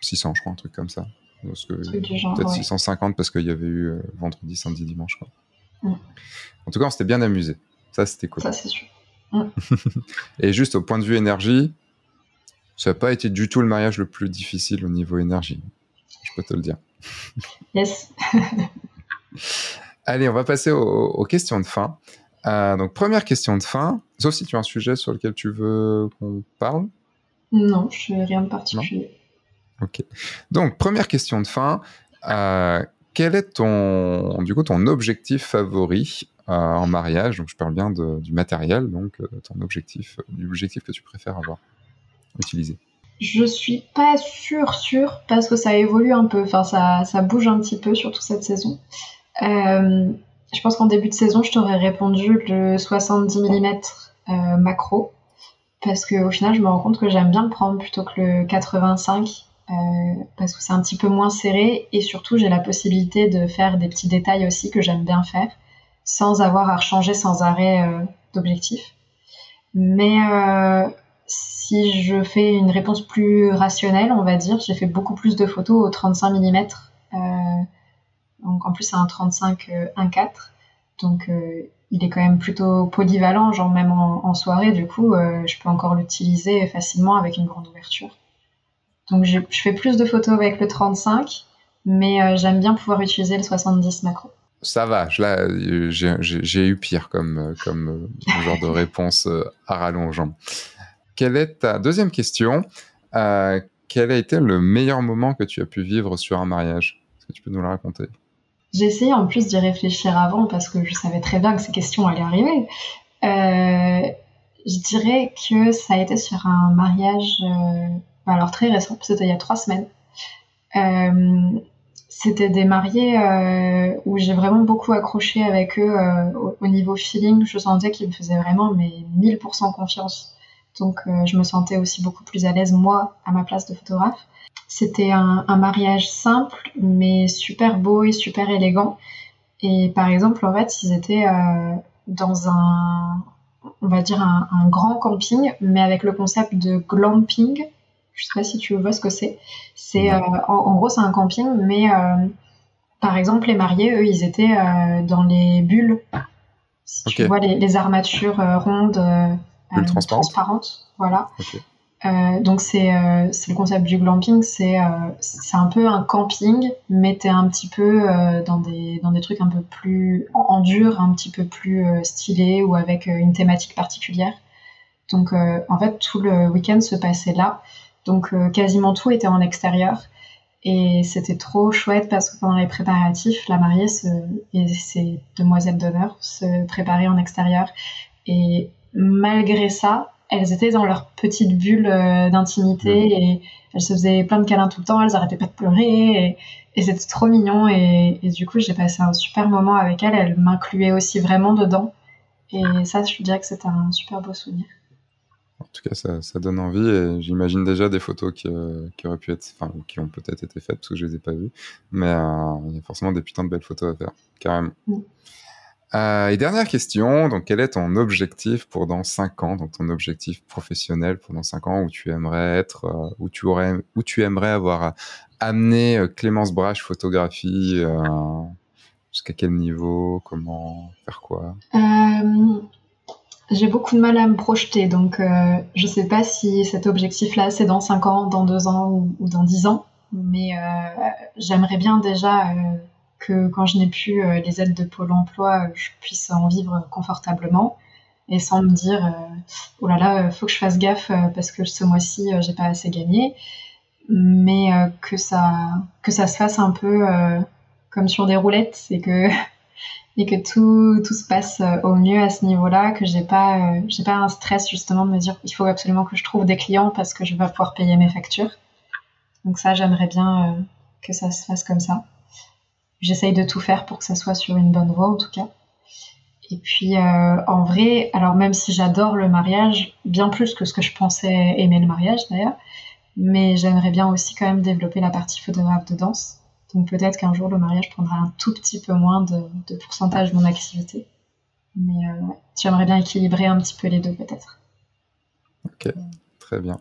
600, euh, je crois, un truc comme ça. Peut-être 650 parce qu'il y avait eu euh, vendredi, samedi, dimanche. Quoi. Mm. En tout cas, on s'était bien amusé. Ça, c'était cool. Ça, c'est sûr. Mm. Et juste au point de vue énergie, ça n'a pas été du tout le mariage le plus difficile au niveau énergie. Je peux te le dire. Yes. Allez, on va passer aux questions de fin. Euh, donc, première question de fin, sauf si tu as un sujet sur lequel tu veux qu'on parle. Non, je n'ai rien de particulier. Ok. Donc, première question de fin. Euh, quel est ton, du coup, ton objectif favori euh, en mariage? Donc, je parle bien du matériel, donc ton objectif, l'objectif que tu préfères avoir, utiliser. Je suis pas sûre, sûre, parce que ça évolue un peu. Enfin, ça, ça bouge un petit peu, surtout cette saison. Euh, je pense qu'en début de saison, je t'aurais répondu le 70 mm euh, macro. Parce qu'au final, je me rends compte que j'aime bien le prendre plutôt que le 85. Euh, parce que c'est un petit peu moins serré. Et surtout, j'ai la possibilité de faire des petits détails aussi que j'aime bien faire. Sans avoir à rechanger sans arrêt euh, d'objectif. Mais si je fais une réponse plus rationnelle, on va dire, j'ai fait beaucoup plus de photos au 35 mm. Donc en plus c'est un 35 1.4. Euh, Donc euh, il est quand même plutôt polyvalent, genre même en, soirée, du coup, euh, je peux encore l'utiliser facilement avec une grande ouverture. Donc je, fais plus de photos avec le 35, mais j'aime bien pouvoir utiliser le 70 macro. Ça va, j'ai eu pire comme, comme genre de réponse à rallonge. Quelle est ta deuxième question Quel a été le meilleur moment que tu as pu vivre sur un mariage? Est-ce que tu peux nous le raconter? J'ai essayé en plus d'y réfléchir avant parce que je savais très bien que ces questions allaient arriver. Euh, je dirais que ça a été sur un mariage, euh, alors très récent, c'était il y a trois semaines. Euh, c'était des mariés où j'ai vraiment beaucoup accroché avec eux au, au, niveau feeling. Je sentais qu'ils me faisaient vraiment mais 1000% confiance. Donc je me sentais aussi beaucoup plus à l'aise moi à ma place de photographe. C'était un, mariage simple, mais super beau et super élégant. Et par exemple, en fait, ils étaient euh, dans un, on va dire un, grand camping, mais avec le concept de glamping. Je sais pas si tu vois ce que c'est. C'est euh, en, gros c'est un camping, mais euh, par exemple les mariés, eux, ils étaient dans les bulles. Si tu vois les, armatures rondes, transparentes. voilà. Euh, donc c'est euh, c'est le concept du glamping, c'est euh, c'est un peu un camping, mais t'es un petit peu dans des dans des trucs un peu plus en, dur, un petit peu plus stylé ou avec une thématique particulière. Donc en fait tout le week-end se passait là, donc quasiment tout était en extérieur. Et c'était trop chouette parce que pendant les préparatifs, la mariée et ses demoiselles d'honneur se préparaient en extérieur. Et malgré ça elles étaient dans leur petite bulle euh, d'intimité et elles se faisaient plein de câlins tout le temps, elles arrêtaient pas de pleurer et, et c'était trop mignon et, et, du coup j'ai passé un super moment avec elles, elles m'incluaient aussi vraiment dedans et ça je dirais que c'était un super beau souvenir. En tout cas, ça, ça donne envie et j'imagine déjà des photos qui, euh, qui, auraient pu être, enfin, qui ont peut-être été faites parce que je les ai pas vues, mais euh, il y a forcément des putains de belles photos à faire, carrément. Mm. Euh, et dernière question, donc quel est ton objectif pour dans 5 ans, donc ton objectif professionnel pour dans 5 ans où tu aimerais être, euh, où tu aurais, où tu aimerais avoir amené euh, Clémence Brache photographie jusqu'à quel niveau, comment faire quoi? J'ai beaucoup de mal à me projeter, donc je sais pas si cet objectif-là c'est dans 5 ans, dans 2 ans ou, ou dans 10 ans, mais j'aimerais bien déjà que quand je n'ai plus euh, les aides de Pôle emploi, je puisse en vivre confortablement et sans me dire euh, oh là là, faut que je fasse gaffe euh, parce que ce mois-ci j'ai pas assez gagné, mais que ça que ça se fasse un peu comme sur des roulettes et que et que tout, tout se passe au mieux à ce niveau-là, que j'ai pas pas un stress justement de me dire il faut absolument que je trouve des clients parce que je vais pouvoir payer mes factures. Donc ça j'aimerais bien que ça se fasse comme ça j'essaye de tout faire pour que ça soit sur une bonne voie en tout cas. Et puis euh, en vrai, alors même si j'adore le mariage, bien plus que ce que je pensais aimer le mariage d'ailleurs, mais j'aimerais bien aussi quand même développer la partie photographe de danse. Donc peut-être qu'un jour le mariage prendra un tout petit peu moins de, pourcentage de mon activité. Mais euh, j'aimerais bien équilibrer un petit peu les deux peut-être. Ok, très bien.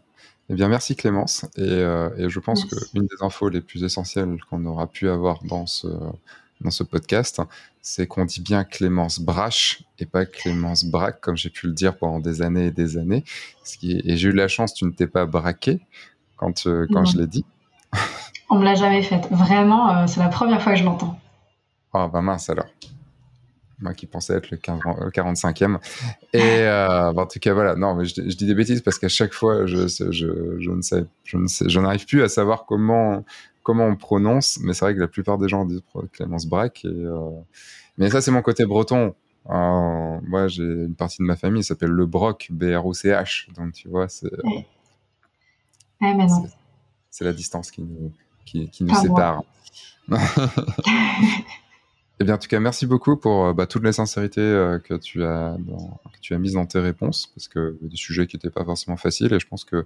Eh bien, merci Clémence. Et, euh, et je pense qu'une des infos les plus essentielles qu'on aura pu avoir dans ce, dans ce podcast, c'est qu'on dit bien Clémence Brache et pas Clémence Braque, comme j'ai pu le dire pendant des années et des années. Ce qui est... Et j'ai eu la chance, tu ne t'es pas braqué quand, euh, quand je l'ai dit. On me l'a jamais faite. Vraiment, euh, c'est la première fois que je l'entends. Ah, bah mince alors moi qui pensais être le 15, 45e. Et euh, en tout cas, voilà. Non, mais je, je dis des bêtises parce qu'à chaque fois, je, je, je, ne sais, je ne sais, je n'arrive plus à savoir comment comment on prononce. Mais c'est vrai que la plupart des gens disent Clémence Braque. Et, euh... Mais ça, c'est mon côté breton. Euh, moi, j'ai une partie de ma famille qui s'appelle le Broc, B-R-O-C-H. Donc, tu vois, c'est. Ouais. Ouais, mais non. C'est la distance qui nous, qui, qui nous sépare. Eh bien, en tout cas, merci beaucoup pour bah, toute la sincérité euh, que tu as dans, que tu as mise dans tes réponses, parce que des sujets qui n'étaient pas forcément faciles, et je pense que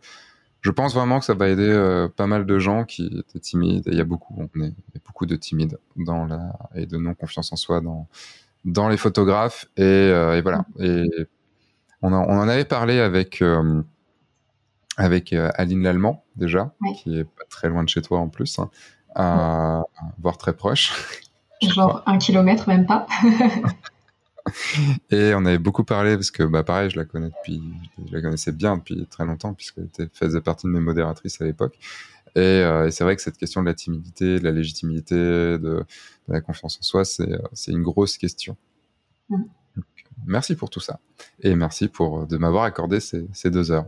je pense vraiment que ça va aider euh, pas mal de gens qui étaient timides. Et il y a beaucoup, on est, il y a beaucoup de timides dans la et de non confiance en soi dans dans les photographes. Et, euh, et voilà. Et on, a, on en avait parlé avec euh, avec Aline Lallemand déjà, qui est pas très loin de chez toi en plus, hein, voire très proche. Genre un kilomètre, même pas. et on avait beaucoup parlé parce que, bah, pareil, je la connais depuis, je la connaissais bien depuis très longtemps puisqu'elle faisait partie de mes modératrices à l'époque. Et, euh, et c'est vrai que cette question de la timidité, de la légitimité, de, de la confiance en soi, c'est, c'est une grosse question. Mm. Donc, merci pour tout ça. Et merci pour de m'avoir accordé ces, ces deux heures.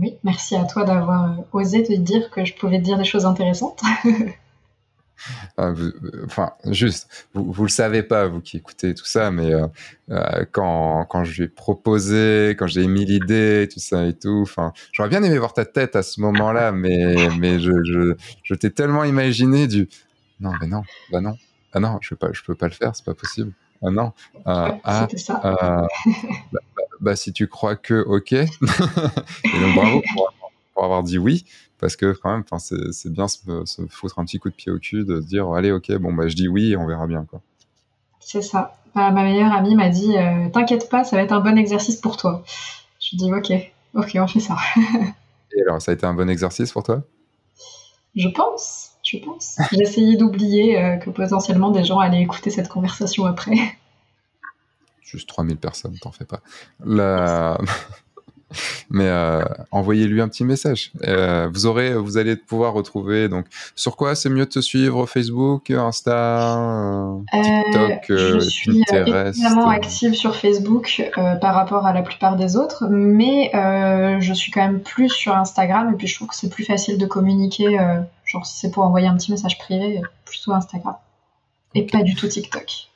Oui, merci à toi d'avoir osé te dire que je pouvais te dire des choses intéressantes. Euh, enfin, juste, vous, vous le savez pas, vous qui écoutez tout ça, mais euh, euh, quand, quand je lui ai proposé, quand j'ai émis l'idée, tout ça et tout, enfin, j'aurais bien aimé voir ta tête à ce moment-là, mais, mais je, je, je t'ai tellement imaginé du non, mais non, bah non, ah non, je peux pas, je peux pas le faire, c'est pas possible. Ah non, euh, ah, ça. bah, bah, bah, si tu crois que, ok. et donc bravo pour, pour avoir dit oui parce que quand même, c'est bien se, se, foutre un petit coup de pied au cul, de se dire allez ok bon bah je dis oui on verra bien quoi. C'est ça. Bah, ma meilleure amie m'a dit euh, t'inquiète pas, ça va être un bon exercice pour toi. Je dis ok, ok on fait ça. et alors ça a été un bon exercice pour toi? Je pense, je pense. J'ai essayé d'oublier euh, que potentiellement des gens allaient écouter cette conversation après. Juste 3000 personnes, t'en fais pas. La... Mais euh, envoyez-lui un petit message. Euh, vous aurez, vous allez pouvoir retrouver. Donc, sur quoi c'est mieux de te suivre Facebook, Insta, TikTok, Je suis évidemment active sur Facebook par rapport à la plupart des autres, mais je suis quand même plus sur Instagram. Et puis, je trouve que c'est plus facile de communiquer. genre, si c'est pour envoyer un petit message privé, plutôt Instagram et pas du tout TikTok.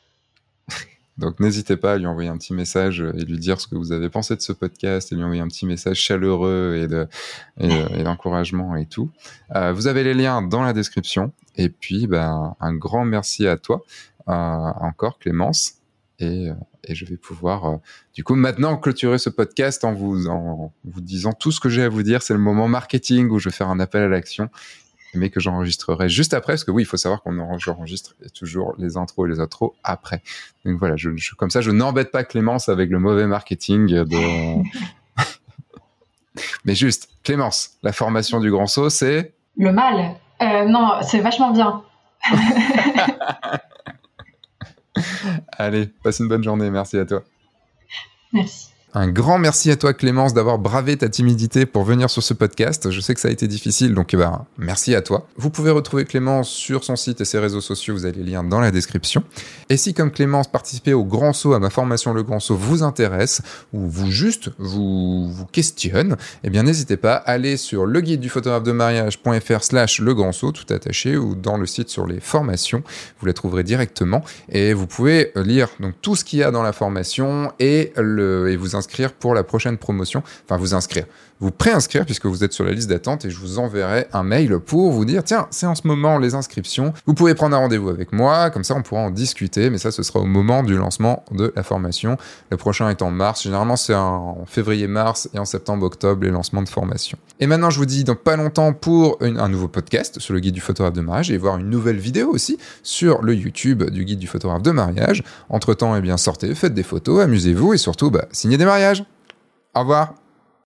Donc n'hésitez pas à lui envoyer un petit message et lui dire ce que vous avez pensé de ce podcast et lui envoyer un petit message chaleureux et et, d'encouragement et tout. Euh, vous avez les liens dans la description et puis ben un grand merci à toi euh, encore Clémence et, euh, et je vais pouvoir euh, du coup maintenant clôturer ce podcast en vous en vous disant tout ce que j'ai à vous dire. C'est le moment marketing où je vais faire un appel à l'action mais que j'enregistrerai juste après, parce que oui, il faut savoir qu'on enregistre toujours les intros et les outros après. Donc voilà, je, comme ça, je n'embête pas Clémence avec le mauvais marketing de. mais juste, Clémence, la formation du grand saut, c'est. Le mal. Euh, non, c'est vachement bien. Allez, passe une bonne journée. Merci à toi. Merci. Un grand merci à toi Clémence d'avoir bravé ta timidité pour venir sur ce podcast. Je sais que ça a été difficile, donc eh ben, merci à toi. Vous pouvez retrouver Clémence sur son site et ses réseaux sociaux, vous avez les liens dans la description. Et si comme Clémence, participer au Grand Saut, à ma formation Le Grand Saut vous intéresse, ou vous juste vous, vous questionne, eh bien n'hésitez pas, à aller sur le guide du photographe de mariage.fr slash le grand saut, tout attaché, ou dans le site sur les formations, vous la trouverez directement. Et vous pouvez lire donc tout ce qu'il y a dans la formation et, le, et vous inscrire pour la prochaine promotion. Enfin, vous inscrire. Vous préinscrire puisque vous êtes sur la liste d'attente et je vous enverrai un mail pour vous dire tiens, c'est en ce moment les inscriptions. Vous pouvez prendre un rendez-vous avec moi, comme ça on pourra en discuter, mais ça ce sera au moment du lancement de la formation. Le prochain est en mars. Généralement, c'est en février-mars et en septembre-octobre les lancements de formation. Et maintenant, je vous dis dans pas longtemps pour un nouveau podcast sur le guide du photographe de mariage et voir une nouvelle vidéo aussi sur le YouTube du guide du photographe de mariage. Entre temps, eh bien, sortez, faites des photos, amusez-vous et surtout, bah, signez des mariages. Au revoir.